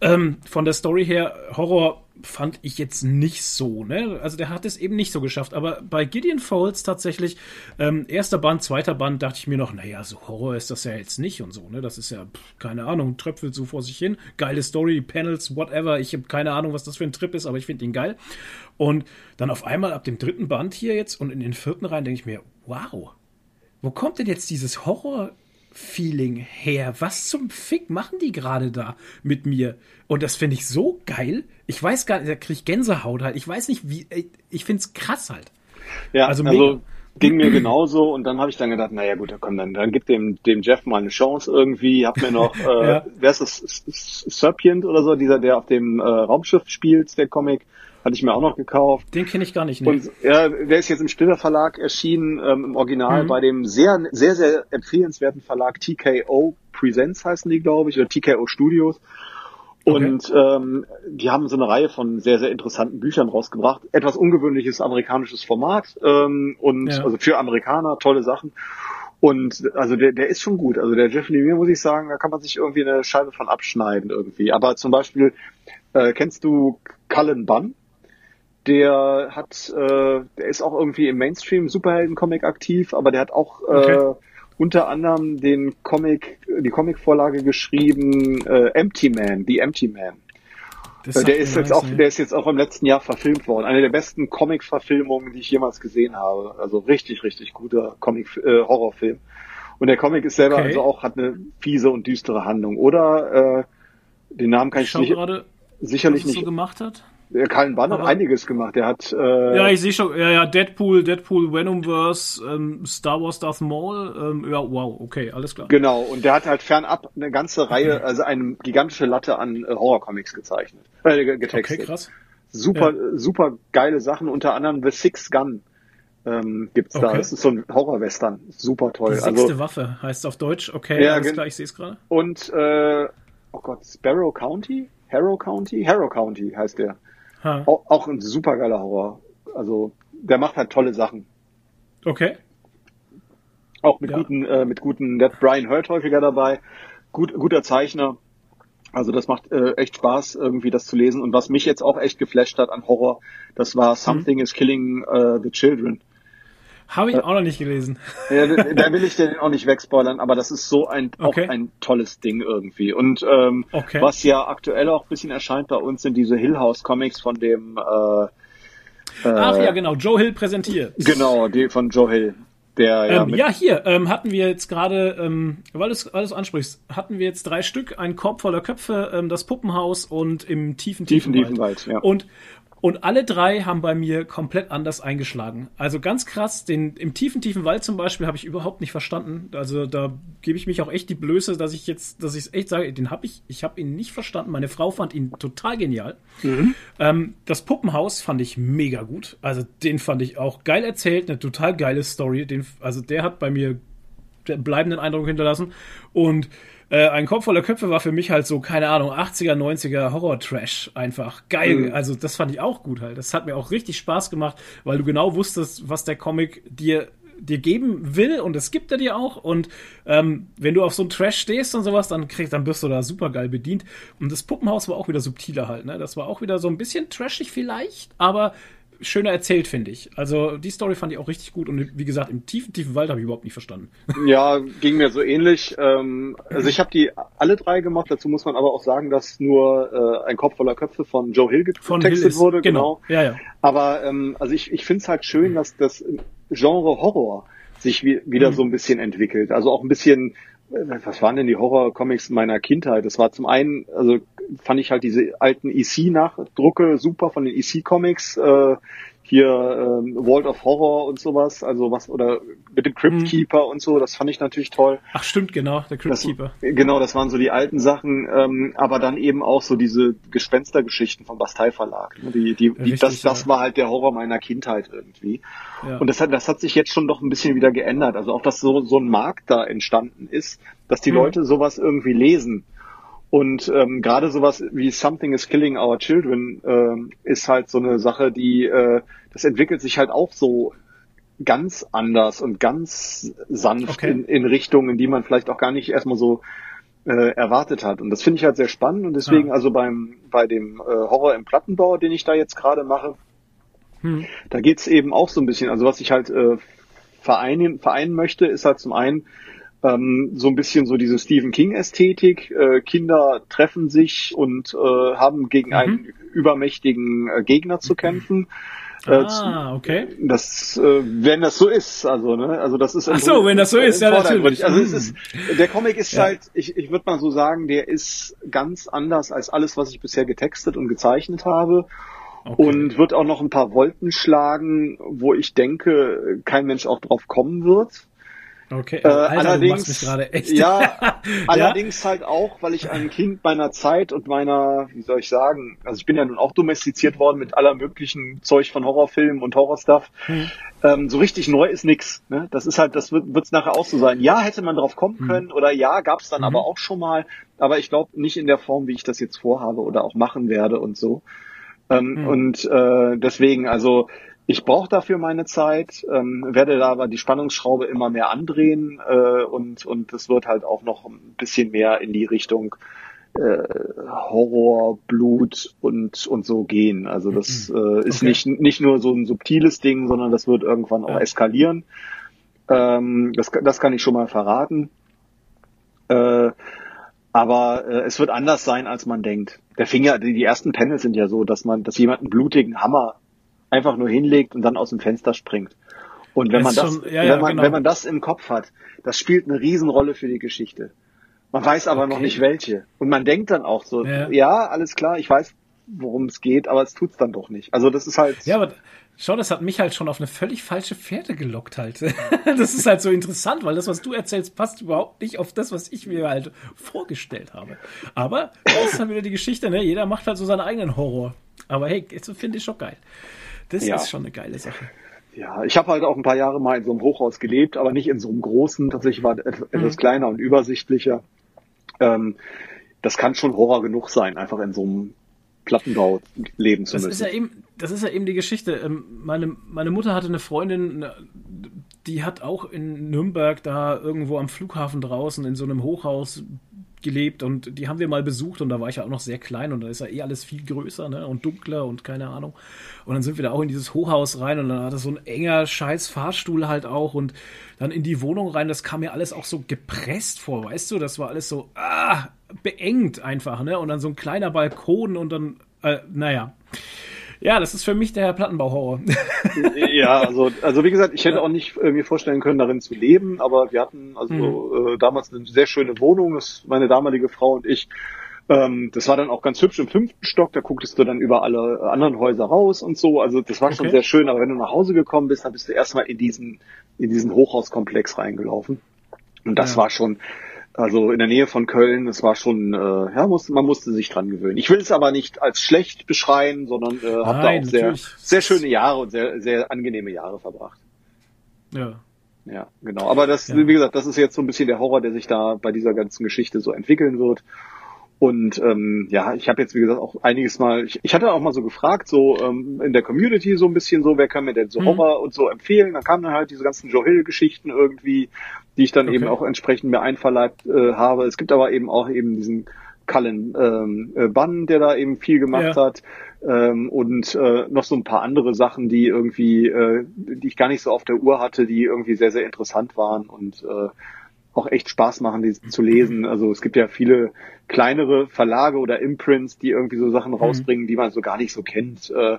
Ähm, von der Story her, Horror fand ich jetzt nicht so, ne? Also der hat es eben nicht so geschafft. Aber bei Gideon Falls tatsächlich, ähm, erster Band, zweiter Band, dachte ich mir noch, naja, so Horror ist das ja jetzt nicht und so, ne? Das ist ja, pff, keine Ahnung, tröpfelt so vor sich hin. Geile Story, Panels, whatever. Ich habe keine Ahnung, was das für ein Trip ist, aber ich finde ihn geil. Und dann auf einmal ab dem dritten Band hier jetzt und in den vierten rein denke ich mir, wow, wo kommt denn jetzt dieses Horror Feeling her? Was zum Fick machen die gerade da mit mir? Und das finde ich so geil. Ich weiß gar nicht, da kriege ich Gänsehaut halt. Ich weiß nicht, wie. Ich finde es krass halt. Ja, also, also ging mir genauso und dann habe ich dann gedacht, naja gut, komm, dann, dann gib dem, dem Jeff mal eine Chance irgendwie. Hab mir noch, äh, ja. wer ist das, Serpient oder so, dieser, der auf dem äh, Raumschiff spielt, der Comic. Hatte ich mir auch noch gekauft. Den kenne ich gar nicht. Ne? Und ja, der ist jetzt im Stiller Verlag erschienen, ähm, im Original mhm. bei dem sehr, sehr, sehr empfehlenswerten Verlag TKO Presents heißen die, glaube ich, oder TKO Studios. Und okay. ähm, die haben so eine Reihe von sehr, sehr interessanten Büchern rausgebracht. Etwas ungewöhnliches amerikanisches Format ähm, und ja. also für Amerikaner tolle Sachen. Und also der, der ist schon gut. Also der Jeff Lemire, muss ich sagen, da kann man sich irgendwie eine Scheibe von abschneiden irgendwie. Aber zum Beispiel, äh, kennst du Cullen Bunn? Der hat, äh, der ist auch irgendwie im Mainstream Superhelden-Comic aktiv, aber der hat auch okay. äh, unter anderem den Comic, die Comicvorlage geschrieben, äh, Empty Man, The Empty Man. Das der ist jetzt auch, ne? der ist jetzt auch im letzten Jahr verfilmt worden. Eine der besten Comic-Verfilmungen, die ich jemals gesehen habe. Also richtig, richtig guter Comic, äh, Horrorfilm. Und der Comic ist selber okay. also auch hat eine fiese und düstere Handlung. Oder äh, den Namen kann ich, ich nicht gerade, sicherlich was nicht. so gemacht hat. Der Kallen Bann hat einiges gemacht. Der hat. Äh, ja, ich sehe schon. Ja, ja, Deadpool, Deadpool, Venomverse, ähm, Star Wars Darth Maul. Ähm, ja, wow, okay, alles klar. Genau. Und der hat halt fernab eine ganze Reihe, also eine gigantische Latte an äh, Horrorcomics gezeichnet, äh, getextet. Okay, krass. Super, ja. super geile Sachen. Unter anderem The Six Gun ähm, gibt's okay. da. Das ist so ein Horror-Western. Super toll. Die sechste also, Waffe heißt auf Deutsch. Okay, ja, alles klar, ich sehe es gerade. Und äh, oh Gott, Sparrow County? Harrow County? Harrow County heißt der. Auch, auch ein supergeiler Horror. Also der macht halt tolle Sachen. Okay. Auch mit ja. guten, äh, mit guten, der Brian Hurt häufiger dabei. Gut, guter Zeichner. Also das macht äh, echt Spaß, irgendwie das zu lesen. Und was mich jetzt auch echt geflasht hat an Horror, das war Something mhm. is Killing uh, the Children. Habe ich äh, auch noch nicht gelesen. Ja, da will ich den auch nicht wegspoilern, aber das ist so ein, okay. auch ein tolles Ding irgendwie. Und ähm, okay. was ja aktuell auch ein bisschen erscheint bei uns, sind diese Hill House Comics von dem äh, Ach ja, genau, Joe Hill präsentiert. Genau, die von Joe Hill. Der, ja, ähm, ja, hier ähm, hatten wir jetzt gerade, ähm, weil du es ansprichst, hatten wir jetzt drei Stück, ein Korb voller Köpfe, ähm, das Puppenhaus und im tiefen, tiefen, tiefen Wald. Wald ja. Und und alle drei haben bei mir komplett anders eingeschlagen. Also ganz krass, den im tiefen, tiefen Wald zum Beispiel habe ich überhaupt nicht verstanden. Also da gebe ich mich auch echt die Blöße, dass ich jetzt, dass ich es echt sage, den habe ich, ich habe ihn nicht verstanden. Meine Frau fand ihn total genial. Mhm. Ähm, das Puppenhaus fand ich mega gut. Also den fand ich auch geil erzählt, eine total geile Story. Den, also der hat bei mir bleibenden Eindruck hinterlassen. Und äh, ein Kopf voller Köpfe war für mich halt so, keine Ahnung, 80er, 90er Horror-Trash einfach. Geil. Mhm. Also das fand ich auch gut halt. Das hat mir auch richtig Spaß gemacht, weil du genau wusstest, was der Comic dir dir geben will und das gibt er dir auch. Und ähm, wenn du auf so einen Trash stehst und sowas, dann kriegst, dann wirst du da super geil bedient. Und das Puppenhaus war auch wieder subtiler halt, ne? Das war auch wieder so ein bisschen trashig vielleicht, aber schöner erzählt, finde ich. Also die Story fand ich auch richtig gut und wie gesagt, im tiefen, tiefen Wald habe ich überhaupt nicht verstanden. Ja, ging mir so ähnlich. Ähm, also ich habe die alle drei gemacht. Dazu muss man aber auch sagen, dass nur äh, ein Kopf voller Köpfe von Joe Hill getextet wurde. Genau. genau. Ja, ja. Aber ähm, also ich, ich finde es halt schön, dass das Genre Horror sich wie, wieder mhm. so ein bisschen entwickelt. Also auch ein bisschen was waren denn die Horror-Comics meiner Kindheit? Das war zum einen, also fand ich halt diese alten EC-Nachdrucke super von den EC-Comics, äh, hier ähm, World of Horror und sowas, also was, oder mit dem Crypt mhm. Keeper mhm. und so, das fand ich natürlich toll. Ach stimmt, genau, der Crypt Keeper. Genau, das waren so die alten Sachen, ähm, aber dann eben auch so diese Gespenstergeschichten vom Bastei Verlag. Ne? Die, die, die Richtig, das, das war halt der Horror meiner Kindheit irgendwie. Ja. Und das hat, das hat sich jetzt schon doch ein bisschen wieder geändert. Also auch, dass so, so ein Markt da entstanden ist, dass die mhm. Leute sowas irgendwie lesen. Und ähm, gerade sowas wie Something is Killing Our Children ähm, ist halt so eine Sache, die äh, das entwickelt sich halt auch so ganz anders und ganz sanft okay. in, in Richtungen, die man vielleicht auch gar nicht erstmal so äh, erwartet hat. Und das finde ich halt sehr spannend und deswegen ja. also beim bei dem äh, Horror im Plattenbau, den ich da jetzt gerade mache, hm. da geht's eben auch so ein bisschen, also was ich halt äh, vereinen, vereinen möchte, ist halt zum einen ähm, so ein bisschen so diese Stephen King-Ästhetik. Äh, Kinder treffen sich und äh, haben gegen mhm. einen übermächtigen äh, Gegner zu kämpfen. Äh, ah, okay. Das, äh, wenn das so ist, also ne, also das ist. Ach so, wenn das so ist, ja natürlich. Also es ist, der Comic ist ja. halt, ich, ich würde mal so sagen, der ist ganz anders als alles, was ich bisher getextet und gezeichnet habe. Okay. Und wird auch noch ein paar Wolken schlagen, wo ich denke, kein Mensch auch drauf kommen wird. Okay, äh, Alter, allerdings, ja, allerdings halt auch, weil ich ein Kind meiner Zeit und meiner, wie soll ich sagen, also ich bin ja nun auch domestiziert worden mit aller möglichen Zeug von Horrorfilmen und Horrorstuff. Hm. Ähm, so richtig neu ist nix. Ne? Das ist halt, das wird es nachher auch so sein. Ja, hätte man drauf kommen hm. können oder ja, gab es dann mhm. aber auch schon mal, aber ich glaube nicht in der Form, wie ich das jetzt vorhabe oder auch machen werde und so. Ähm, hm. Und äh, deswegen, also ich brauche dafür meine Zeit, ähm, werde da aber die Spannungsschraube immer mehr andrehen äh, und und es wird halt auch noch ein bisschen mehr in die Richtung äh, Horror, Blut und und so gehen. Also das mhm. äh, ist okay. nicht nicht nur so ein subtiles Ding, sondern das wird irgendwann auch eskalieren. Ähm, das das kann ich schon mal verraten. Äh, aber äh, es wird anders sein, als man denkt. Der Finger, die, die ersten Panels sind ja so, dass man, dass jemand einen blutigen Hammer einfach nur hinlegt und dann aus dem Fenster springt. Und wenn man das, schon, ja, wenn, man, genau. wenn man das im Kopf hat, das spielt eine Riesenrolle für die Geschichte. Man weiß aber okay. noch nicht welche. Und man denkt dann auch so, ja. ja, alles klar, ich weiß, worum es geht, aber es tut's dann doch nicht. Also das ist halt. Ja, aber schau, das hat mich halt schon auf eine völlig falsche Fährte gelockt halt. das ist halt so interessant, weil das, was du erzählst, passt überhaupt nicht auf das, was ich mir halt vorgestellt habe. Aber das ist halt wieder die Geschichte, ne? Jeder macht halt so seinen eigenen Horror. Aber hey, das finde ich schon geil. Das ja. ist schon eine geile Sache. Ja, ich habe halt auch ein paar Jahre mal in so einem Hochhaus gelebt, aber nicht in so einem großen. Tatsächlich war es etwas mhm. kleiner und übersichtlicher. Ähm, das kann schon Horror genug sein, einfach in so einem Plattenbau leben zu das müssen. Ist ja eben, das ist ja eben die Geschichte. Ähm, meine, meine Mutter hatte eine Freundin, die hat auch in Nürnberg da irgendwo am Flughafen draußen in so einem Hochhaus gelebt und die haben wir mal besucht und da war ich ja auch noch sehr klein und da ist ja eh alles viel größer ne? und dunkler und keine Ahnung. Und dann sind wir da auch in dieses Hochhaus rein und dann hatte so ein enger scheiß Fahrstuhl halt auch und dann in die Wohnung rein, das kam mir alles auch so gepresst vor, weißt du, das war alles so ah, beengt einfach, ne? Und dann so ein kleiner Balkon und dann, äh, naja. Ja, das ist für mich der Plattenbauhorror. ja, also, also wie gesagt, ich hätte auch nicht äh, mir vorstellen können, darin zu leben, aber wir hatten also mhm. äh, damals eine sehr schöne Wohnung, das meine damalige Frau und ich. Ähm, das war dann auch ganz hübsch im fünften Stock, da gucktest du dann über alle anderen Häuser raus und so. Also das war okay. schon sehr schön, aber wenn du nach Hause gekommen bist, dann bist du erstmal in diesen, in diesen Hochhauskomplex reingelaufen. Und das ja. war schon, also in der Nähe von Köln, das war schon, äh, ja, musste, man musste sich dran gewöhnen. Ich will es aber nicht als schlecht beschreien, sondern äh, habe da auch sehr, sehr schöne Jahre und sehr, sehr angenehme Jahre verbracht. Ja. Ja, genau. Aber das, ja. wie gesagt, das ist jetzt so ein bisschen der Horror, der sich da bei dieser ganzen Geschichte so entwickeln wird. Und ähm, ja, ich habe jetzt, wie gesagt, auch einiges mal, ich, ich hatte auch mal so gefragt, so ähm, in der Community so ein bisschen so, wer kann mir denn so mhm. Horror und so empfehlen? Dann kamen dann halt diese ganzen Joe Hill-Geschichten irgendwie, die ich dann okay. eben auch entsprechend mir einverleibt äh, habe. Es gibt aber eben auch eben diesen Cullen ähm, äh, Bunn, der da eben viel gemacht ja. hat. Ähm, und äh, noch so ein paar andere Sachen, die irgendwie, äh, die ich gar nicht so auf der Uhr hatte, die irgendwie sehr, sehr interessant waren und äh, auch echt Spaß machen, die zu lesen. Also es gibt ja viele kleinere Verlage oder Imprints, die irgendwie so Sachen mhm. rausbringen, die man so gar nicht so kennt. Äh,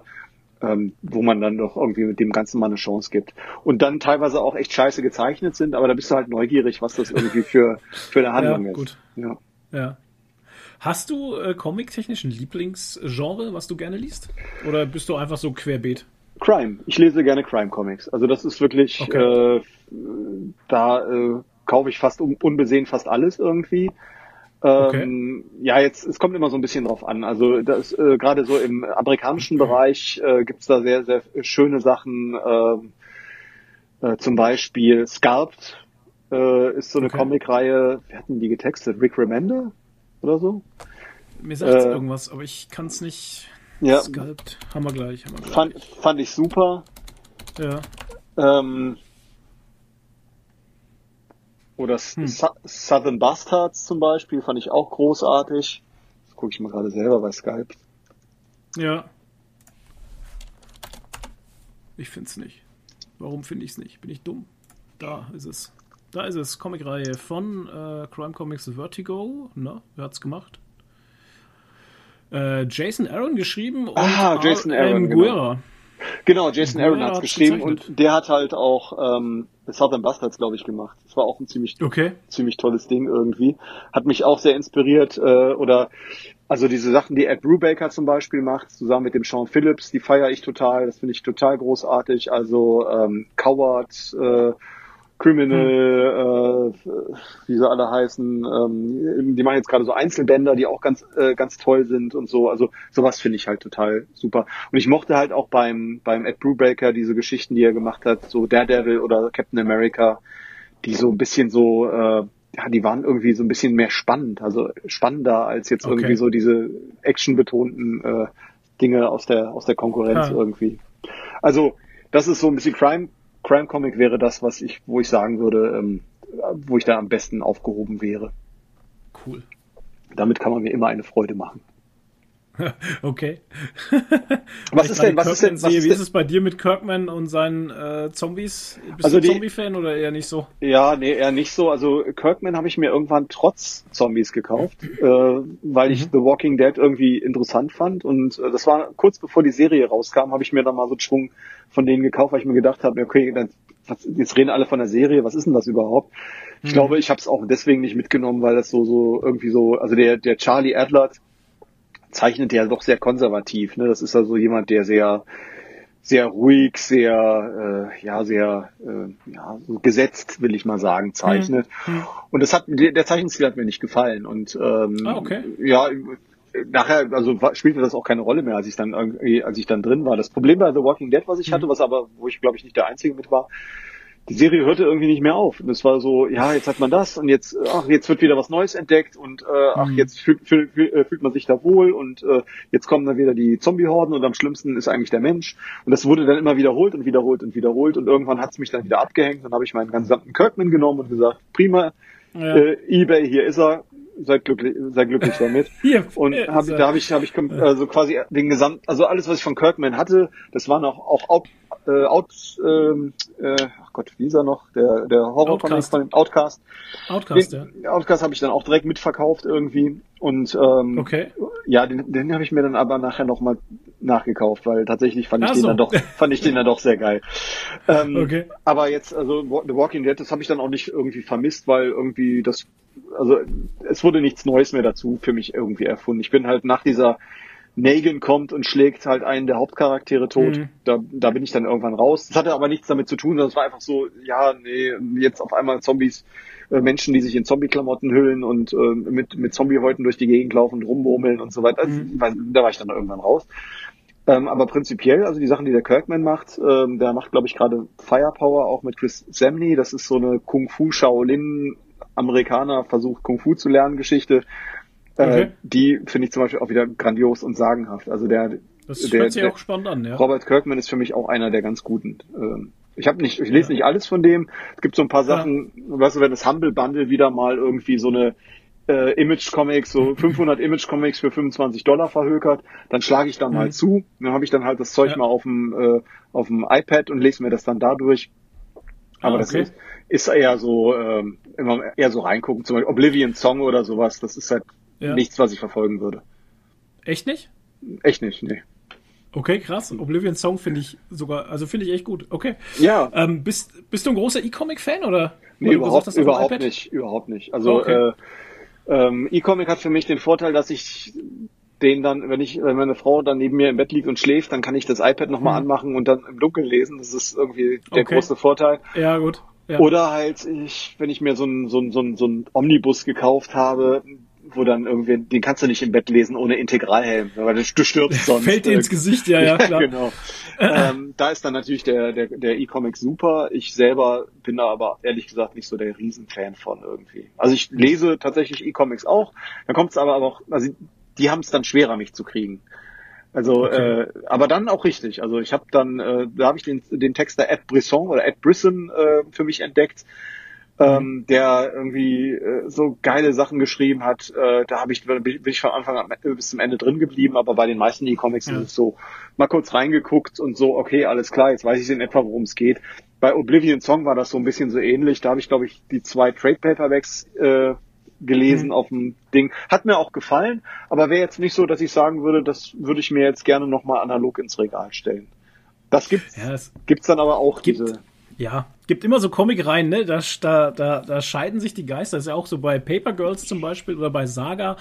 ähm, wo man dann doch irgendwie mit dem Ganzen mal eine Chance gibt. Und dann teilweise auch echt scheiße gezeichnet sind, aber da bist du halt neugierig, was das irgendwie für, für eine Handlung ja, ist. Gut. Ja. ja. Hast du äh, comic-technisch ein Lieblingsgenre, was du gerne liest? Oder bist du einfach so querbeet? Crime. Ich lese gerne Crime-Comics. Also das ist wirklich, okay. äh, da äh, kaufe ich fast un unbesehen fast alles irgendwie. Okay. Ähm, ja, jetzt, es kommt immer so ein bisschen drauf an. Also das äh, gerade so im amerikanischen Bereich äh, gibt's da sehr, sehr schöne Sachen. Äh, äh, zum Beispiel Sculpt äh, ist so eine okay. Comicreihe. Wir hatten die getextet? Rick Remender oder so? Mir sagt äh, irgendwas, aber ich kann es nicht. Ja. Sculpt. Haben wir gleich. Haben wir gleich. Fand, fand ich super. Ja. Ähm, oder hm. Southern Bastards zum Beispiel fand ich auch großartig. Das gucke ich mal gerade selber bei Skype. Ja. Ich find's nicht. Warum finde ich's nicht? Bin ich dumm? Da ist es. Da ist es. Comicreihe von äh, Crime Comics Vertigo. Na, wer hat's gemacht? Äh, Jason Aaron geschrieben und ah, Jason Aaron, Guerra. Genau. Genau, Jason Aaron hat es geschrieben und der hat halt auch ähm, Southern Bastards, glaube ich, gemacht. Das war auch ein ziemlich, okay. ziemlich tolles Ding irgendwie. Hat mich auch sehr inspiriert. Äh, oder also diese Sachen, die Ed Brubaker zum Beispiel macht, zusammen mit dem Sean Phillips, die feiere ich total. Das finde ich total großartig. Also ähm, Coward, äh, Criminal, hm. äh, wie sie alle heißen, ähm, die machen jetzt gerade so Einzelbänder, die auch ganz äh, ganz toll sind und so. Also sowas finde ich halt total super. Und ich mochte halt auch beim beim Ed Brubaker diese Geschichten, die er gemacht hat, so Daredevil oder Captain America, die so ein bisschen so äh, ja, die waren irgendwie so ein bisschen mehr spannend, also spannender als jetzt okay. irgendwie so diese actionbetonten äh, Dinge aus der aus der Konkurrenz ah. irgendwie. Also das ist so ein bisschen Crime Crime Comic wäre das, was ich, wo ich sagen würde, ähm, wo ich da am besten aufgehoben wäre. Cool. Damit kann man mir immer eine Freude machen. okay. was ist denn, was ist denn, was sehe, wie ist es bei dir mit Kirkman und seinen äh, Zombies? Bist also du Zombie-Fan oder eher nicht so? Ja, nee, eher nicht so. Also Kirkman habe ich mir irgendwann trotz Zombies gekauft, äh, weil ich mhm. The Walking Dead irgendwie interessant fand. Und äh, das war kurz bevor die Serie rauskam, habe ich mir dann mal so einen Schwung von denen gekauft, weil ich mir gedacht habe, okay, dann, was, jetzt reden alle von der Serie, was ist denn das überhaupt? Ich mhm. glaube, ich habe es auch deswegen nicht mitgenommen, weil das so so irgendwie so, also der der Charlie Adler zeichnet ja doch sehr konservativ. Ne? Das ist also jemand, der sehr sehr ruhig, sehr äh, ja sehr äh, ja gesetzt, will ich mal sagen, zeichnet. Mhm. Und das hat der, Zeichenstil hat mir nicht gefallen und ähm, ah, okay. ja nachher, also spielte das auch keine Rolle mehr, als ich dann irgendwie, als ich dann drin war. Das Problem bei The Walking Dead, was ich mhm. hatte, was aber, wo ich glaube ich nicht der Einzige mit war, die Serie hörte irgendwie nicht mehr auf. Und es war so, ja, jetzt hat man das und jetzt, ach, jetzt wird wieder was Neues entdeckt und äh, ach, mhm. jetzt fühlt, fühlt, fühlt, äh, fühlt man sich da wohl und äh, jetzt kommen dann wieder die Zombie-Horden und am schlimmsten ist eigentlich der Mensch. Und das wurde dann immer wiederholt und wiederholt und wiederholt und irgendwann hat es mich dann wieder abgehängt. Dann habe ich meinen gesamten Kirkman genommen und gesagt, prima, ja. äh, Ebay, hier ist er, seid glücklich, seid glücklich damit. Hier, und hab, da habe ich, hab ich also quasi den Gesamt, also alles, was ich von Kirkman hatte, das waren auch, auch Out, äh, Out ähm, äh, Gott, wie ist er noch? Der, der horror von dem Outcast. Outcast, den, ja. Outcast habe ich dann auch direkt mitverkauft irgendwie. Und ähm, okay. ja, den, den habe ich mir dann aber nachher nochmal nachgekauft, weil tatsächlich fand ich Ach den so. dann doch, fand ich den dann doch sehr geil. Ähm, okay. Aber jetzt, also The Walking Dead, das habe ich dann auch nicht irgendwie vermisst, weil irgendwie das, also es wurde nichts Neues mehr dazu für mich irgendwie erfunden. Ich bin halt nach dieser Negan kommt und schlägt halt einen der Hauptcharaktere tot. Mhm. Da, da bin ich dann irgendwann raus. Das hatte aber nichts damit zu tun, das war einfach so, ja, nee, jetzt auf einmal Zombies, äh, Menschen, die sich in Zombie-Klamotten hüllen und äh, mit, mit Zombie-Häuten durch die Gegend laufen und rumbummeln und so weiter. Also, mhm. da war ich dann irgendwann raus. Ähm, aber prinzipiell, also die Sachen, die der Kirkman macht, ähm, der macht, glaube ich, gerade Firepower auch mit Chris Samney. Das ist so eine Kung-Fu Shaolin Amerikaner versucht Kung Fu zu lernen Geschichte okay. Äh, die finde ich zum Beispiel auch wieder grandios und sagenhaft. Also der, das der, hört sich der, auch spannend an, ja. Robert Kirkman ist für mich auch einer der ganz guten. Ähm, ich habe nicht, ich lese ja. nicht alles von dem. Es gibt so ein paar Sachen, ja. weißt du, wenn das Humble Bundle wieder mal irgendwie so eine äh, Image Comics, so 500 Image Comics für 25 Dollar verhökert, dann schlage ich da mhm. mal zu. Dann habe ich dann halt das Zeug ja. mal auf dem äh, auf dem iPad und lese mir das dann dadurch. Aber ah, okay. das ist, ist eher so ähm, immer eher so reingucken, zum Beispiel Oblivion Song oder sowas. Das ist halt ja. nichts, was ich verfolgen würde. Echt nicht? Echt nicht, nee. Okay, krass. Oblivion Song finde ich sogar, also finde ich echt gut. Okay. Ja. Ähm, bist, bist du ein großer E-Comic-Fan oder? Nee, überhaupt, gesagt, überhaupt nicht, überhaupt nicht. Also okay. äh, ähm, E-Comic hat für mich den Vorteil, dass ich den dann, wenn ich, wenn meine Frau dann neben mir im Bett liegt und schläft, dann kann ich das iPad nochmal hm. anmachen und dann im Dunkeln lesen. Das ist irgendwie der okay. große Vorteil. Ja, gut. Ja. Oder halt, ich, wenn ich mir so einen so so so ein Omnibus gekauft habe, wo dann irgendwie, den kannst du nicht im Bett lesen ohne Integralhelm, weil du, stirbst sonst. Fällt dir ins Gesicht, ja, ja, klar. genau. ähm, da ist dann natürlich der, der, der E-Comic super. Ich selber bin da aber ehrlich gesagt nicht so der Riesenfan von irgendwie. Also ich lese tatsächlich E-Comics auch. Dann kommt es aber auch, also die haben es dann schwerer, mich zu kriegen. Also, okay. äh, aber dann auch richtig. Also ich habe dann, äh, da habe ich den, den Texter Ed Brisson oder Ed Brisson äh, für mich entdeckt, ähm, der irgendwie äh, so geile Sachen geschrieben hat. Äh, da habe ich bin ich von Anfang an bis zum Ende drin geblieben, aber bei den meisten E-Comics ja. ist es so mal kurz reingeguckt und so, okay, alles klar, jetzt weiß ich in etwa, worum es geht. Bei Oblivion Song war das so ein bisschen so ähnlich. Da habe ich, glaube ich, die zwei Trade Paperbacks äh, gelesen mhm. auf dem Ding. Hat mir auch gefallen, aber wäre jetzt nicht so, dass ich sagen würde, das würde ich mir jetzt gerne nochmal analog ins Regal stellen. Das gibt's, ja, das gibt's dann aber auch gibt, diese. Ja, gibt immer so Comic-Reihen, ne? Da, da, da, da scheiden sich die Geister. Das ist ja auch so bei Paper Girls zum Beispiel oder bei Saga.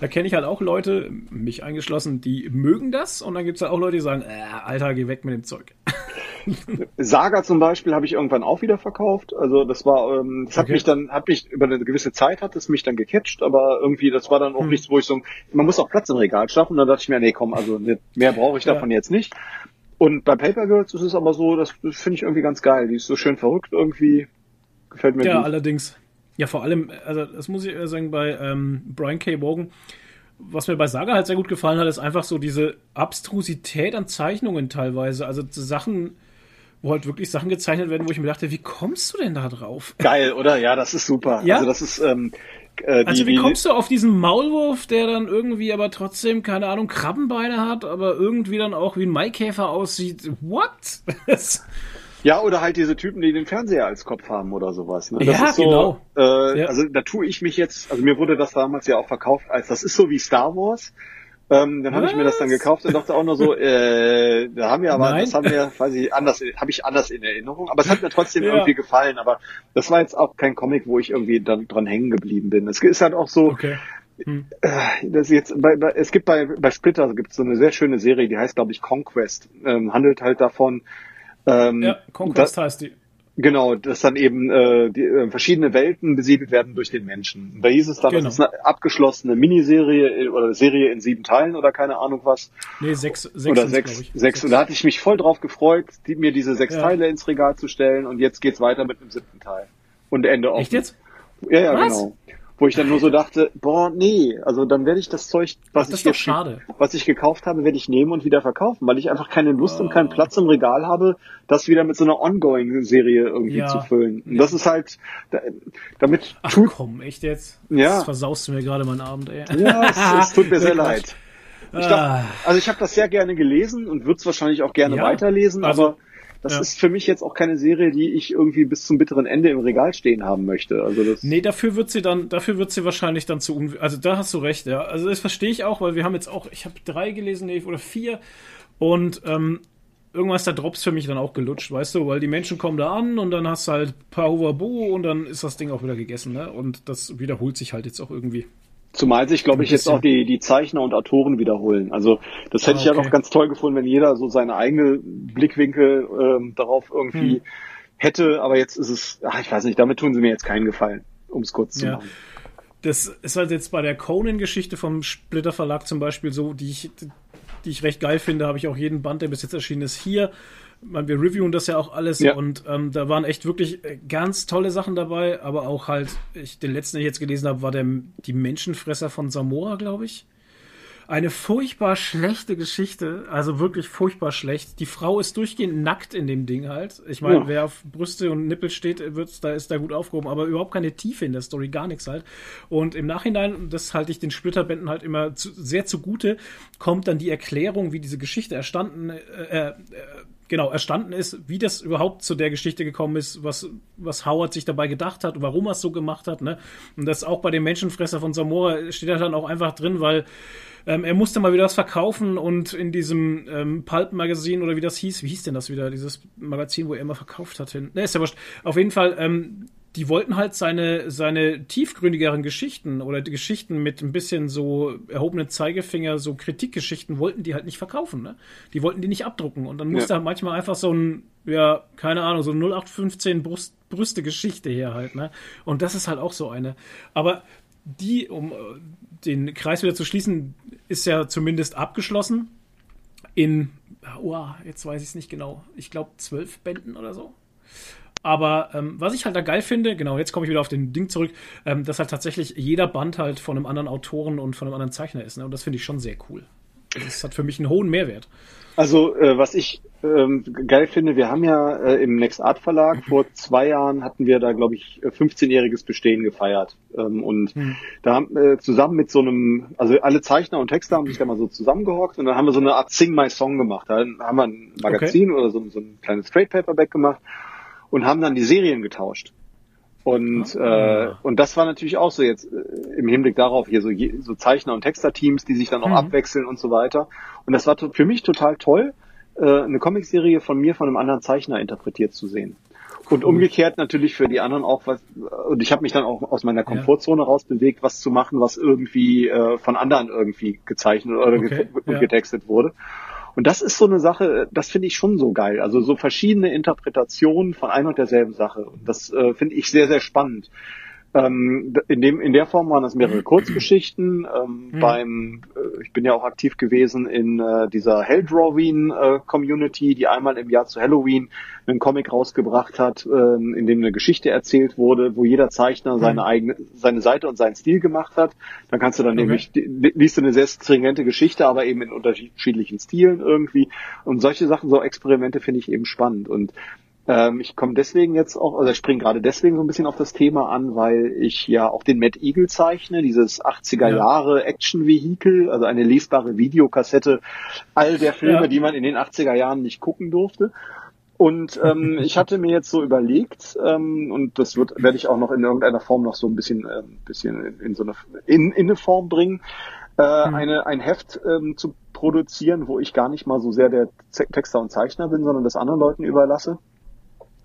Da kenne ich halt auch Leute, mich eingeschlossen, die mögen das. Und dann gibt's halt auch Leute, die sagen, äh, Alter, geh weg mit dem Zeug. Saga zum Beispiel habe ich irgendwann auch wieder verkauft. Also das war, ähm, das hat okay. mich dann, hat mich über eine gewisse Zeit hat es mich dann gecatcht, aber irgendwie das war dann auch hm. nichts, wo ich so, man muss auch Platz im Regal schaffen. Und dann dachte ich mir, nee, komm, also mehr brauche ich davon ja. jetzt nicht. Und bei Paper Girls ist es aber so, das, das finde ich irgendwie ganz geil. Die ist so schön verrückt irgendwie. Gefällt mir ja, gut. Ja, allerdings. Ja, vor allem, also das muss ich sagen, bei ähm, Brian K. Wogan, was mir bei Saga halt sehr gut gefallen hat, ist einfach so diese Abstrusität an Zeichnungen teilweise. Also Sachen, wo halt wirklich Sachen gezeichnet werden, wo ich mir dachte, wie kommst du denn da drauf? Geil, oder? Ja, das ist super. Ja? Also das ist, ähm, äh, die, also wie kommst du auf diesen Maulwurf, der dann irgendwie aber trotzdem, keine Ahnung, Krabbenbeine hat, aber irgendwie dann auch wie ein Maikäfer aussieht? What? Ja, oder halt diese Typen, die den Fernseher als Kopf haben oder sowas. Ne? Das ja, so, genau. Äh, ja. Also da tue ich mich jetzt, also mir wurde das damals ja auch verkauft als, das ist so wie Star Wars. Ähm, dann habe ich mir das dann gekauft und dachte auch nur so, äh, da haben wir aber, Nein. das haben wir, weiß ich, anders, habe ich anders in Erinnerung. Aber es hat mir trotzdem ja. irgendwie gefallen. Aber das war jetzt auch kein Comic, wo ich irgendwie dann dran hängen geblieben bin. Es ist halt auch so, okay. Hm. Äh, das jetzt bei, bei, es gibt bei, bei Splitter gibt so eine sehr schöne Serie, die heißt, glaube ich, Conquest. Ähm, handelt halt davon, ähm, ja, Conquest das, heißt die. Genau, dass dann eben äh, die, äh, verschiedene Welten besiedelt werden durch den Menschen. Da hieß es dann, genau. das ist eine abgeschlossene Miniserie oder Serie in sieben Teilen oder keine Ahnung was. Nee, sechs, sechs oder sechs, sechs. sechs. Und da hatte ich mich voll drauf gefreut, die, mir diese sechs ja. Teile ins Regal zu stellen und jetzt geht's weiter mit dem siebten Teil. Und Ende offen. Echt jetzt? Ja, ja, was? genau wo ich dann nur so dachte, boah, nee, also dann werde ich das Zeug, was Ach, ich jetzt, schade. was ich gekauft habe, werde ich nehmen und wieder verkaufen, weil ich einfach keine Lust oh. und keinen Platz im Regal habe, das wieder mit so einer Ongoing-Serie irgendwie ja. zu füllen. Und das ist halt, damit Ach tut, komm, echt jetzt? Ja. Das versaust du mir gerade meinen Abend, ey. Ja, es, es tut mir sehr leid. Ich glaub, ah. also ich habe das sehr gerne gelesen und würde es wahrscheinlich auch gerne ja. weiterlesen, also, aber das ja. ist für mich jetzt auch keine Serie, die ich irgendwie bis zum bitteren Ende im Regal stehen haben möchte. Also das nee, dafür wird sie dann, dafür wird sie wahrscheinlich dann zu un Also da hast du recht, ja. Also das verstehe ich auch, weil wir haben jetzt auch, ich habe drei gelesen, nee, oder vier und ähm, irgendwas da Drops für mich dann auch gelutscht, weißt du, weil die Menschen kommen da an und dann hast du halt Huwabu und dann ist das Ding auch wieder gegessen, ne? Und das wiederholt sich halt jetzt auch irgendwie. Zumal sich, glaube ich, jetzt auch die, die Zeichner und Autoren wiederholen. Also das hätte ah, okay. ich ja noch ganz toll gefunden, wenn jeder so seine eigene Blickwinkel ähm, darauf irgendwie hm. hätte. Aber jetzt ist es, ach, ich weiß nicht, damit tun sie mir jetzt keinen Gefallen, um es kurz zu ja. machen. Das ist halt jetzt bei der Conan-Geschichte vom Splitter Verlag zum Beispiel so, die ich, die ich recht geil finde, habe ich auch jeden Band, der bis jetzt erschienen ist, hier. Wir reviewen das ja auch alles ja. und ähm, da waren echt wirklich äh, ganz tolle Sachen dabei, aber auch halt, ich, den letzten, den ich jetzt gelesen habe, war der die Menschenfresser von Samora, glaube ich. Eine furchtbar schlechte Geschichte, also wirklich furchtbar schlecht. Die Frau ist durchgehend nackt in dem Ding halt. Ich meine, ja. wer auf Brüste und Nippel steht, wird's, da ist da gut aufgehoben, aber überhaupt keine Tiefe in der Story, gar nichts halt. Und im Nachhinein, das halte ich den Splitterbänden halt immer zu, sehr zugute, kommt dann die Erklärung, wie diese Geschichte erstanden, äh, äh, genau erstanden ist, wie das überhaupt zu der Geschichte gekommen ist, was, was Howard sich dabei gedacht hat, warum er es so gemacht hat. Ne? Und das auch bei dem Menschenfresser von Samora steht da dann auch einfach drin, weil ähm, er musste mal wieder was verkaufen und in diesem ähm, Pulp-Magazin oder wie das hieß, wie hieß denn das wieder, dieses Magazin, wo er immer verkauft hat, hin. Ne, ist ja wurscht. Auf jeden Fall, ähm, die wollten halt seine, seine tiefgründigeren Geschichten oder die Geschichten mit ein bisschen so erhobenen Zeigefinger, so Kritikgeschichten, wollten die halt nicht verkaufen, ne? Die wollten die nicht abdrucken. Und dann musste ja. halt manchmal einfach so ein, ja, keine Ahnung, so 0815 Brust, Brüste Geschichte her halt, ne? Und das ist halt auch so eine. Aber die, um äh, den Kreis wieder zu schließen, ist ja zumindest abgeschlossen. In, oh, jetzt weiß ich es nicht genau. Ich glaube zwölf Bänden oder so. Aber ähm, was ich halt da geil finde, genau, jetzt komme ich wieder auf den Ding zurück, ähm, dass halt tatsächlich jeder Band halt von einem anderen Autoren und von einem anderen Zeichner ist. Ne? Und das finde ich schon sehr cool. Das hat für mich einen hohen Mehrwert. Also äh, was ich ähm, geil finde, wir haben ja äh, im Next Art Verlag vor zwei Jahren hatten wir da glaube ich 15-jähriges Bestehen gefeiert ähm, und mhm. da haben äh, zusammen mit so einem, also alle Zeichner und Texter haben sich da mal so zusammengehockt und dann haben wir so eine Art Sing My Song gemacht. Da haben wir ein Magazin okay. oder so, so ein kleines Trade Paperback gemacht und haben dann die Serien getauscht. Und, ah. äh, und das war natürlich auch so jetzt äh, im Hinblick darauf hier so, so Zeichner- und Texter-Teams, die sich dann auch mhm. abwechseln und so weiter. Und das war für mich total toll, äh, eine Comicserie von mir von einem anderen Zeichner interpretiert zu sehen. Und umgekehrt natürlich für die anderen auch was, und ich habe mich dann auch aus meiner Komfortzone ja. rausbewegt, was zu machen, was irgendwie äh, von anderen irgendwie gezeichnet oder okay. ja. getextet wurde. Und das ist so eine Sache, das finde ich schon so geil. Also so verschiedene Interpretationen von einer und derselben Sache. Und das äh, finde ich sehr, sehr spannend. Ähm, in, dem, in der Form waren das mehrere Kurzgeschichten. Ähm, mhm. Beim, äh, ich bin ja auch aktiv gewesen in äh, dieser Helldrawing äh, Community, die einmal im Jahr zu Halloween einen Comic rausgebracht hat, äh, in dem eine Geschichte erzählt wurde, wo jeder Zeichner mhm. seine eigene, seine Seite und seinen Stil gemacht hat. Dann kannst du dann okay. nämlich, liest du eine sehr stringente Geschichte, aber eben in unterschiedlichen Stilen irgendwie. Und solche Sachen, so Experimente finde ich eben spannend. Und ähm, ich komme deswegen jetzt auch, also ich springe gerade deswegen so ein bisschen auf das Thema an, weil ich ja auch den Mad Eagle zeichne, dieses 80er Jahre Action-Vehikel, also eine lesbare Videokassette all der Filme, ja. die man in den 80er Jahren nicht gucken durfte. Und ähm, ich hatte mir jetzt so überlegt, ähm, und das wird werde ich auch noch in irgendeiner Form noch so ein bisschen, äh, bisschen in, in so eine in, in eine Form bringen, äh, mhm. eine ein Heft ähm, zu produzieren, wo ich gar nicht mal so sehr der Texter und Zeichner bin, sondern das anderen Leuten überlasse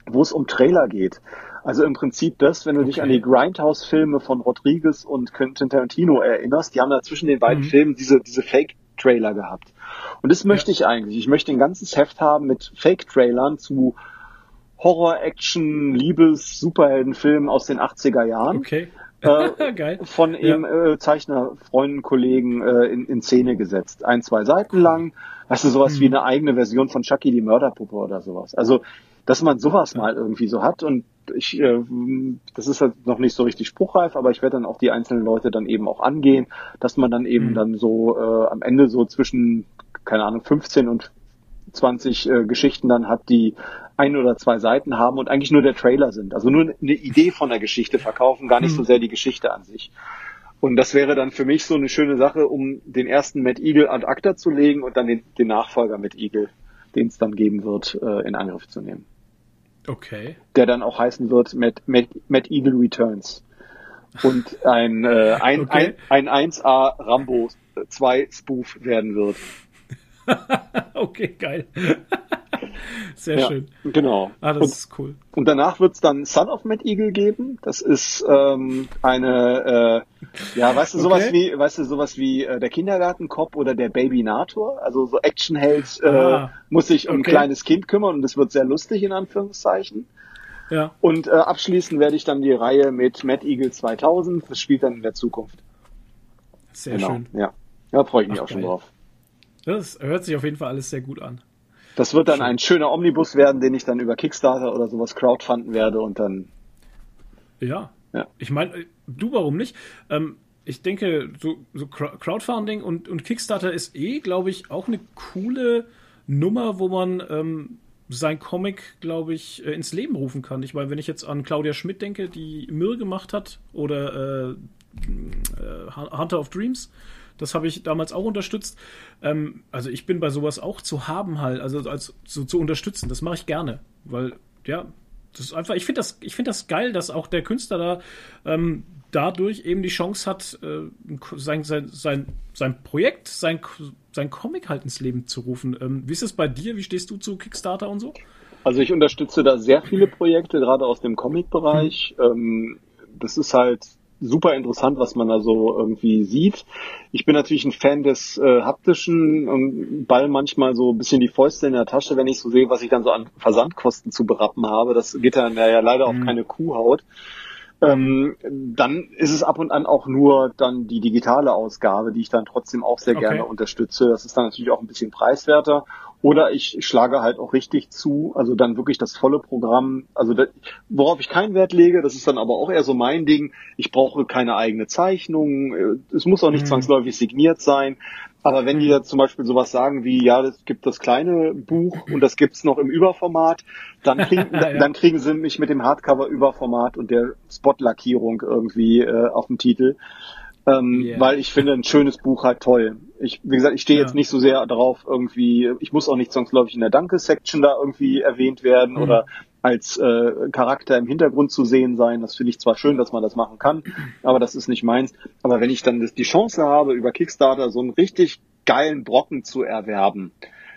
wo es um Trailer geht. Also im Prinzip das, wenn du okay. dich an die Grindhouse-Filme von Rodriguez und Quentin Tarantino erinnerst, die haben da zwischen den beiden mhm. Filmen diese, diese Fake-Trailer gehabt. Und das möchte ja. ich eigentlich. Ich möchte ein ganzes Heft haben mit Fake-Trailern zu Horror, Action, Liebes, Superheldenfilmen aus den 80er Jahren. Okay. Äh, Geil. Von eben ja. äh, Zeichner, Freunden, Kollegen äh, in, in Szene gesetzt. Ein, zwei Seiten lang. Weißt du, sowas mhm. wie eine eigene Version von Chucky die Mörderpuppe oder sowas. Also dass man sowas mal irgendwie so hat und ich, äh, das ist halt noch nicht so richtig spruchreif, aber ich werde dann auch die einzelnen Leute dann eben auch angehen, dass man dann eben mhm. dann so äh, am Ende so zwischen, keine Ahnung, 15 und 20 äh, Geschichten dann hat, die ein oder zwei Seiten haben und eigentlich nur der Trailer sind. Also nur eine Idee von der Geschichte verkaufen, gar nicht mhm. so sehr die Geschichte an sich. Und das wäre dann für mich so eine schöne Sache, um den ersten Matt Eagle ad acta zu legen und dann den, den Nachfolger Matt Eagle, den es dann geben wird, äh, in Angriff zu nehmen. Okay. Der dann auch heißen wird Matt, Matt, Matt Eagle Returns. Und ein, äh, ein, okay. ein, ein 1A Rambo 2 Spoof werden wird. okay, geil. Sehr ja, schön. Genau. Ah, das und, ist cool. Und danach wird es dann Son of Mad Eagle geben. Das ist ähm, eine, äh, ja, weißt du, sowas okay. wie, weißt du, sowas wie äh, der Kindergartenkopf oder der Babynator. Also so Actionheld äh, ah, muss sich um okay. ein kleines Kind kümmern und es wird sehr lustig in Anführungszeichen. Ja. Und äh, abschließen werde ich dann die Reihe mit Mad Eagle 2000. Das spielt dann in der Zukunft. Sehr genau. schön. Ja, da freue ich mich Ach, auch geil. schon drauf. Das hört sich auf jeden Fall alles sehr gut an. Das wird dann ein schöner Omnibus werden, den ich dann über Kickstarter oder sowas crowdfunden werde und dann. Ja. ja. Ich meine, du warum nicht? Ähm, ich denke, so, so Crowdfunding und, und Kickstarter ist eh, glaube ich, auch eine coole Nummer, wo man ähm, sein Comic, glaube ich, äh, ins Leben rufen kann. Ich meine, wenn ich jetzt an Claudia Schmidt denke, die Mirror gemacht hat, oder äh, äh, Hunter of Dreams, das habe ich damals auch unterstützt. Ähm, also ich bin bei sowas auch zu haben halt, also als so zu unterstützen. Das mache ich gerne, weil ja, das ist einfach. Ich finde das, ich finde das geil, dass auch der Künstler da ähm, dadurch eben die Chance hat, äh, sein, sein, sein, sein Projekt, sein, sein Comic halt ins Leben zu rufen. Ähm, wie ist es bei dir? Wie stehst du zu Kickstarter und so? Also ich unterstütze da sehr viele Projekte, gerade aus dem Comic-Bereich. Hm. Ähm, das ist halt super interessant, was man da so irgendwie sieht. Ich bin natürlich ein Fan des äh, haptischen und ball manchmal so ein bisschen die Fäuste in der Tasche, wenn ich so sehe, was ich dann so an Versandkosten zu berappen habe. Das geht dann ja leider auf mhm. keine Kuhhaut. Ähm, dann ist es ab und an auch nur dann die digitale Ausgabe, die ich dann trotzdem auch sehr okay. gerne unterstütze. Das ist dann natürlich auch ein bisschen preiswerter. Oder ich schlage halt auch richtig zu, also dann wirklich das volle Programm. Also das, worauf ich keinen Wert lege, das ist dann aber auch eher so mein Ding. Ich brauche keine eigene Zeichnung. Es muss auch nicht mhm. zwangsläufig signiert sein. Aber wenn die jetzt zum Beispiel sowas sagen wie, ja, es gibt das kleine Buch und das gibt's noch im Überformat, dann kriegen, ja. dann kriegen sie mich mit dem Hardcover-Überformat und der Spot-Lackierung irgendwie äh, auf dem Titel. Ähm, yeah. Weil ich finde ein schönes Buch halt toll. Ich, wie gesagt, ich stehe ja. jetzt nicht so sehr darauf irgendwie, ich muss auch nicht zwangsläufig in der Danke-Section da irgendwie erwähnt werden mhm. oder als äh, Charakter im Hintergrund zu sehen sein. Das finde ich zwar schön, dass man das machen kann, aber das ist nicht meins. Aber wenn ich dann die Chance habe, über Kickstarter so einen richtig geilen Brocken zu erwerben,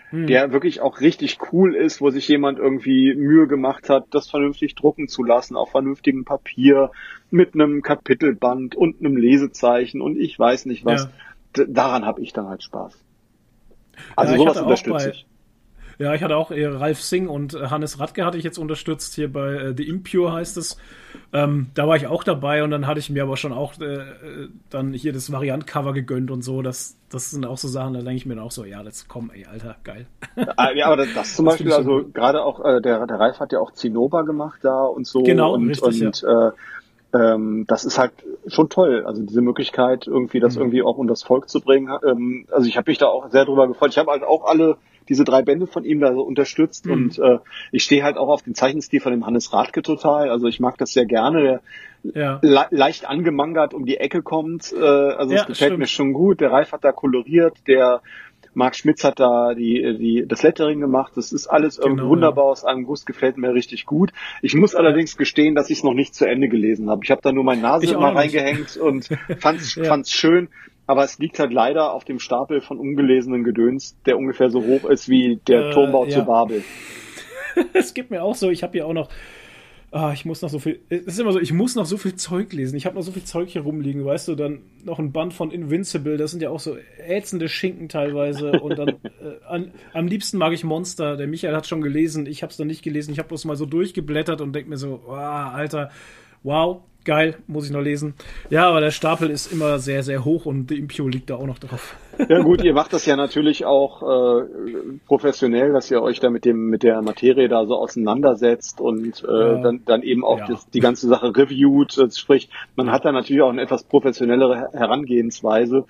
hm. der wirklich auch richtig cool ist, wo sich jemand irgendwie Mühe gemacht hat, das vernünftig drucken zu lassen, auf vernünftigem Papier, mit einem Kapitelband und einem Lesezeichen und ich weiß nicht was. Ja. Daran habe ich dann halt Spaß. Also ja, sowas unterstütze ich. Ja, ich hatte auch äh, Ralf Singh und äh, Hannes Radke hatte ich jetzt unterstützt, hier bei äh, The Impure heißt es. Ähm, da war ich auch dabei und dann hatte ich mir aber schon auch äh, äh dann hier das Variant-Cover gegönnt und so. Das, das sind auch so Sachen, da denke ich mir dann auch so, ja, das komm, ey, Alter, geil. Ah, ja, aber das, das zum das Beispiel, also so gerade auch, äh, der, der Ralf hat ja auch Zinnober gemacht da und so. Genau, und, richtig, und ja. Äh, ähm, das ist halt schon toll. Also diese Möglichkeit, irgendwie das mhm. irgendwie auch um das Volk zu bringen. Ähm, also ich habe mich da auch sehr drüber gefreut. Ich habe halt auch alle diese drei Bände von ihm da so unterstützt mhm. und äh, ich stehe halt auch auf den Zeichenstil von dem Hannes Radke total. Also ich mag das sehr gerne. Der ja. le leicht angemangert um die Ecke kommt. Äh, also es ja, gefällt stimmt. mir schon gut. Der Reif hat da koloriert, der Marc Schmitz hat da die, die, das Lettering gemacht. Das ist alles irgendwie genau, wunderbar ja. aus einem Guss, gefällt mir richtig gut. Ich muss allerdings gestehen, dass ich es noch nicht zu Ende gelesen habe. Ich habe da nur meine Nase mal reingehängt und fand's, ja. fand's schön. Aber es liegt halt leider auf dem Stapel von ungelesenen Gedöns, der ungefähr so hoch ist wie der äh, Turmbau ja. zu Babel. es gibt mir auch so, ich habe ja auch noch ah, ich muss noch so viel, es ist immer so, ich muss noch so viel Zeug lesen. Ich habe noch so viel Zeug hier rumliegen, weißt du, dann noch ein Band von Invincible, das sind ja auch so ätzende Schinken teilweise und dann äh, an, am liebsten mag ich Monster. Der Michael hat schon gelesen, ich habe es noch nicht gelesen. Ich habe bloß mal so durchgeblättert und denk mir so, oh, Alter, wow, geil, muss ich noch lesen. Ja, aber der Stapel ist immer sehr, sehr hoch und die Impio liegt da auch noch drauf. Ja gut, ihr macht das ja natürlich auch äh, professionell, dass ihr euch da mit dem mit der Materie da so auseinandersetzt und äh, ja. dann, dann eben auch ja. das, die ganze Sache reviewt. Sprich, man hat da natürlich auch eine etwas professionellere Herangehensweise.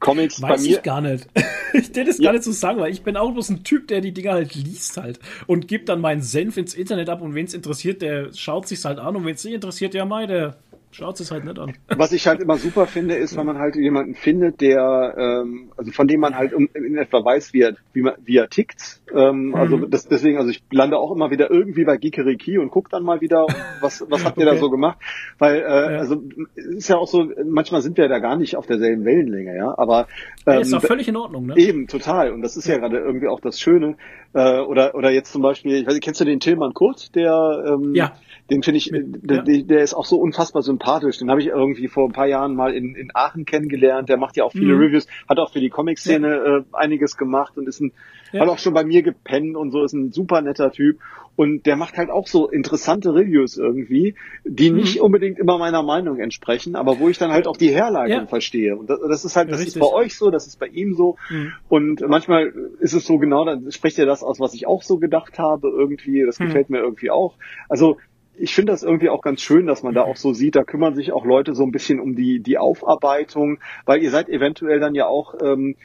Comics Weiß bei mir. ich gar nicht. ich hätte es ja. gar nicht so sagen, weil ich bin auch bloß ein Typ, der die Dinger halt liest halt und gibt dann meinen Senf ins Internet ab und wen es interessiert, der schaut sich's halt an und wen es nicht interessiert, ja mei, der Schaut es halt nicht an. Was ich halt immer super finde, ist, wenn man halt jemanden findet, der, ähm, also von dem man halt in etwa weiß, wie er, wie, man, wie er tickt. Ähm, also mhm. Also das, deswegen, also ich lande auch immer wieder irgendwie bei Geekeriki und gucke dann mal wieder, was, was habt ihr okay. da so gemacht? Weil, äh, ja. also ist ja auch so, manchmal sind wir da gar nicht auf derselben Wellenlänge, ja. Aber ähm, ja, ist doch völlig in Ordnung, ne? Eben, total. Und das ist ja, ja gerade irgendwie auch das Schöne. Äh, oder, oder jetzt zum Beispiel, ich weiß nicht, kennst du den Tillmann Kurt, der ähm, ja. Den finde ich, Mit, der, der, ist auch so unfassbar sympathisch. Den habe ich irgendwie vor ein paar Jahren mal in, in Aachen kennengelernt. Der macht ja auch viele mhm. Reviews, hat auch für die Comic-Szene äh, einiges gemacht und ist ein, hat auch schon bei mir gepennt und so, ist ein super netter Typ. Und der macht halt auch so interessante Reviews irgendwie, die mhm. nicht unbedingt immer meiner Meinung entsprechen, aber wo ich dann halt auch die Herleitung verstehe. Und das, das, ist halt, das Richtig. ist bei euch so, das ist bei ihm so. Mhm. Und manchmal ist es so genau, dann spricht er das aus, was ich auch so gedacht habe irgendwie. Das mhm. gefällt mir irgendwie auch. Also ich finde das irgendwie auch ganz schön, dass man da auch so sieht, da kümmern sich auch Leute so ein bisschen um die, die Aufarbeitung, weil ihr seid eventuell dann ja auch, ähm,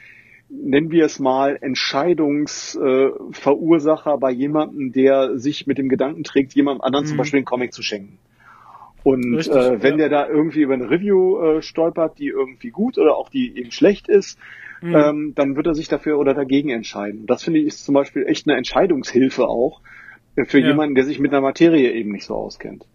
nennen wir es mal, Entscheidungsverursacher äh, bei jemandem, der sich mit dem Gedanken trägt, jemandem anderen mhm. zum Beispiel einen Comic zu schenken. Und Richtig, äh, wenn ja. der da irgendwie über eine Review äh, stolpert, die irgendwie gut oder auch die eben schlecht ist, mhm. ähm, dann wird er sich dafür oder dagegen entscheiden. Das finde ich ist zum Beispiel echt eine Entscheidungshilfe auch, für ja. jemanden, der sich mit einer Materie eben nicht so auskennt.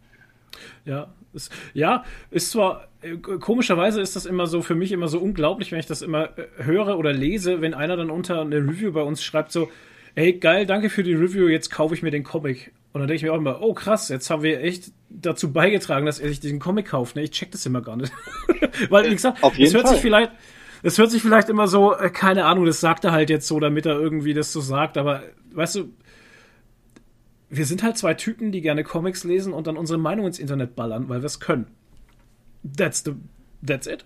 Ja, ist, ja, ist zwar, äh, komischerweise ist das immer so, für mich immer so unglaublich, wenn ich das immer äh, höre oder lese, wenn einer dann unter eine Review bei uns schreibt so, ey, geil, danke für die Review, jetzt kaufe ich mir den Comic. Und dann denke ich mir auch immer, oh krass, jetzt haben wir echt dazu beigetragen, dass er sich diesen Comic kauft. Ne? Ich check das immer gar nicht. Weil, wie gesagt, Auf jeden es hört Fall. sich vielleicht, es hört sich vielleicht immer so, äh, keine Ahnung, das sagt er halt jetzt so, damit er irgendwie das so sagt, aber weißt du, wir sind halt zwei Typen, die gerne Comics lesen und dann unsere Meinung ins Internet ballern, weil wir es können. That's the, that's it.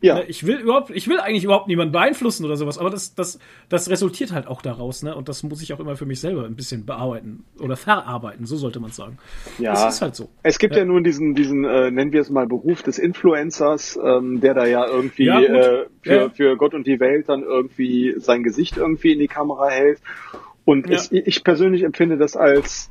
Ja. Ne, ich will überhaupt, ich will eigentlich überhaupt niemanden beeinflussen oder sowas, aber das, das, das resultiert halt auch daraus, ne? Und das muss ich auch immer für mich selber ein bisschen bearbeiten oder verarbeiten, so sollte man sagen. Ja. Es ist halt so. Es gibt ja, ja nun diesen, diesen, äh, nennen wir es mal Beruf des Influencers, ähm, der da ja irgendwie ja, äh, für, ja. für Gott und die Welt dann irgendwie sein Gesicht irgendwie in die Kamera hält. Und ja. ich, ich persönlich empfinde das als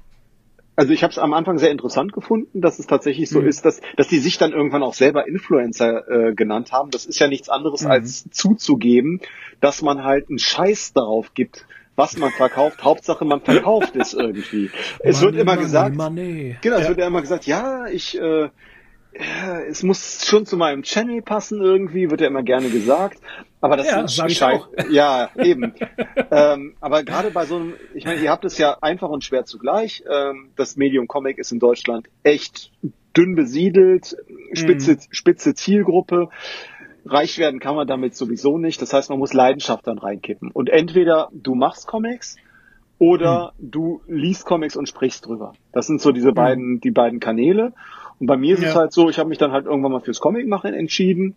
also ich habe es am Anfang sehr interessant gefunden, dass es tatsächlich so mhm. ist, dass, dass die sich dann irgendwann auch selber Influencer äh, genannt haben. Das ist ja nichts anderes mhm. als zuzugeben, dass man halt einen Scheiß darauf gibt, was man verkauft. Hauptsache man verkauft es irgendwie. Es money, wird immer money, gesagt, money. genau, ja. es wird ja immer gesagt, ja, ich äh, es muss schon zu meinem Channel passen irgendwie, wird ja immer gerne gesagt. Aber das ja, ist auch. Ja, eben. ähm, aber gerade bei so einem, ich meine, ihr habt es ja einfach und schwer zugleich. Ähm, das Medium Comic ist in Deutschland echt dünn besiedelt, spitze, mhm. spitze Zielgruppe. Reich werden kann man damit sowieso nicht. Das heißt, man muss Leidenschaft dann reinkippen. Und entweder du machst Comics oder mhm. du liest Comics und sprichst drüber. Das sind so diese mhm. beiden, die beiden Kanäle. Und bei mir ist ja. es halt so, ich habe mich dann halt irgendwann mal fürs Comic machen entschieden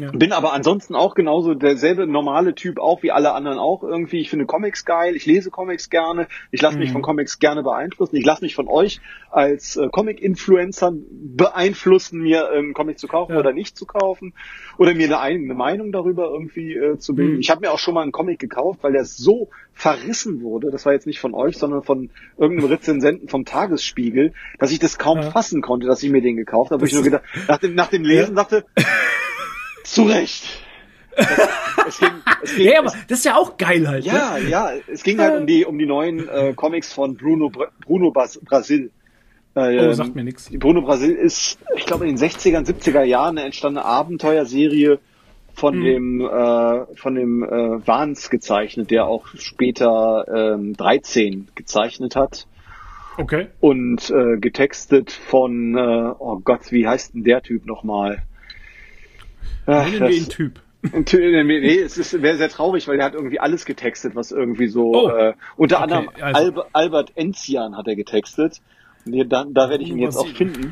ja. Bin aber ansonsten auch genauso derselbe normale Typ auch wie alle anderen auch irgendwie. Ich finde Comics geil, ich lese Comics gerne, ich lasse mich mhm. von Comics gerne beeinflussen, ich lasse mich von euch als äh, Comic-Influencer beeinflussen, mir ähm, Comic zu kaufen ja. oder nicht zu kaufen oder mir eine eigene Meinung darüber irgendwie äh, zu bilden. Mhm. Ich habe mir auch schon mal einen Comic gekauft, weil der so verrissen wurde, das war jetzt nicht von euch, sondern von irgendeinem Rezensenten vom Tagesspiegel, dass ich das kaum ja. fassen konnte, dass ich mir den gekauft habe. Ich nur gedacht, nach dem, nach dem Lesen dachte, zu Recht. es ging, es ging, ja, aber das ist ja auch geil halt. Ja, ne? ja, es ging halt um die, um die neuen äh, Comics von Bruno, Bruno Bas Brasil. Äh, oh, sagt mir nichts. Bruno Brasil ist, ich glaube, in den 60er, 70er Jahren eine entstandene Abenteuerserie von hm. dem äh, von dem äh, Vance gezeichnet, der auch später ähm, 13 gezeichnet hat. Okay. Und äh, getextet von, äh, oh Gott, wie heißt denn der Typ nochmal? Nennen wir ihn Typ. Nee, es wäre sehr traurig, weil er hat irgendwie alles getextet, was irgendwie so oh, äh, unter okay, anderem also. Al Albert Enzian hat er getextet. Und hier, da, da werde ich ihn jetzt auch finden.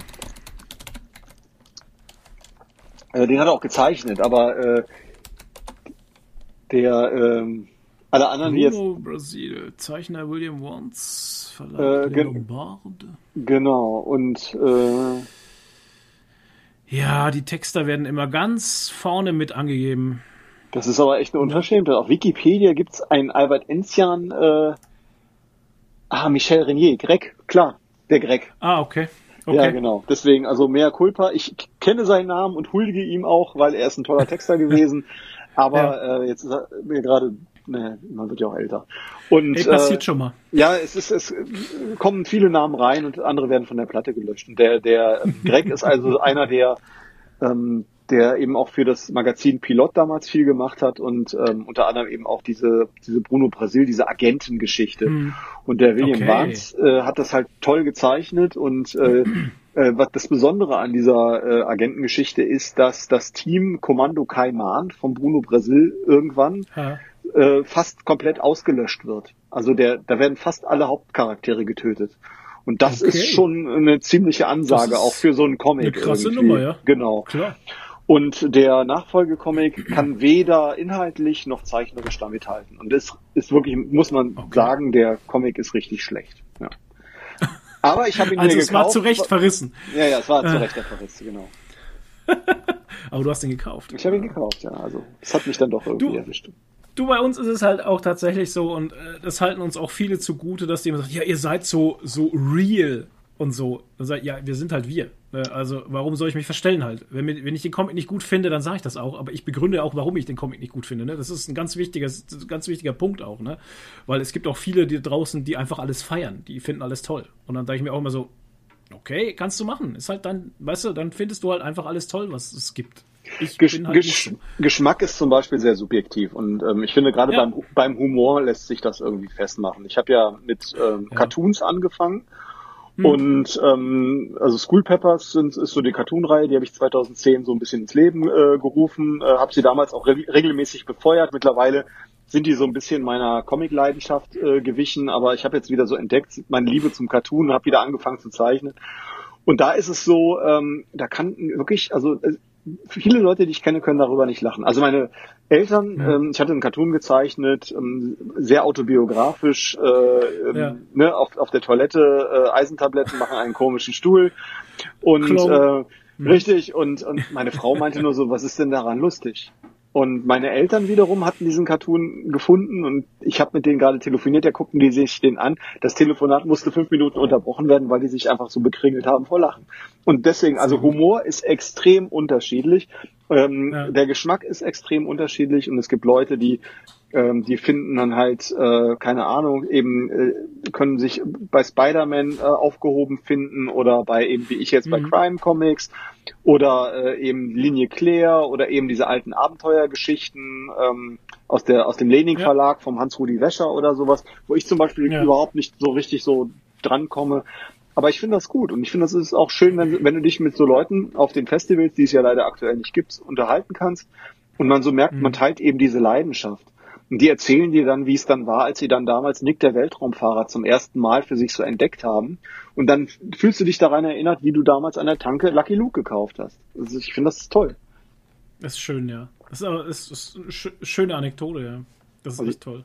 Äh, den hat er auch gezeichnet, aber äh, der ähm, alle anderen Bruno jetzt Brasil, Zeichner William Wants, Verlag äh, gen Genau und äh, ja, die Texter werden immer ganz vorne mit angegeben. Das ist aber echt eine Unverschämtheit. Auf Wikipedia gibt's einen Albert Enzian, äh, ah, Michel Renier, Greg, klar, der Greg. Ah, okay. okay. Ja, genau. Deswegen, also mehr Culpa. Ich kenne seinen Namen und huldige ihm auch, weil er ist ein toller Texter gewesen. Aber ja. äh, jetzt ist er mir gerade nee, man wird ja auch älter. Und, Ey, passiert äh, schon mal. Ja, es ist, es kommen viele Namen rein und andere werden von der Platte gelöscht. Und der, der Greg ist also einer der, ähm, der eben auch für das Magazin Pilot damals viel gemacht hat und ähm, unter anderem eben auch diese, diese Bruno Brasil, diese Agentengeschichte. Hm. Und der William okay. Barnes äh, hat das halt toll gezeichnet und äh, äh, was das Besondere an dieser äh, Agentengeschichte ist, dass das Team Kommando Kaiman von Bruno Brasil irgendwann äh, fast komplett ausgelöscht wird. Also der, da werden fast alle Hauptcharaktere getötet. Und das okay. ist schon eine ziemliche Ansage, auch für so einen Comic. Eine krasse irgendwie. Nummer, ja. Genau. Klar. Und der Nachfolgecomic kann weder inhaltlich noch zeichnerisch damit halten. Und das ist wirklich, muss man okay. sagen, der Comic ist richtig schlecht. Ja. Aber ich habe ihn also mir gekauft. Also es war zu Recht verrissen. Ja, ja, es war zu Recht der Verriss, genau. Aber du hast ihn gekauft. Ich habe ihn gekauft, ja. Also es hat mich dann doch irgendwie du, erwischt. Du, bei uns ist es halt auch tatsächlich so und äh, das halten uns auch viele zugute, dass die immer sagen, ja, ihr seid so, so real und so. Dann sag ich, ja, wir sind halt wir. Ne? Also warum soll ich mich verstellen halt? Wenn, wenn ich den Comic nicht gut finde, dann sage ich das auch. Aber ich begründe auch, warum ich den Comic nicht gut finde. Ne? Das ist ein ganz wichtiger, ganz wichtiger Punkt auch. Ne? Weil es gibt auch viele die draußen, die einfach alles feiern. Die finden alles toll. Und dann sage ich mir auch immer so, okay, kannst du machen. Ist halt dann, weißt du, dann findest du halt einfach alles toll, was es gibt. Gesch halt Gesch Geschmack ist zum Beispiel sehr subjektiv und ähm, ich finde gerade ja. beim, beim Humor lässt sich das irgendwie festmachen. Ich habe ja mit ähm, ja. Cartoons angefangen hm. und ähm, also School Peppers sind, ist so die Cartoon-Reihe, die habe ich 2010 so ein bisschen ins Leben äh, gerufen, äh, habe sie damals auch re regelmäßig befeuert. Mittlerweile sind die so ein bisschen meiner Comic-Leidenschaft äh, gewichen, aber ich habe jetzt wieder so entdeckt, meine Liebe zum Cartoon, habe wieder angefangen zu zeichnen. Und da ist es so, ähm, da kann wirklich, also äh, viele Leute, die ich kenne, können darüber nicht lachen. Also meine Eltern, ja. ähm, ich hatte einen Cartoon gezeichnet, ähm, sehr autobiografisch, äh, ähm, ja. ne, auf, auf der Toilette äh, Eisentabletten machen einen komischen Stuhl und äh, mhm. richtig und, und meine Frau meinte nur so, was ist denn daran lustig? Und meine Eltern wiederum hatten diesen Cartoon gefunden und ich habe mit denen gerade telefoniert, da guckten die sich den an. Das Telefonat musste fünf Minuten unterbrochen werden, weil die sich einfach so bekringelt haben vor Lachen. Und deswegen, also Humor ist extrem unterschiedlich. Ähm, ja. Der Geschmack ist extrem unterschiedlich und es gibt Leute, die ähm, die finden dann halt, äh, keine Ahnung, eben äh, können sich bei Spider-Man äh, aufgehoben finden oder bei eben wie ich jetzt mhm. bei Crime Comics oder äh, eben Linie Claire oder eben diese alten Abenteuergeschichten ähm, aus der aus dem Lening Verlag ja. vom Hans-Rudi Wäscher oder sowas, wo ich zum Beispiel ja. überhaupt nicht so richtig so drankomme. Aber ich finde das gut und ich finde, das ist auch schön, wenn, wenn du dich mit so Leuten auf den Festivals, die es ja leider aktuell nicht gibt, unterhalten kannst und man so merkt, mhm. man teilt eben diese Leidenschaft. Und die erzählen dir dann, wie es dann war, als sie dann damals Nick der Weltraumfahrer zum ersten Mal für sich so entdeckt haben. Und dann fühlst du dich daran erinnert, wie du damals an der Tanke Lucky Luke gekauft hast. Also ich finde das toll. Das ist schön, ja. Das ist, ist, ist eine schöne Anekdote, ja. Das ist also, echt toll.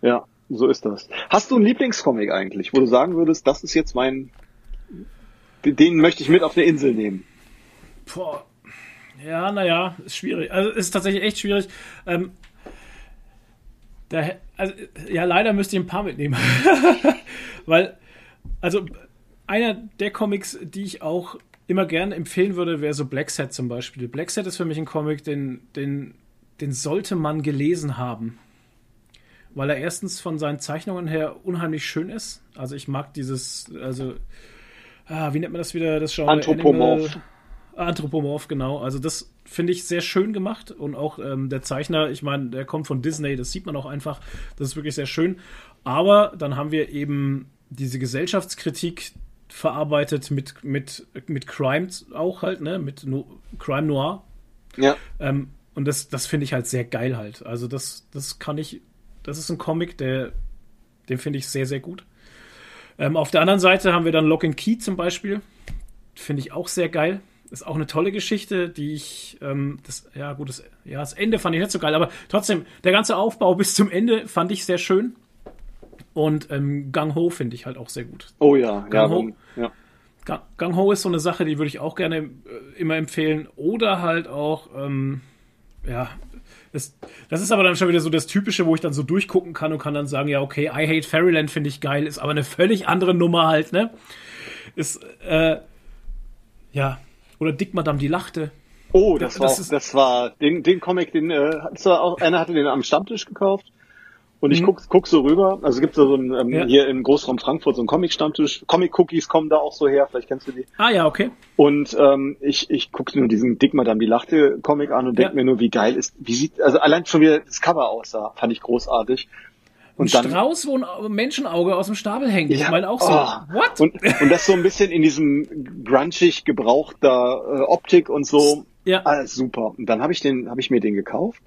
Ja, so ist das. Hast du einen Lieblingscomic eigentlich, wo du sagen würdest, das ist jetzt mein, den möchte ich mit auf eine Insel nehmen? Boah. Ja, naja, ist schwierig. Also ist tatsächlich echt schwierig. Ähm, da, also, ja, leider müsst ihr ein paar mitnehmen. Weil, also, einer der Comics, die ich auch immer gerne empfehlen würde, wäre so Black Set zum Beispiel. Black Set ist für mich ein Comic, den, den, den sollte man gelesen haben. Weil er erstens von seinen Zeichnungen her unheimlich schön ist. Also ich mag dieses, also, ah, wie nennt man das wieder, das Genre? Anthropomorph. Animal, Anthropomorph, genau. Also das finde ich sehr schön gemacht und auch ähm, der Zeichner, ich meine, der kommt von Disney, das sieht man auch einfach, das ist wirklich sehr schön. Aber dann haben wir eben diese Gesellschaftskritik verarbeitet mit, mit, mit Crime auch halt, ne, mit no Crime Noir. Ja. Ähm, und das, das finde ich halt sehr geil halt. Also das, das kann ich, das ist ein Comic, der, den finde ich sehr, sehr gut. Ähm, auf der anderen Seite haben wir dann Lock and Key zum Beispiel. Finde ich auch sehr geil ist auch eine tolle Geschichte, die ich, ähm, das, ja gut, das, ja, das Ende fand ich nicht so geil, aber trotzdem, der ganze Aufbau bis zum Ende fand ich sehr schön. Und ähm, Gang Ho finde ich halt auch sehr gut. Oh ja, Gang ja, Ho. Ja. Gang, Gang Ho ist so eine Sache, die würde ich auch gerne äh, immer empfehlen. Oder halt auch, ähm, ja, das, das, ist aber dann schon wieder so das Typische, wo ich dann so durchgucken kann und kann dann sagen, ja, okay, I Hate Fairyland finde ich geil, ist aber eine völlig andere Nummer halt, ne? Ist, äh, ja, oder Dick Madame, die lachte. Oh, das, das war, das, das war den, den Comic, den äh, auch, einer hatte den am Stammtisch gekauft Und ich mhm. guck, guck so rüber, also es gibt so ein, ähm, ja. hier im Großraum Frankfurt so ein Comic-Stammtisch. Comic-Cookies kommen da auch so her, vielleicht kennst du die. Ah ja, okay. Und ähm, ich, ich guck nur diesen Dick Madame die Lachte Comic an und denk ja. mir nur, wie geil ist, wie sieht, also allein schon wieder das Cover aussah, fand ich großartig. Und ein dann, Strauß, wo ein Menschenauge aus dem Stapel hängt. Ja, ich meine auch so, oh. what? Und, und das so ein bisschen in diesem grunchig gebrauchter äh, Optik und so. Ja. Alles super. Und dann habe ich den, habe ich mir den gekauft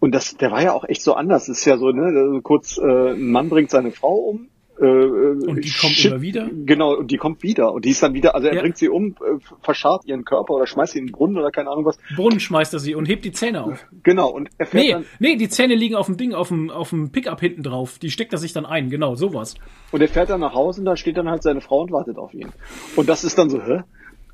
und das, der war ja auch echt so anders. Das ist ja so, ne, kurz, äh, ein Mann bringt seine Frau um. Äh, und die kommt shit, immer wieder? Genau, und die kommt wieder. Und die ist dann wieder, also er ja. bringt sie um, äh, verscharrt ihren Körper oder schmeißt sie in den Brunnen oder keine Ahnung was. Brunnen schmeißt er sie und hebt die Zähne auf. Genau, und er fährt nee, dann, Nee, die Zähne liegen auf dem Ding, auf dem, auf dem Pickup hinten drauf. Die steckt er sich dann ein, genau, sowas. Und er fährt dann nach Hause und da steht dann halt seine Frau und wartet auf ihn. Und das ist dann so, hä?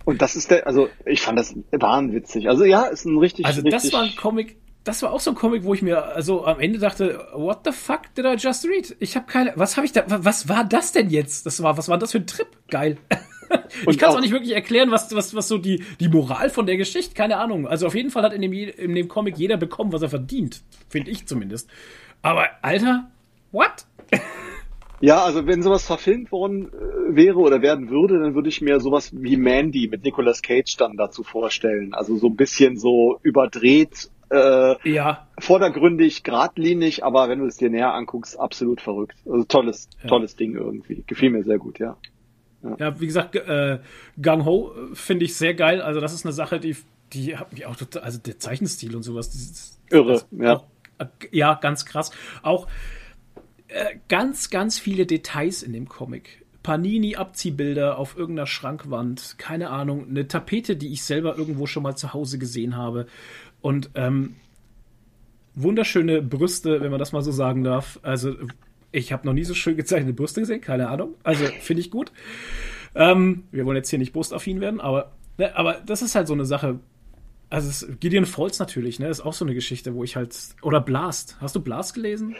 Und das ist der, also ich fand das wahnwitzig. Also ja, ist ein richtig. Also das war ein Comic, das war auch so ein Comic, wo ich mir also am Ende dachte, what the fuck did I just read? Ich habe keine, was habe ich da, was war das denn jetzt? Das war, was war das für ein Trip? Geil. ich kann es auch nicht wirklich erklären, was, was, was so die, die Moral von der Geschichte, keine Ahnung. Also auf jeden Fall hat in dem, in dem Comic jeder bekommen, was er verdient. Finde ich zumindest. Aber, Alter, what? Ja, also wenn sowas verfilmt worden äh, wäre oder werden würde, dann würde ich mir sowas wie Mandy mit Nicolas Cage dann dazu vorstellen. Also so ein bisschen so überdreht, äh, ja. vordergründig, geradlinig, aber wenn du es dir näher anguckst, absolut verrückt. Also tolles, ja. tolles Ding irgendwie. Gefiel mir sehr gut, ja. Ja, ja wie gesagt, äh, Gang Ho finde ich sehr geil. Also das ist eine Sache, die, die hat mich auch total, also der Zeichenstil und sowas. Das, Irre, das, ja. Auch, äh, ja, ganz krass. Auch äh, ganz, ganz viele Details in dem Comic. Panini-Abziehbilder auf irgendeiner Schrankwand, keine Ahnung, eine Tapete, die ich selber irgendwo schon mal zu Hause gesehen habe. Und ähm, wunderschöne Brüste, wenn man das mal so sagen darf. Also, ich habe noch nie so schön gezeichnete Brüste gesehen, keine Ahnung. Also, finde ich gut. Ähm, wir wollen jetzt hier nicht brustaffin werden, aber, ne, aber das ist halt so eine Sache. Also, Gideon Falls natürlich, ne, ist auch so eine Geschichte, wo ich halt. Oder Blast. Hast du Blast gelesen?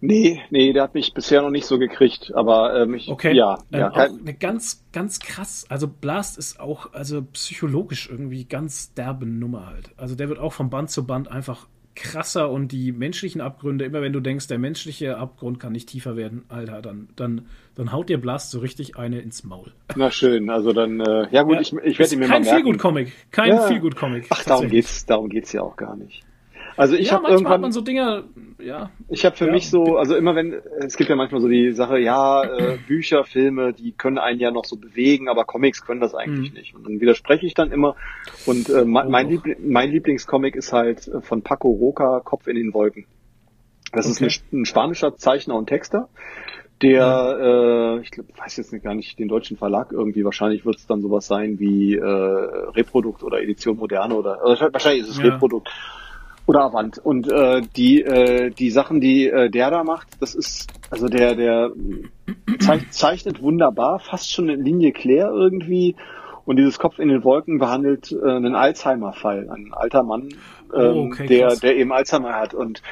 Nee, nee, der hat mich bisher noch nicht so gekriegt, aber ähm, ich, okay. ja, ähm, ja auch eine ganz, ganz krass. Also Blast ist auch, also psychologisch irgendwie ganz derbe Nummer halt. Also der wird auch von Band zu Band einfach krasser und die menschlichen Abgründe, immer wenn du denkst, der menschliche Abgrund kann nicht tiefer werden, Alter, dann, dann, dann haut dir Blast so richtig eine ins Maul. Na schön, also dann, äh, ja gut, ja, ich, ich werde mir mal merken. Kein Feelgood-Comic, kein ja. Feelgood-Comic. Ach, darum geht's, darum geht's ja auch gar nicht. Also ich ja, habe irgendwann hat man so Dinge, ja. Ich habe für ja. mich so, also immer wenn es gibt ja manchmal so die Sache, ja, äh, Bücher, Filme, die können einen ja noch so bewegen, aber Comics können das eigentlich mhm. nicht. Und dann widerspreche ich dann immer. Und äh, mein, mein, Liebl mein Lieblingscomic ist halt äh, von Paco Roca, Kopf in den Wolken. Das okay. ist ein, ein spanischer Zeichner und Texter der, äh, ich glaub, weiß jetzt nicht, gar nicht den deutschen Verlag irgendwie, wahrscheinlich wird es dann sowas sein wie äh, Reprodukt oder Edition Moderne oder äh, wahrscheinlich ist es ja. Reprodukt. Oder Avant. Und äh, die, äh, die Sachen, die äh, der da macht, das ist, also der, der zeichnet wunderbar, fast schon eine Linie Claire irgendwie. Und dieses Kopf in den Wolken behandelt äh, einen Alzheimer-Fall, ein alter Mann, oh, ähm, oh, okay, der, der eben Alzheimer hat. Und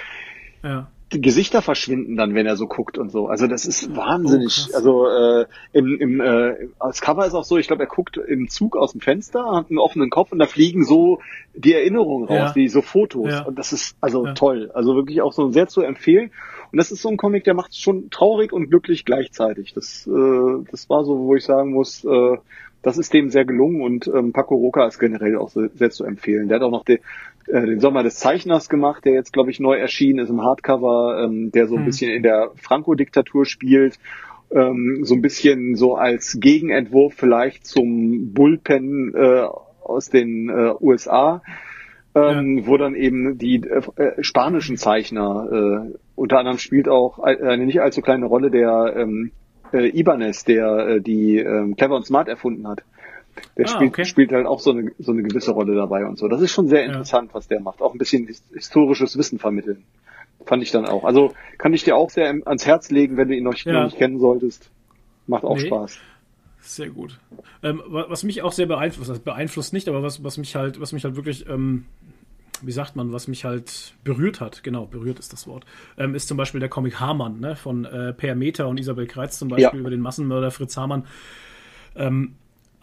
ja Gesichter verschwinden dann, wenn er so guckt und so. Also das ist wahnsinnig. Oh, also äh, im, im äh, als Cover ist auch so, ich glaube, er guckt im Zug aus dem Fenster, hat einen offenen Kopf und da fliegen so die Erinnerungen raus, ja. wie so Fotos. Ja. Und das ist also ja. toll. Also wirklich auch so sehr zu empfehlen. Und das ist so ein Comic, der macht es schon traurig und glücklich gleichzeitig. Das, äh, das war so, wo ich sagen muss, äh, das ist dem sehr gelungen und ähm, Paco Roca ist generell auch sehr, sehr zu empfehlen. Der hat auch noch den, äh, den Sommer des Zeichners gemacht, der jetzt, glaube ich, neu erschienen ist im Hardcover, ähm, der so ein hm. bisschen in der Franco-Diktatur spielt. Ähm, so ein bisschen so als Gegenentwurf vielleicht zum Bullpen äh, aus den äh, USA. Ähm, ja. wo dann eben die äh, äh, spanischen Zeichner, äh, unter anderem spielt auch eine nicht allzu kleine Rolle der ähm, äh, Ibanez, der die äh, Clever und Smart erfunden hat. Der ah, spielt, okay. spielt halt auch so eine, so eine gewisse Rolle dabei und so. Das ist schon sehr interessant, ja. was der macht. Auch ein bisschen historisches Wissen vermitteln. Fand ich dann auch. Also kann ich dir auch sehr ans Herz legen, wenn du ihn noch, ja. nicht kennen solltest. Macht auch nee. Spaß. Sehr gut. Ähm, was mich auch sehr beeinflusst, beeinflusst nicht, aber was, was mich halt, was mich halt wirklich ähm, wie sagt man, was mich halt berührt hat, genau, berührt ist das Wort, ähm, ist zum Beispiel der Comic Hamann, ne, von äh, Per Meter und Isabel Kreitz zum Beispiel ja. über den Massenmörder Fritz Hamann. Ähm,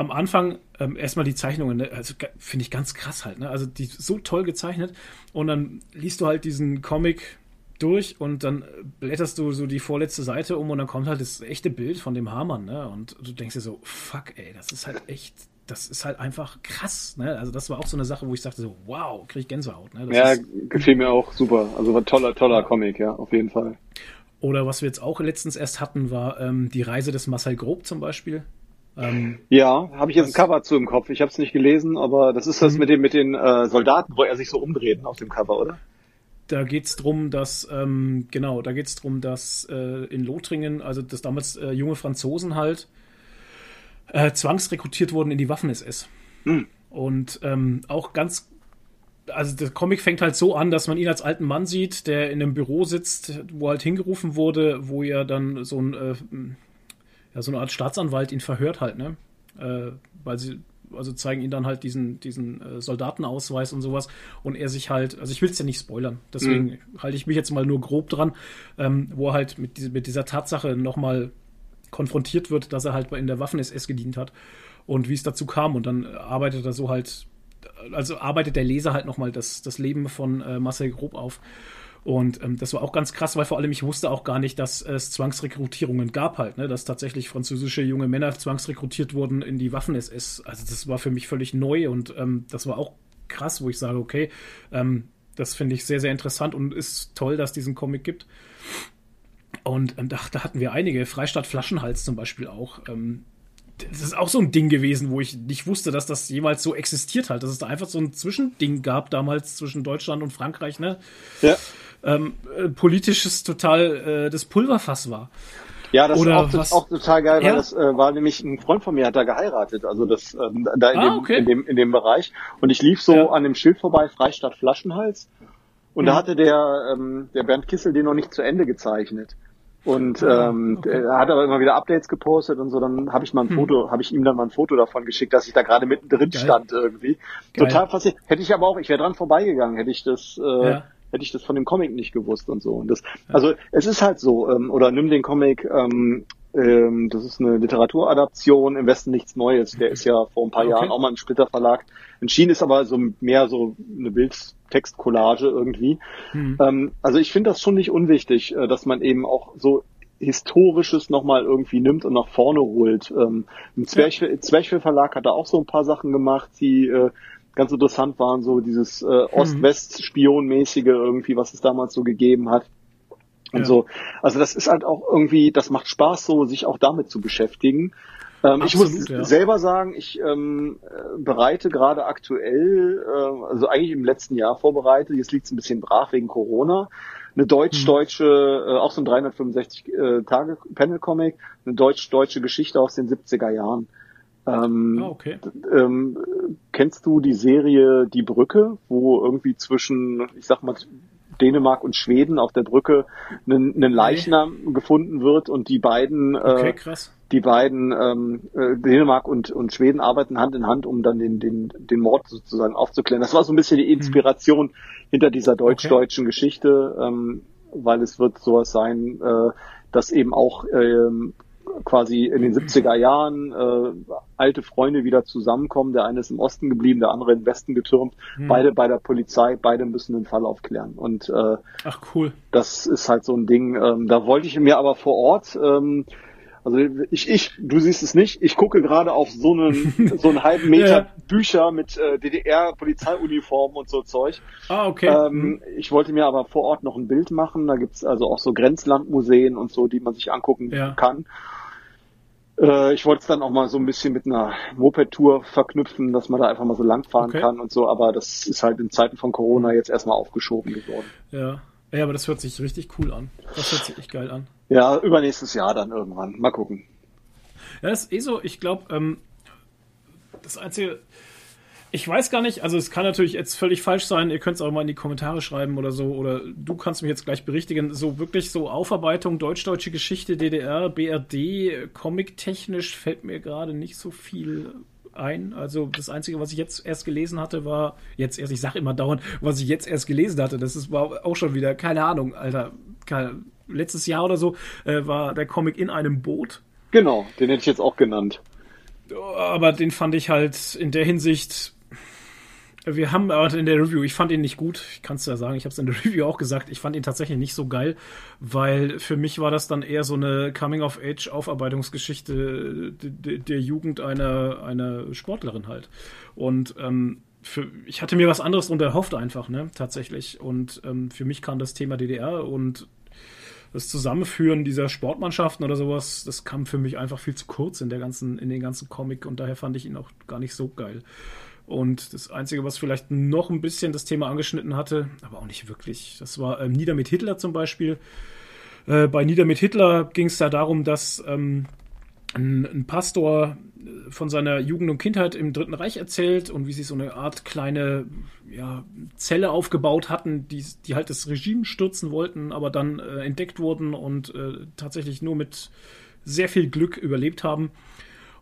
am Anfang ähm, erstmal die Zeichnungen, ne, also finde ich ganz krass halt, ne? Also die so toll gezeichnet und dann liest du halt diesen Comic durch und dann blätterst du so die vorletzte Seite um und dann kommt halt das echte Bild von dem Hamann, ne? Und du denkst dir so, fuck, ey, das ist halt echt, das ist halt einfach krass, ne? Also das war auch so eine Sache, wo ich sagte so, wow, krieg ich Gänsehaut, ne? Das ja, gefiel mir auch super. Also war toller, toller Comic, ja, auf jeden Fall. Oder was wir jetzt auch letztens erst hatten, war ähm, die Reise des Marcel Grob zum Beispiel. Ähm, ja, habe ich jetzt ein Cover zu im Kopf. Ich habe es nicht gelesen, aber das ist das mhm. mit den mit den äh, Soldaten, wo er sich so umdreht auf dem Cover, oder? Da geht's drum, dass ähm, genau, da geht's drum, dass äh, in Lothringen, also dass damals äh, junge Franzosen halt äh, zwangsrekrutiert wurden in die Waffen-SS. Mhm. Und ähm, auch ganz also der Comic fängt halt so an, dass man ihn als alten Mann sieht, der in einem Büro sitzt, wo halt hingerufen wurde, wo er dann so ein äh, ja, so eine Art Staatsanwalt ihn verhört halt, ne? Äh, weil sie, also zeigen ihn dann halt diesen, diesen äh, Soldatenausweis und sowas und er sich halt, also ich will es ja nicht spoilern, deswegen mhm. halte ich mich jetzt mal nur grob dran, ähm, wo er halt mit, mit dieser Tatsache nochmal konfrontiert wird, dass er halt in der Waffen-SS gedient hat und wie es dazu kam und dann arbeitet er so halt, also arbeitet der Leser halt nochmal das, das Leben von äh, Marcel Grob auf und ähm, das war auch ganz krass, weil vor allem ich wusste auch gar nicht, dass es Zwangsrekrutierungen gab halt, ne? dass tatsächlich französische junge Männer zwangsrekrutiert wurden in die Waffen-SS. Also das war für mich völlig neu und ähm, das war auch krass, wo ich sage, okay, ähm, das finde ich sehr, sehr interessant und ist toll, dass es diesen Comic gibt. Und ähm, da, da, hatten wir einige, Freistaat Flaschenhals zum Beispiel auch. Ähm, das ist auch so ein Ding gewesen, wo ich nicht wusste, dass das jemals so existiert hat, dass es da einfach so ein Zwischending gab damals zwischen Deutschland und Frankreich, ne? Ja ähm, äh, politisches total äh, das Pulverfass war. Ja, das Oder ist auch, was? auch total geil, weil ja? das äh, war nämlich ein Freund von mir hat da geheiratet, also das ähm, da in, ah, dem, okay. in dem in dem Bereich und ich lief so ja. an dem Schild vorbei Freistadt Flaschenhals und mhm. da hatte der ähm, der Bernd Kissel den noch nicht zu Ende gezeichnet. Und ah, ähm, okay. er hat aber immer wieder Updates gepostet und so, dann habe ich mal ein hm. Foto, habe ich ihm dann mal ein Foto davon geschickt, dass ich da gerade mittendrin Geil. stand irgendwie. Geil. Total fasziniert. Hätte ich aber auch, ich wäre dran vorbeigegangen, hätte ich das äh, ja hätte ich das von dem Comic nicht gewusst und so. Und das, also es ist halt so, ähm, oder nimm den Comic, ähm, ähm, das ist eine Literaturadaption, im Westen nichts Neues. Der ist ja vor ein paar okay. Jahren auch mal im Splitter Verlag entschieden, ist aber so mehr so eine Bildtextcollage irgendwie. Mhm. Ähm, also ich finde das schon nicht unwichtig, äh, dass man eben auch so Historisches nochmal irgendwie nimmt und nach vorne holt. Ähm, Im Zwerchfell, Zwerchfell Verlag hat da auch so ein paar Sachen gemacht, die äh, ganz interessant waren, so dieses äh, mhm. Ost-West-Spion-mäßige irgendwie, was es damals so gegeben hat. Und ja. so. Also das ist halt auch irgendwie, das macht Spaß, so sich auch damit zu beschäftigen. Ähm, Absolut, ich muss ja. selber sagen, ich ähm, äh, bereite gerade aktuell, äh, also eigentlich im letzten Jahr vorbereitet, jetzt liegt es ein bisschen brach wegen Corona, eine deutsch-deutsche, äh, auch so ein 365 äh, eine deutsch-deutsche Geschichte aus den 70er Jahren. Ähm, ah, okay. ähm, kennst du die Serie Die Brücke, wo irgendwie zwischen, ich sag mal, Dänemark und Schweden auf der Brücke ein, ein Leichnam okay. gefunden wird und die beiden, äh, die beiden ähm, äh, Dänemark und, und Schweden arbeiten Hand in Hand, um dann den, den, den Mord sozusagen aufzuklären. Das war so ein bisschen die Inspiration hm. hinter dieser deutsch-deutschen okay. Geschichte, ähm, weil es wird sowas sein, äh, dass eben auch ähm, quasi in den 70er Jahren äh, alte Freunde wieder zusammenkommen. Der eine ist im Osten geblieben, der andere im Westen getürmt. Hm. Beide bei der Polizei, beide müssen den Fall aufklären. Und äh, Ach cool. Das ist halt so ein Ding. Ähm, da wollte ich mir aber vor Ort ähm, also ich, ich, du siehst es nicht. Ich gucke gerade auf so einen, so einen halben Meter ja. Bücher mit äh, DDR-Polizeiuniformen und so Zeug. Ah, okay. Ähm, mhm. Ich wollte mir aber vor Ort noch ein Bild machen. Da gibt's also auch so Grenzlandmuseen und so, die man sich angucken ja. kann. Äh, ich wollte es dann auch mal so ein bisschen mit einer Moped-Tour verknüpfen, dass man da einfach mal so langfahren okay. kann und so, aber das ist halt in Zeiten von Corona jetzt erstmal aufgeschoben geworden. Ja. Ja, aber das hört sich richtig cool an. Das hört sich echt geil an. Ja, übernächstes Jahr dann irgendwann. Mal gucken. Ja, das ist eh so. Ich glaube, ähm, das Einzige, ich weiß gar nicht, also es kann natürlich jetzt völlig falsch sein, ihr könnt es auch mal in die Kommentare schreiben oder so, oder du kannst mich jetzt gleich berichtigen, so wirklich so Aufarbeitung deutsch-deutsche Geschichte, DDR, BRD, comic-technisch fällt mir gerade nicht so viel ein. Also das Einzige, was ich jetzt erst gelesen hatte, war, jetzt erst, ich sag immer dauernd, was ich jetzt erst gelesen hatte, das ist, war auch schon wieder, keine Ahnung, Alter, keine, letztes Jahr oder so, äh, war der Comic in einem Boot. Genau, den hätte ich jetzt auch genannt. Aber den fand ich halt in der Hinsicht Wir haben aber in der Review, ich fand ihn nicht gut, ich kann es ja sagen, ich habe es in der Review auch gesagt, ich fand ihn tatsächlich nicht so geil, weil für mich war das dann eher so eine Coming-of-Age-Aufarbeitungsgeschichte der Jugend einer, einer Sportlerin halt. Und ähm, für, ich hatte mir was anderes und erhofft einfach, ne, tatsächlich. Und ähm, für mich kam das Thema DDR und das Zusammenführen dieser Sportmannschaften oder sowas, das kam für mich einfach viel zu kurz in der ganzen, in den ganzen Comic und daher fand ich ihn auch gar nicht so geil. Und das Einzige, was vielleicht noch ein bisschen das Thema angeschnitten hatte, aber auch nicht wirklich, das war ähm, Nieder mit Hitler zum Beispiel. Äh, bei Nieder mit Hitler ging es da darum, dass ähm, ein, ein, Pastor von seiner Jugend und Kindheit im Dritten Reich erzählt und wie sie so eine Art kleine ja, Zelle aufgebaut hatten, die, die halt das Regime stürzen wollten, aber dann äh, entdeckt wurden und äh, tatsächlich nur mit sehr viel Glück überlebt haben.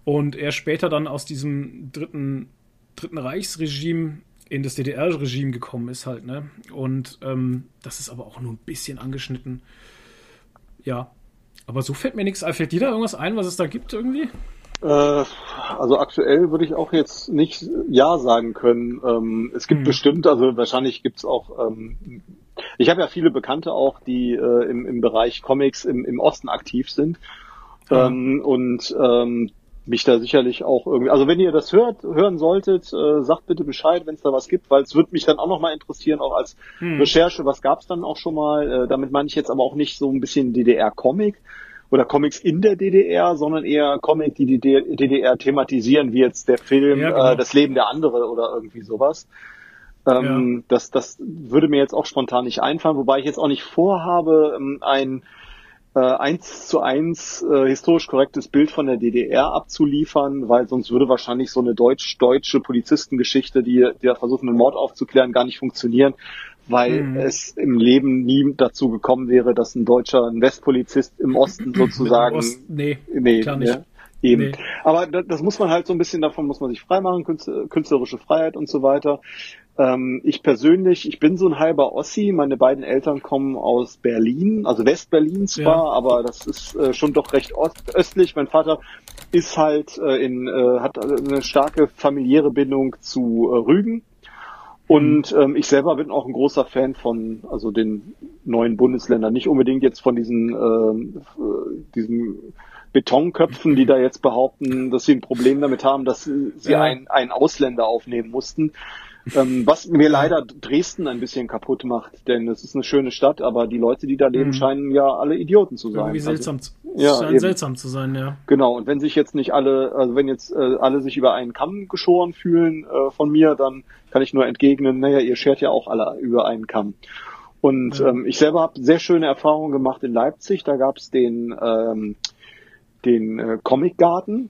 Und er später dann aus diesem dritten, dritten Reichsregime in das DDR-Regime gekommen ist halt, ne? Und ähm, das ist aber auch nur ein bisschen angeschnitten. Ja. Aber so fällt mir nichts ein. Fällt dir da irgendwas ein, was es da gibt irgendwie? Äh, also aktuell würde ich auch jetzt nicht Ja sagen können. Ähm, es gibt hm. bestimmt, also wahrscheinlich gibt's auch, ähm, ich habe ja viele Bekannte auch, die äh, im, im Bereich Comics im, im Osten aktiv sind. Ähm, und ähm, mich da sicherlich auch irgendwie, also wenn ihr das hört, hören solltet, äh, sagt bitte Bescheid, wenn es da was gibt, weil es würde mich dann auch nochmal interessieren, auch als hm. Recherche, was gab's dann auch schon mal. Äh, damit meine ich jetzt aber auch nicht so ein bisschen DDR-Comic, oder Comics in der DDR, sondern eher Comic, die die DDR thematisieren, wie jetzt der Film ja, genau. äh, Das Leben der andere oder irgendwie sowas. Ähm, ja. das, das würde mir jetzt auch spontan nicht einfallen, wobei ich jetzt auch nicht vorhabe, ähm, ein äh, eins zu eins äh, historisch korrektes Bild von der DDR abzuliefern, weil sonst würde wahrscheinlich so eine deutsch-deutsche Polizistengeschichte, die, die versuchen, einen Mord aufzuklären, gar nicht funktionieren weil mhm. es im Leben nie dazu gekommen wäre, dass ein deutscher ein Westpolizist im Osten sozusagen. Ost, nee, nee, klar nicht. Ja, eben. Nee. Aber das, das, muss man halt so ein bisschen, davon muss man sich freimachen, künstlerische Freiheit und so weiter. Ähm, ich persönlich, ich bin so ein halber Ossi. Meine beiden Eltern kommen aus Berlin, also Westberlin zwar, ja. aber das ist äh, schon doch recht östlich. Mein Vater ist halt äh, in, äh, hat eine starke familiäre Bindung zu äh, Rügen und ähm, ich selber bin auch ein großer Fan von also den neuen Bundesländern, nicht unbedingt jetzt von diesen ähm, diesen Betonköpfen, die da jetzt behaupten, dass sie ein Problem damit haben, dass sie ja. einen, einen Ausländer aufnehmen mussten. Ähm, was mir leider Dresden ein bisschen kaputt macht, denn es ist eine schöne Stadt, aber die Leute, die da leben, mhm. scheinen ja alle Idioten zu sein. Irgendwie seltsam, also, ja, scheint seltsam zu sein, ja. Genau, und wenn sich jetzt nicht alle, also wenn jetzt äh, alle sich über einen Kamm geschoren fühlen äh, von mir, dann kann ich nur entgegnen, naja, ihr schert ja auch alle über einen Kamm. Und ja. ähm, ich selber habe sehr schöne Erfahrungen gemacht in Leipzig. Da gab es den, ähm, den äh, Comic Garten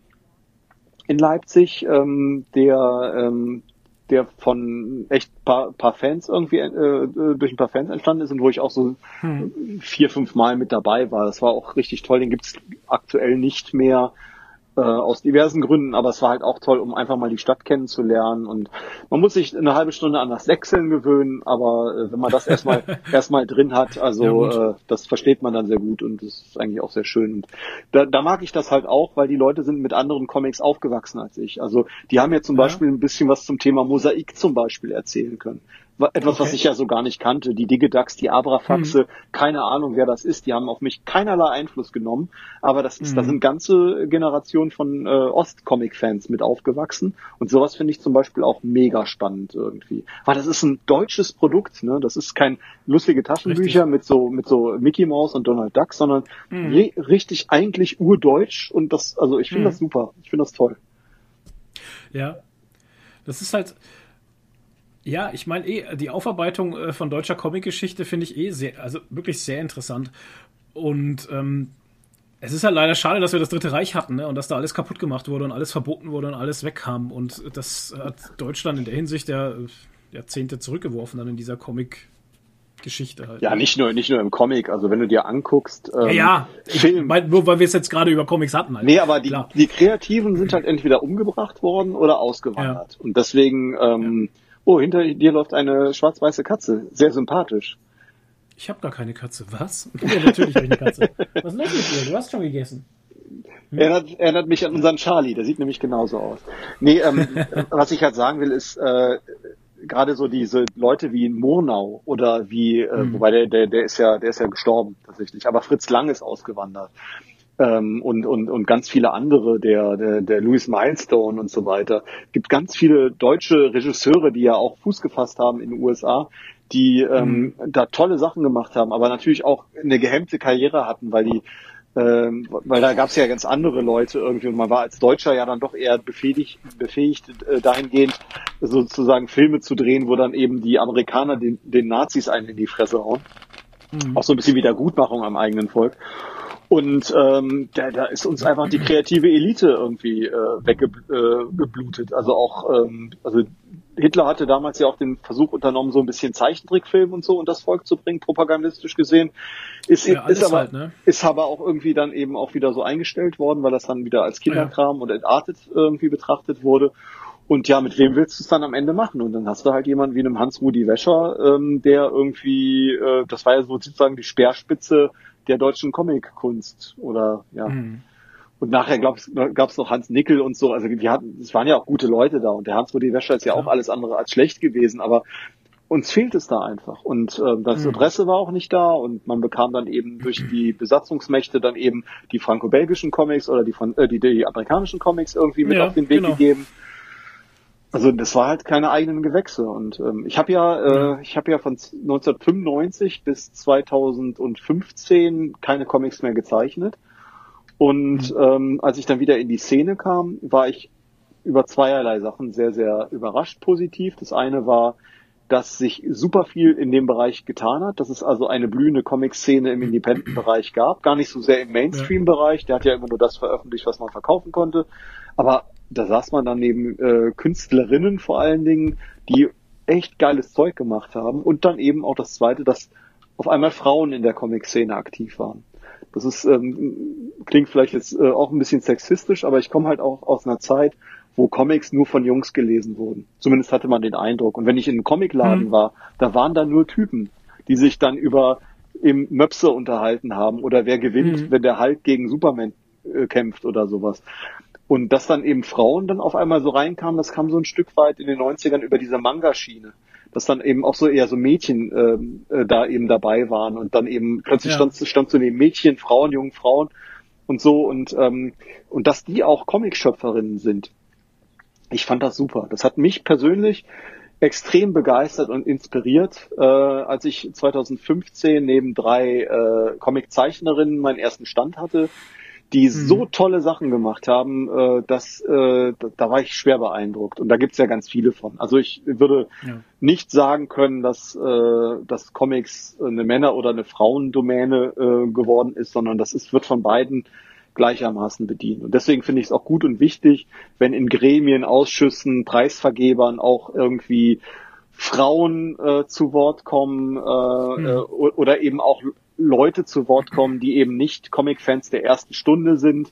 in Leipzig, ähm, der ähm, der von echt paar, paar Fans irgendwie äh, äh, durch ein paar Fans entstanden ist und wo ich auch so hm. vier, fünf Mal mit dabei war. Das war auch richtig toll. Den gibt's aktuell nicht mehr äh, aus diversen Gründen, aber es war halt auch toll, um einfach mal die Stadt kennenzulernen und man muss sich eine halbe Stunde an das Sechseln gewöhnen, aber äh, wenn man das erstmal erstmal drin hat, also ja, äh, das versteht man dann sehr gut und das ist eigentlich auch sehr schön. Und da, da mag ich das halt auch, weil die Leute sind mit anderen Comics aufgewachsen als ich. Also die haben ja zum ja. Beispiel ein bisschen was zum Thema Mosaik zum Beispiel erzählen können etwas, okay. was ich ja so gar nicht kannte. Die Digidax, die Abrafaxe, hm. keine Ahnung, wer das ist. Die haben auf mich keinerlei Einfluss genommen. Aber das ist, hm. da sind ganze Generationen von äh, Ost-Comic-Fans mit aufgewachsen. Und sowas finde ich zum Beispiel auch mega spannend irgendwie. Weil das ist ein deutsches Produkt, ne? Das ist kein lustige Taschenbücher mit so, mit so Mickey Mouse und Donald Duck, sondern hm. richtig eigentlich urdeutsch. Und das, also ich finde hm. das super. Ich finde das toll. Ja. Das ist halt, ja, ich meine eh, die Aufarbeitung äh, von deutscher Comicgeschichte finde ich eh sehr, also wirklich sehr interessant. Und ähm, es ist halt leider schade, dass wir das Dritte Reich hatten ne? und dass da alles kaputt gemacht wurde und alles verboten wurde und alles wegkam. Und das hat Deutschland in der Hinsicht der Jahrzehnte zurückgeworfen dann in dieser Comic. Geschichte halt. Ja, nicht nur, nicht nur im Comic. Also wenn du dir anguckst, ähm, ja, ja. Film. Mein, nur weil wir es jetzt gerade über Comics hatten. Halt. Nee, aber die, die Kreativen sind halt entweder umgebracht worden oder ausgewandert. Ja. Und deswegen ähm, ja Oh, hinter dir läuft eine schwarz-weiße Katze. Sehr sympathisch. Ich habe gar keine Katze. Was? Ja, natürlich habe ich eine Katze. Was ist los mit dir? Du hast schon gegessen. Hm? Erinnert, erinnert mich an unseren Charlie, der sieht nämlich genauso aus. Nee, ähm, was ich halt sagen will, ist, äh, gerade so diese Leute wie Murnau oder wie, äh, mhm. wobei der, der, der ist ja, der ist ja gestorben tatsächlich, aber Fritz Lang ist ausgewandert. Ähm, und, und, und ganz viele andere, der, der, der Louis Milestone und so weiter. gibt ganz viele deutsche Regisseure, die ja auch Fuß gefasst haben in den USA, die ähm, mhm. da tolle Sachen gemacht haben, aber natürlich auch eine gehemmte Karriere hatten, weil die ähm, weil da gab es ja ganz andere Leute irgendwie und man war als Deutscher ja dann doch eher befähigt, befähigt äh, dahingehend sozusagen Filme zu drehen, wo dann eben die Amerikaner den, den Nazis einen in die Fresse hauen. Mhm. Auch so ein bisschen Wiedergutmachung am eigenen Volk. Und ähm, da, da ist uns einfach die kreative Elite irgendwie äh, weggeblutet. Äh, also auch, ähm, also Hitler hatte damals ja auch den Versuch unternommen, so ein bisschen Zeichentrickfilm und so und das Volk zu bringen, propagandistisch gesehen. Ist, ja, ist, aber, halt, ne? ist aber auch irgendwie dann eben auch wieder so eingestellt worden, weil das dann wieder als Kinderkram ja. und entartet irgendwie betrachtet wurde. Und ja, mit wem willst du es dann am Ende machen? Und dann hast du halt jemanden wie einem Hans-Rudi Wäscher, ähm, der irgendwie, äh, das war ja sozusagen die Speerspitze der deutschen Comic-Kunst oder ja. Mhm. Und nachher gab es noch Hans Nickel und so. Also wir hatten, es waren ja auch gute Leute da und der Hans-Rudi Wäscher ist ja, ja auch alles andere als schlecht gewesen, aber uns fehlt es da einfach. Und äh, das mhm. Interesse war auch nicht da und man bekam dann eben durch die Besatzungsmächte dann eben die franco-belgischen Comics oder die, von, äh, die, die amerikanischen Comics irgendwie mit ja, auf den Weg genau. gegeben. Also das war halt keine eigenen Gewächse. Und ähm, ich habe ja, äh, ich habe ja von 1995 bis 2015 keine Comics mehr gezeichnet. Und mhm. ähm, als ich dann wieder in die Szene kam, war ich über zweierlei Sachen sehr sehr überrascht positiv. Das eine war, dass sich super viel in dem Bereich getan hat, dass es also eine blühende Comic-Szene im Independent-Bereich gab, gar nicht so sehr im Mainstream-Bereich, der hat ja immer nur das veröffentlicht, was man verkaufen konnte, aber da saß man dann neben äh, Künstlerinnen vor allen Dingen, die echt geiles Zeug gemacht haben. Und dann eben auch das Zweite, dass auf einmal Frauen in der Comic-Szene aktiv waren. Das ist ähm, klingt vielleicht jetzt äh, auch ein bisschen sexistisch, aber ich komme halt auch aus einer Zeit, wo Comics nur von Jungs gelesen wurden. Zumindest hatte man den Eindruck. Und wenn ich in einem Comicladen mhm. war, da waren da nur Typen, die sich dann über im Möpse unterhalten haben oder wer gewinnt, mhm. wenn der Hulk gegen Superman äh, kämpft oder sowas. Und dass dann eben Frauen dann auf einmal so reinkamen, das kam so ein Stück weit in den 90ern über diese Manga-Schiene. Dass dann eben auch so eher so Mädchen ähm, äh, da eben dabei waren und dann eben plötzlich ja. stand, stand so neben Mädchen, Frauen, jungen Frauen und so und, ähm, und dass die auch Comicschöpferinnen sind. Ich fand das super. Das hat mich persönlich extrem begeistert und inspiriert, äh, als ich 2015 neben drei äh, Comiczeichnerinnen meinen ersten Stand hatte die mhm. so tolle Sachen gemacht haben, äh, dass äh, da, war ich schwer beeindruckt. Und da gibt's ja ganz viele von. Also ich würde ja. nicht sagen können, dass, äh, dass Comics eine Männer- oder eine Frauendomäne äh, geworden ist, sondern das ist, wird von beiden gleichermaßen bedient. Und deswegen finde ich es auch gut und wichtig, wenn in Gremien, Ausschüssen, Preisvergebern auch irgendwie Frauen äh, zu Wort kommen äh, mhm. äh, oder eben auch Leute zu Wort kommen, die eben nicht Comic-Fans der ersten Stunde sind.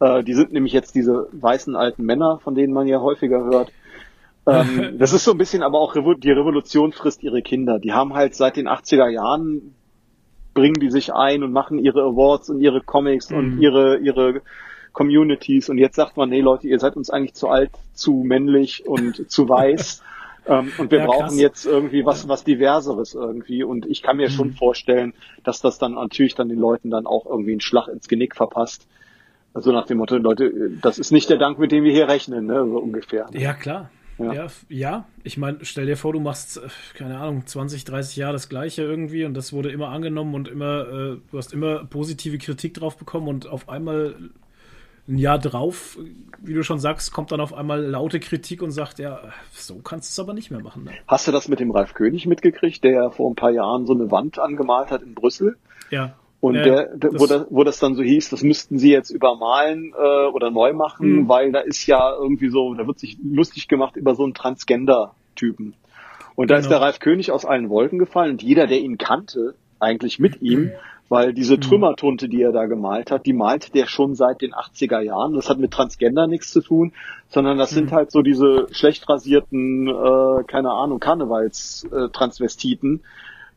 Äh, die sind nämlich jetzt diese weißen alten Männer, von denen man ja häufiger hört. Ähm, das ist so ein bisschen aber auch Revo die Revolution frisst ihre Kinder. Die haben halt seit den 80er Jahren bringen die sich ein und machen ihre Awards und ihre Comics mhm. und ihre, ihre Communities und jetzt sagt man, nee Leute, ihr seid uns eigentlich zu alt, zu männlich und zu weiß. Ähm, und wir ja, brauchen krass. jetzt irgendwie was, was diverseres irgendwie. Und ich kann mir mhm. schon vorstellen, dass das dann natürlich dann den Leuten dann auch irgendwie einen Schlag ins Genick verpasst. Also nach dem Motto, Leute, das ist nicht der Dank, mit dem wir hier rechnen, ne? so ungefähr. Ja, klar. Ja. ja, ja, ich meine, stell dir vor, du machst, äh, keine Ahnung, 20, 30 Jahre das Gleiche irgendwie und das wurde immer angenommen und immer, äh, du hast immer positive Kritik drauf bekommen und auf einmal ein Jahr drauf, wie du schon sagst, kommt dann auf einmal laute Kritik und sagt, ja, so kannst du es aber nicht mehr machen. Ne? Hast du das mit dem Ralf König mitgekriegt, der vor ein paar Jahren so eine Wand angemalt hat in Brüssel? Ja. Und ja, der, der, das wo, das, wo das dann so hieß, das müssten sie jetzt übermalen äh, oder neu machen, mhm. weil da ist ja irgendwie so, da wird sich lustig gemacht über so einen Transgender-Typen. Und da genau. ist der Ralf König aus allen Wolken gefallen und jeder, der ihn kannte, eigentlich mit ihm, weil diese hm. Trümmertunte, die er da gemalt hat, die malt der schon seit den 80er Jahren. Das hat mit Transgender nichts zu tun, sondern das mhm. sind hm. halt so diese schlecht rasierten, äh, keine Ahnung, Karnevals-Transvestiten,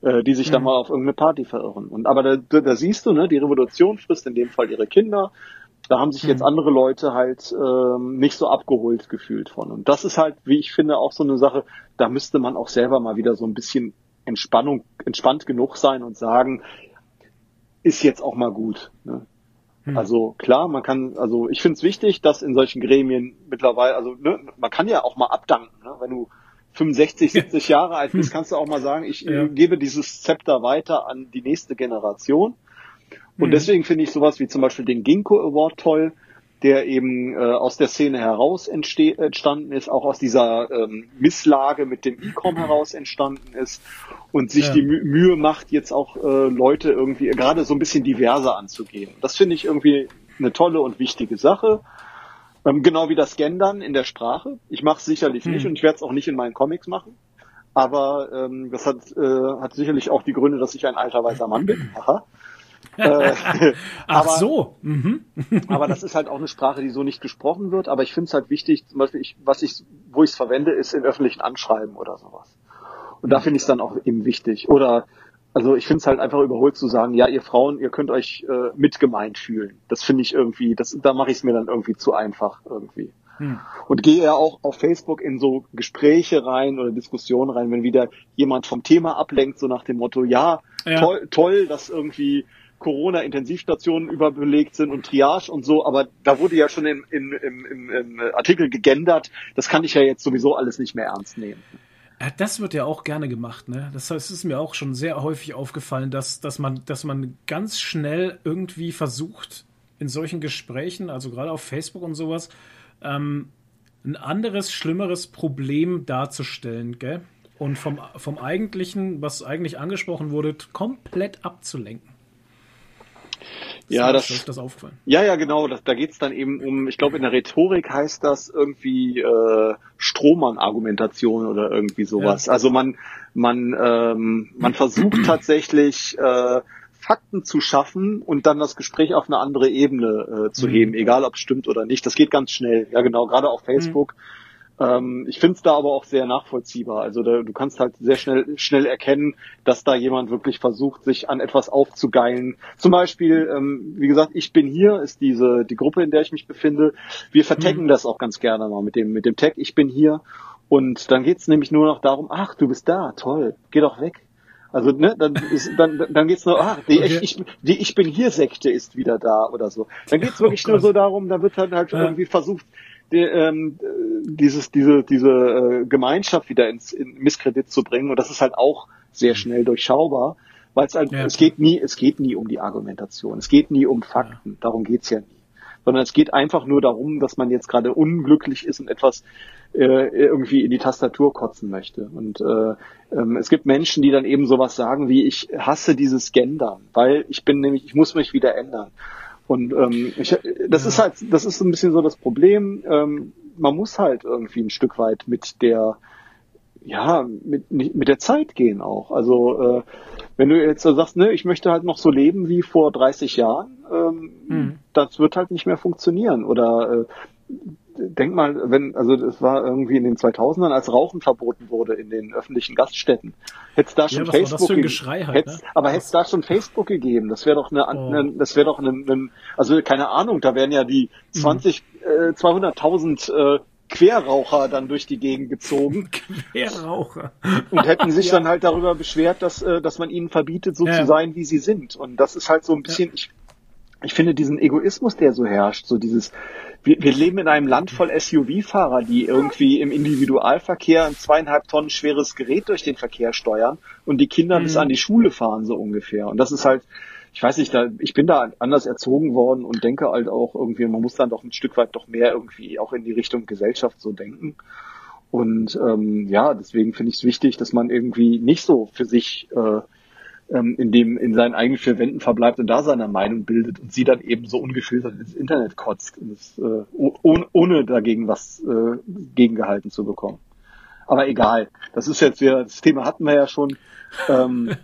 äh, die sich mhm. da mal auf irgendeine Party verirren. Und aber da, da, da siehst du, ne, die Revolution frisst in dem Fall ihre Kinder Da haben sich jetzt mhm. andere Leute halt ähm, nicht so abgeholt gefühlt von. Und das ist halt, wie ich finde, auch so eine Sache, da müsste man auch selber mal wieder so ein bisschen Entspannung, entspannt genug sein und sagen, ist jetzt auch mal gut. Ne? Hm. Also klar, man kann, also ich finde es wichtig, dass in solchen Gremien mittlerweile, also ne, man kann ja auch mal abdanken, ne? wenn du 65, 70 Jahre alt bist, hm. kannst du auch mal sagen, ich ja. gebe dieses Zepter weiter an die nächste Generation. Und hm. deswegen finde ich sowas wie zum Beispiel den Ginkgo Award toll, der eben äh, aus der Szene heraus entstanden ist, auch aus dieser ähm, Misslage mit dem E-Com heraus entstanden ist und sich ja. die Mü Mühe macht, jetzt auch äh, Leute irgendwie gerade so ein bisschen diverser anzugehen. Das finde ich irgendwie eine tolle und wichtige Sache. Ähm, genau wie das Gendern in der Sprache. Ich mache es sicherlich hm. nicht und ich werde es auch nicht in meinen Comics machen. Aber ähm, das hat, äh, hat sicherlich auch die Gründe, dass ich ein alter weißer Mann bin. Aha. Äh, Ach aber, so. Mhm. aber das ist halt auch eine Sprache, die so nicht gesprochen wird. Aber ich finde es halt wichtig, zum Beispiel, ich, was ich, wo ich es verwende, ist in öffentlichen Anschreiben oder sowas. Und da finde ich es dann auch eben wichtig. Oder also ich finde es halt einfach überholt zu sagen, ja, ihr Frauen, ihr könnt euch äh, mitgemeint fühlen. Das finde ich irgendwie, das, da mache ich es mir dann irgendwie zu einfach irgendwie. Hm. Und gehe ja auch auf Facebook in so Gespräche rein oder Diskussionen rein, wenn wieder jemand vom Thema ablenkt, so nach dem Motto, ja, ja. toll, toll, dass irgendwie Corona-Intensivstationen überbelegt sind und Triage und so, aber da wurde ja schon im, im, im, im Artikel gegendert, das kann ich ja jetzt sowieso alles nicht mehr ernst nehmen. Das wird ja auch gerne gemacht, ne? Das heißt, es ist mir auch schon sehr häufig aufgefallen, dass, dass man, dass man ganz schnell irgendwie versucht, in solchen Gesprächen, also gerade auf Facebook und sowas, ähm, ein anderes, schlimmeres Problem darzustellen, gell? Und vom, vom eigentlichen, was eigentlich angesprochen wurde, komplett abzulenken ja, das, das aufgefallen. Ja, ja, genau. Das, da geht's dann eben um, ich glaube, in der Rhetorik heißt das irgendwie äh, Strohmann-Argumentation oder irgendwie sowas. Ja. Also man, man, ähm, man versucht tatsächlich äh, Fakten zu schaffen und dann das Gespräch auf eine andere Ebene äh, zu mhm. heben, egal ob es stimmt oder nicht. Das geht ganz schnell. Ja, genau. Gerade auf Facebook. Mhm ähm, ich finde es da aber auch sehr nachvollziehbar. Also da, du kannst halt sehr schnell, schnell erkennen, dass da jemand wirklich versucht, sich an etwas aufzugeilen. Zum Beispiel, ähm, wie gesagt, ich bin hier, ist diese die Gruppe, in der ich mich befinde. Wir vertecken mhm. das auch ganz gerne mal mit dem, mit dem Tag, ich bin hier. Und dann geht's nämlich nur noch darum, ach, du bist da, toll, geh doch weg. Also ne, dann, ist, dann, dann geht's nur, ach, die, okay. ich, die Ich bin hier Sekte ist wieder da oder so. Dann geht's wirklich oh nur so darum, da wird halt, halt ja. irgendwie versucht, die, ähm, dieses, diese, diese äh, Gemeinschaft wieder ins in Misskredit zu bringen. Und das ist halt auch sehr schnell durchschaubar, weil es halt, ja. es geht nie, es geht nie um die Argumentation, es geht nie um Fakten, ja. darum geht's ja nie. Sondern es geht einfach nur darum, dass man jetzt gerade unglücklich ist und etwas äh, irgendwie in die Tastatur kotzen möchte. Und äh, ähm, es gibt Menschen, die dann eben sowas sagen wie, ich hasse dieses Gendern, weil ich bin nämlich, ich muss mich wieder ändern. Und ähm, ich, das ja. ist halt, das ist so ein bisschen so das Problem. Ähm, man muss halt irgendwie ein Stück weit mit der, ja, mit, mit der Zeit gehen auch. Also äh, wenn du jetzt sagst, ne, ich möchte halt noch so leben wie vor 30 Jahren, ähm, mhm. das wird halt nicht mehr funktionieren. Oder äh, denk mal, wenn, also das war irgendwie in den 2000ern, als Rauchen verboten wurde in den öffentlichen Gaststätten. Hätte es da schon ja, Facebook gegeben, halt, ne? aber hätte es da schon Facebook gegeben, das wäre doch eine, oh. eine das wäre doch eine, eine, also keine Ahnung, da wären ja die 20, mhm. äh, 200.000 äh, Querraucher dann durch die Gegend gezogen. Querraucher. Und hätten sich ja. dann halt darüber beschwert, dass, äh, dass man ihnen verbietet, so ja. zu sein, wie sie sind. Und das ist halt so ein bisschen, ja. ich, ich finde diesen Egoismus, der so herrscht, so dieses, wir, wir leben in einem Land voll SUV-Fahrer, die irgendwie im Individualverkehr ein zweieinhalb Tonnen schweres Gerät durch den Verkehr steuern und die Kinder mhm. bis an die Schule fahren, so ungefähr. Und das ist halt, ich weiß nicht, da, ich bin da anders erzogen worden und denke halt auch irgendwie, man muss dann doch ein Stück weit doch mehr irgendwie auch in die Richtung Gesellschaft so denken. Und ähm, ja, deswegen finde ich es wichtig, dass man irgendwie nicht so für sich äh, ähm, in dem in seinen eigenen vier Wänden verbleibt und da seine Meinung bildet und sie dann eben so ungefiltert ins Internet kotzt, das, äh, ohne, ohne dagegen was äh, gegengehalten zu bekommen. Aber egal, das ist jetzt wieder, das Thema hatten wir ja schon. Ähm,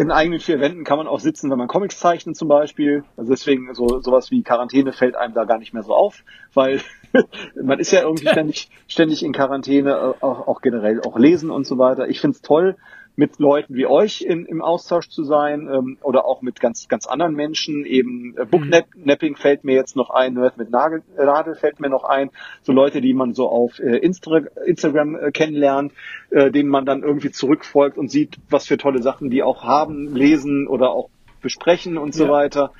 in eigenen vier Wänden kann man auch sitzen, wenn man Comics zeichnet zum Beispiel. Also deswegen so sowas wie Quarantäne fällt einem da gar nicht mehr so auf, weil man ist ja irgendwie ständig, ständig in Quarantäne, auch, auch generell, auch lesen und so weiter. Ich find's toll, mit Leuten wie euch in, im Austausch zu sein ähm, oder auch mit ganz ganz anderen Menschen. Eben äh, Booknapping mhm. fällt mir jetzt noch ein, Nerd mit Nagel, äh, Nadel fällt mir noch ein. So Leute, die man so auf äh, Insta Instagram äh, kennenlernt, äh, denen man dann irgendwie zurückfolgt und sieht, was für tolle Sachen die auch haben, lesen oder auch besprechen und so ja. weiter.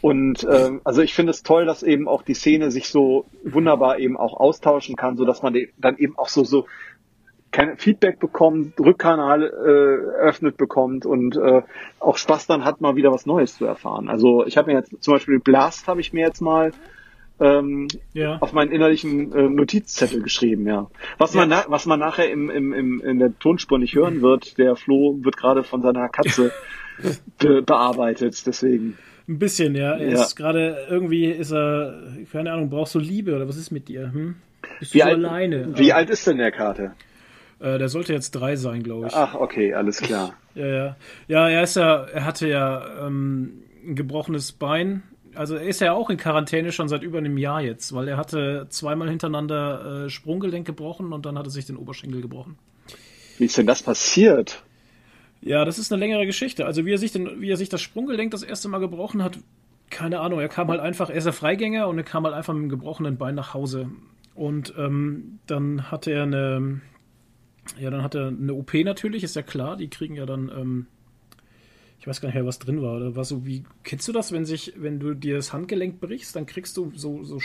Und ähm, also ich finde es toll, dass eben auch die Szene sich so wunderbar eben auch austauschen kann, so dass man dann eben auch so so Feedback bekommt, Rückkanal äh, öffnet bekommt und äh, auch Spaß dann hat, mal wieder was Neues zu erfahren. Also ich habe mir jetzt zum Beispiel Blast habe ich mir jetzt mal ähm, ja. auf meinen innerlichen äh, Notizzettel geschrieben, ja. Was ja. man was man nachher im, im, im, in der Tonspur nicht hören wird, der Flo wird gerade von seiner Katze be bearbeitet, deswegen. Ein bisschen, ja. Er ja. ist gerade irgendwie ist er, keine Ahnung, brauchst du Liebe oder was ist mit dir? Hm? Bist du wie so alt, alleine? Wie alt ist denn der Karte? Äh, der sollte jetzt drei sein, glaube ich. Ach, okay, alles klar. ja, ja. Ja, er ist ja, er hatte ja ähm, ein gebrochenes Bein. Also er ist ja auch in Quarantäne schon seit über einem Jahr jetzt, weil er hatte zweimal hintereinander äh, Sprunggelenk gebrochen und dann hatte sich den Oberschenkel gebrochen. Wie ist denn das passiert? Ja, das ist eine längere Geschichte. Also wie er sich, den, wie er sich das Sprunggelenk das erste Mal gebrochen hat, keine Ahnung. Er kam halt einfach, er ist ja Freigänger und er kam halt einfach mit einem gebrochenen Bein nach Hause. Und ähm, dann hatte er eine, ja, dann hat er eine OP natürlich, ist ja klar. Die kriegen ja dann, ähm, ich weiß gar nicht mehr, was drin war. Oder war so wie, kennst du das, wenn sich, wenn du dir das Handgelenk brichst, dann kriegst du so, so,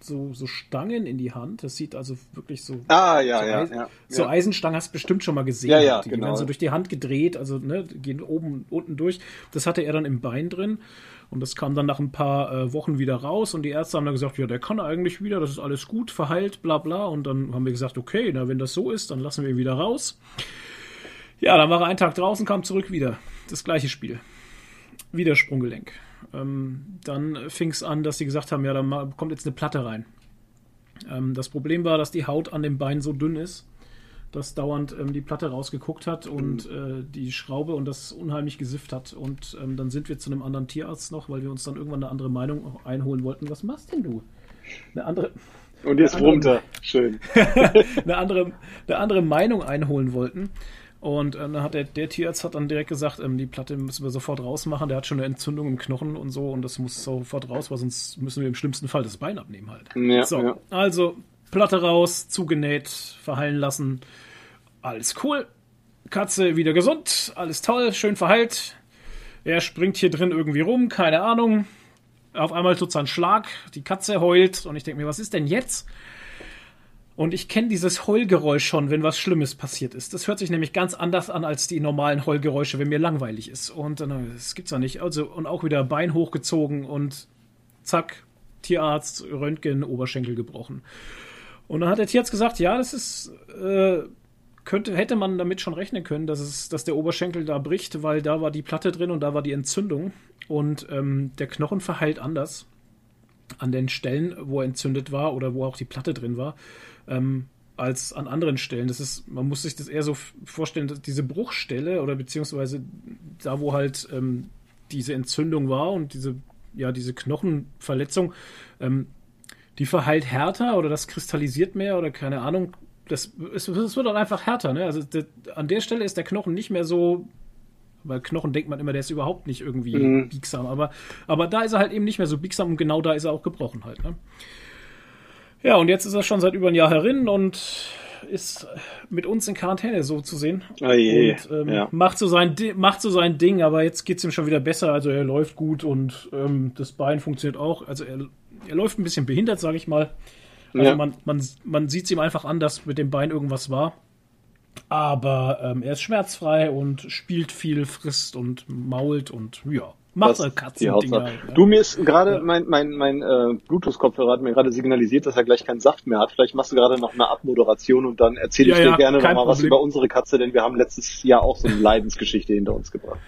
so, so Stangen in die Hand. Das sieht also wirklich so. Ah, ja, so ja, Eis, ja, So Eisenstangen hast du bestimmt schon mal gesehen. Ja, ja, die genau. werden so durch die Hand gedreht, also ne, gehen oben, unten durch. Das hatte er dann im Bein drin. Und das kam dann nach ein paar äh, Wochen wieder raus und die Ärzte haben dann gesagt, ja, der kann eigentlich wieder, das ist alles gut, verheilt, bla bla. Und dann haben wir gesagt, okay, na, wenn das so ist, dann lassen wir ihn wieder raus. Ja, dann war er einen Tag draußen, kam zurück wieder. Das gleiche Spiel. Wieder Sprunggelenk. Ähm, dann fing es an, dass sie gesagt haben, ja, da kommt jetzt eine Platte rein. Ähm, das Problem war, dass die Haut an dem Bein so dünn ist, das dauernd ähm, die Platte rausgeguckt hat und mhm. äh, die Schraube und das unheimlich gesifft hat. Und ähm, dann sind wir zu einem anderen Tierarzt noch, weil wir uns dann irgendwann eine andere Meinung einholen wollten. Was machst denn du? Eine andere. Und jetzt runter. Schön. eine, andere, eine andere Meinung einholen wollten. Und äh, dann hat der, der Tierarzt hat dann direkt gesagt, ähm, die Platte müssen wir sofort rausmachen. Der hat schon eine Entzündung im Knochen und so und das muss sofort raus, weil sonst müssen wir im schlimmsten Fall das Bein abnehmen halt. Ja, so, ja. also Platte raus, zugenäht, verheilen lassen. Alles cool. Katze wieder gesund, alles toll, schön verheilt. Er springt hier drin irgendwie rum, keine Ahnung. Auf einmal tut es einen Schlag, die Katze heult und ich denke mir, was ist denn jetzt? Und ich kenne dieses Heulgeräusch schon, wenn was Schlimmes passiert ist. Das hört sich nämlich ganz anders an als die normalen Heulgeräusche, wenn mir langweilig ist. Und äh, das gibt's ja nicht. Also, und auch wieder Bein hochgezogen und zack, Tierarzt, Röntgen, Oberschenkel gebrochen. Und dann hat der Tierarzt gesagt, ja, das ist, äh, könnte, hätte man damit schon rechnen können, dass, es, dass der Oberschenkel da bricht, weil da war die Platte drin und da war die Entzündung. Und ähm, der Knochen verheilt anders an den Stellen, wo er entzündet war oder wo auch die Platte drin war, ähm, als an anderen Stellen. Das ist, man muss sich das eher so vorstellen, dass diese Bruchstelle oder beziehungsweise da, wo halt ähm, diese Entzündung war und diese, ja, diese Knochenverletzung, ähm, die verheilt härter oder das kristallisiert mehr oder keine Ahnung. Das, es, es wird dann einfach härter. Ne? Also das, an der Stelle ist der Knochen nicht mehr so. Weil Knochen denkt man immer, der ist überhaupt nicht irgendwie mhm. biegsam. Aber, aber da ist er halt eben nicht mehr so biegsam und genau da ist er auch gebrochen halt. Ne? Ja, und jetzt ist er schon seit über ein Jahr herin und ist mit uns in Quarantäne so zu sehen. Oh je, und ähm, ja. macht, so sein, macht so sein Ding, aber jetzt geht es ihm schon wieder besser. Also er läuft gut und ähm, das Bein funktioniert auch. Also er er läuft ein bisschen behindert, sage ich mal. Also ja. man, man, man sieht es ihm einfach an, dass mit dem Bein irgendwas war. Aber ähm, er ist schmerzfrei und spielt viel, frisst und mault und ja, macht Katzen. Ja. Du, mir ist gerade ja. mein, mein, mein äh, Bluetooth-Kopfhörer hat mir gerade signalisiert, dass er gleich keinen Saft mehr hat. Vielleicht machst du gerade noch eine Abmoderation und dann erzähle ich ja, dir gerne nochmal was über unsere Katze, denn wir haben letztes Jahr auch so eine Leidensgeschichte hinter uns gebracht.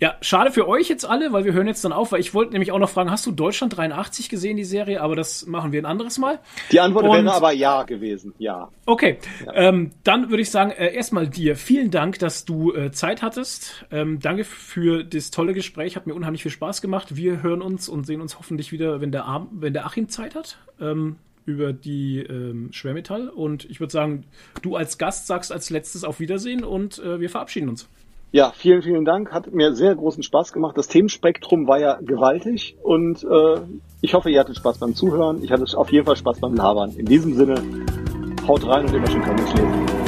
Ja, schade für euch jetzt alle, weil wir hören jetzt dann auf, weil ich wollte nämlich auch noch fragen, hast du Deutschland 83 gesehen, die Serie? Aber das machen wir ein anderes Mal. Die Antwort Und, wäre aber ja gewesen, ja. Okay, ja. Ähm, dann würde ich sagen, äh, erstmal dir vielen Dank, dass du äh, Zeit hattest. Ähm, danke für das tolle Gespräch, hat mir unheimlich viel Spaß gemacht. Wir hören uns und sehen uns hoffentlich wieder, wenn der, Ar wenn der Achim Zeit hat. Ähm, über die ähm, Schwermetall. Und ich würde sagen, du als Gast sagst als letztes auf Wiedersehen und äh, wir verabschieden uns. Ja, vielen, vielen Dank. Hat mir sehr großen Spaß gemacht. Das Themenspektrum war ja gewaltig und äh, ich hoffe, ihr hattet Spaß beim Zuhören. Ich hatte auf jeden Fall Spaß beim Labern. In diesem Sinne, haut rein und immer schön Comics lesen.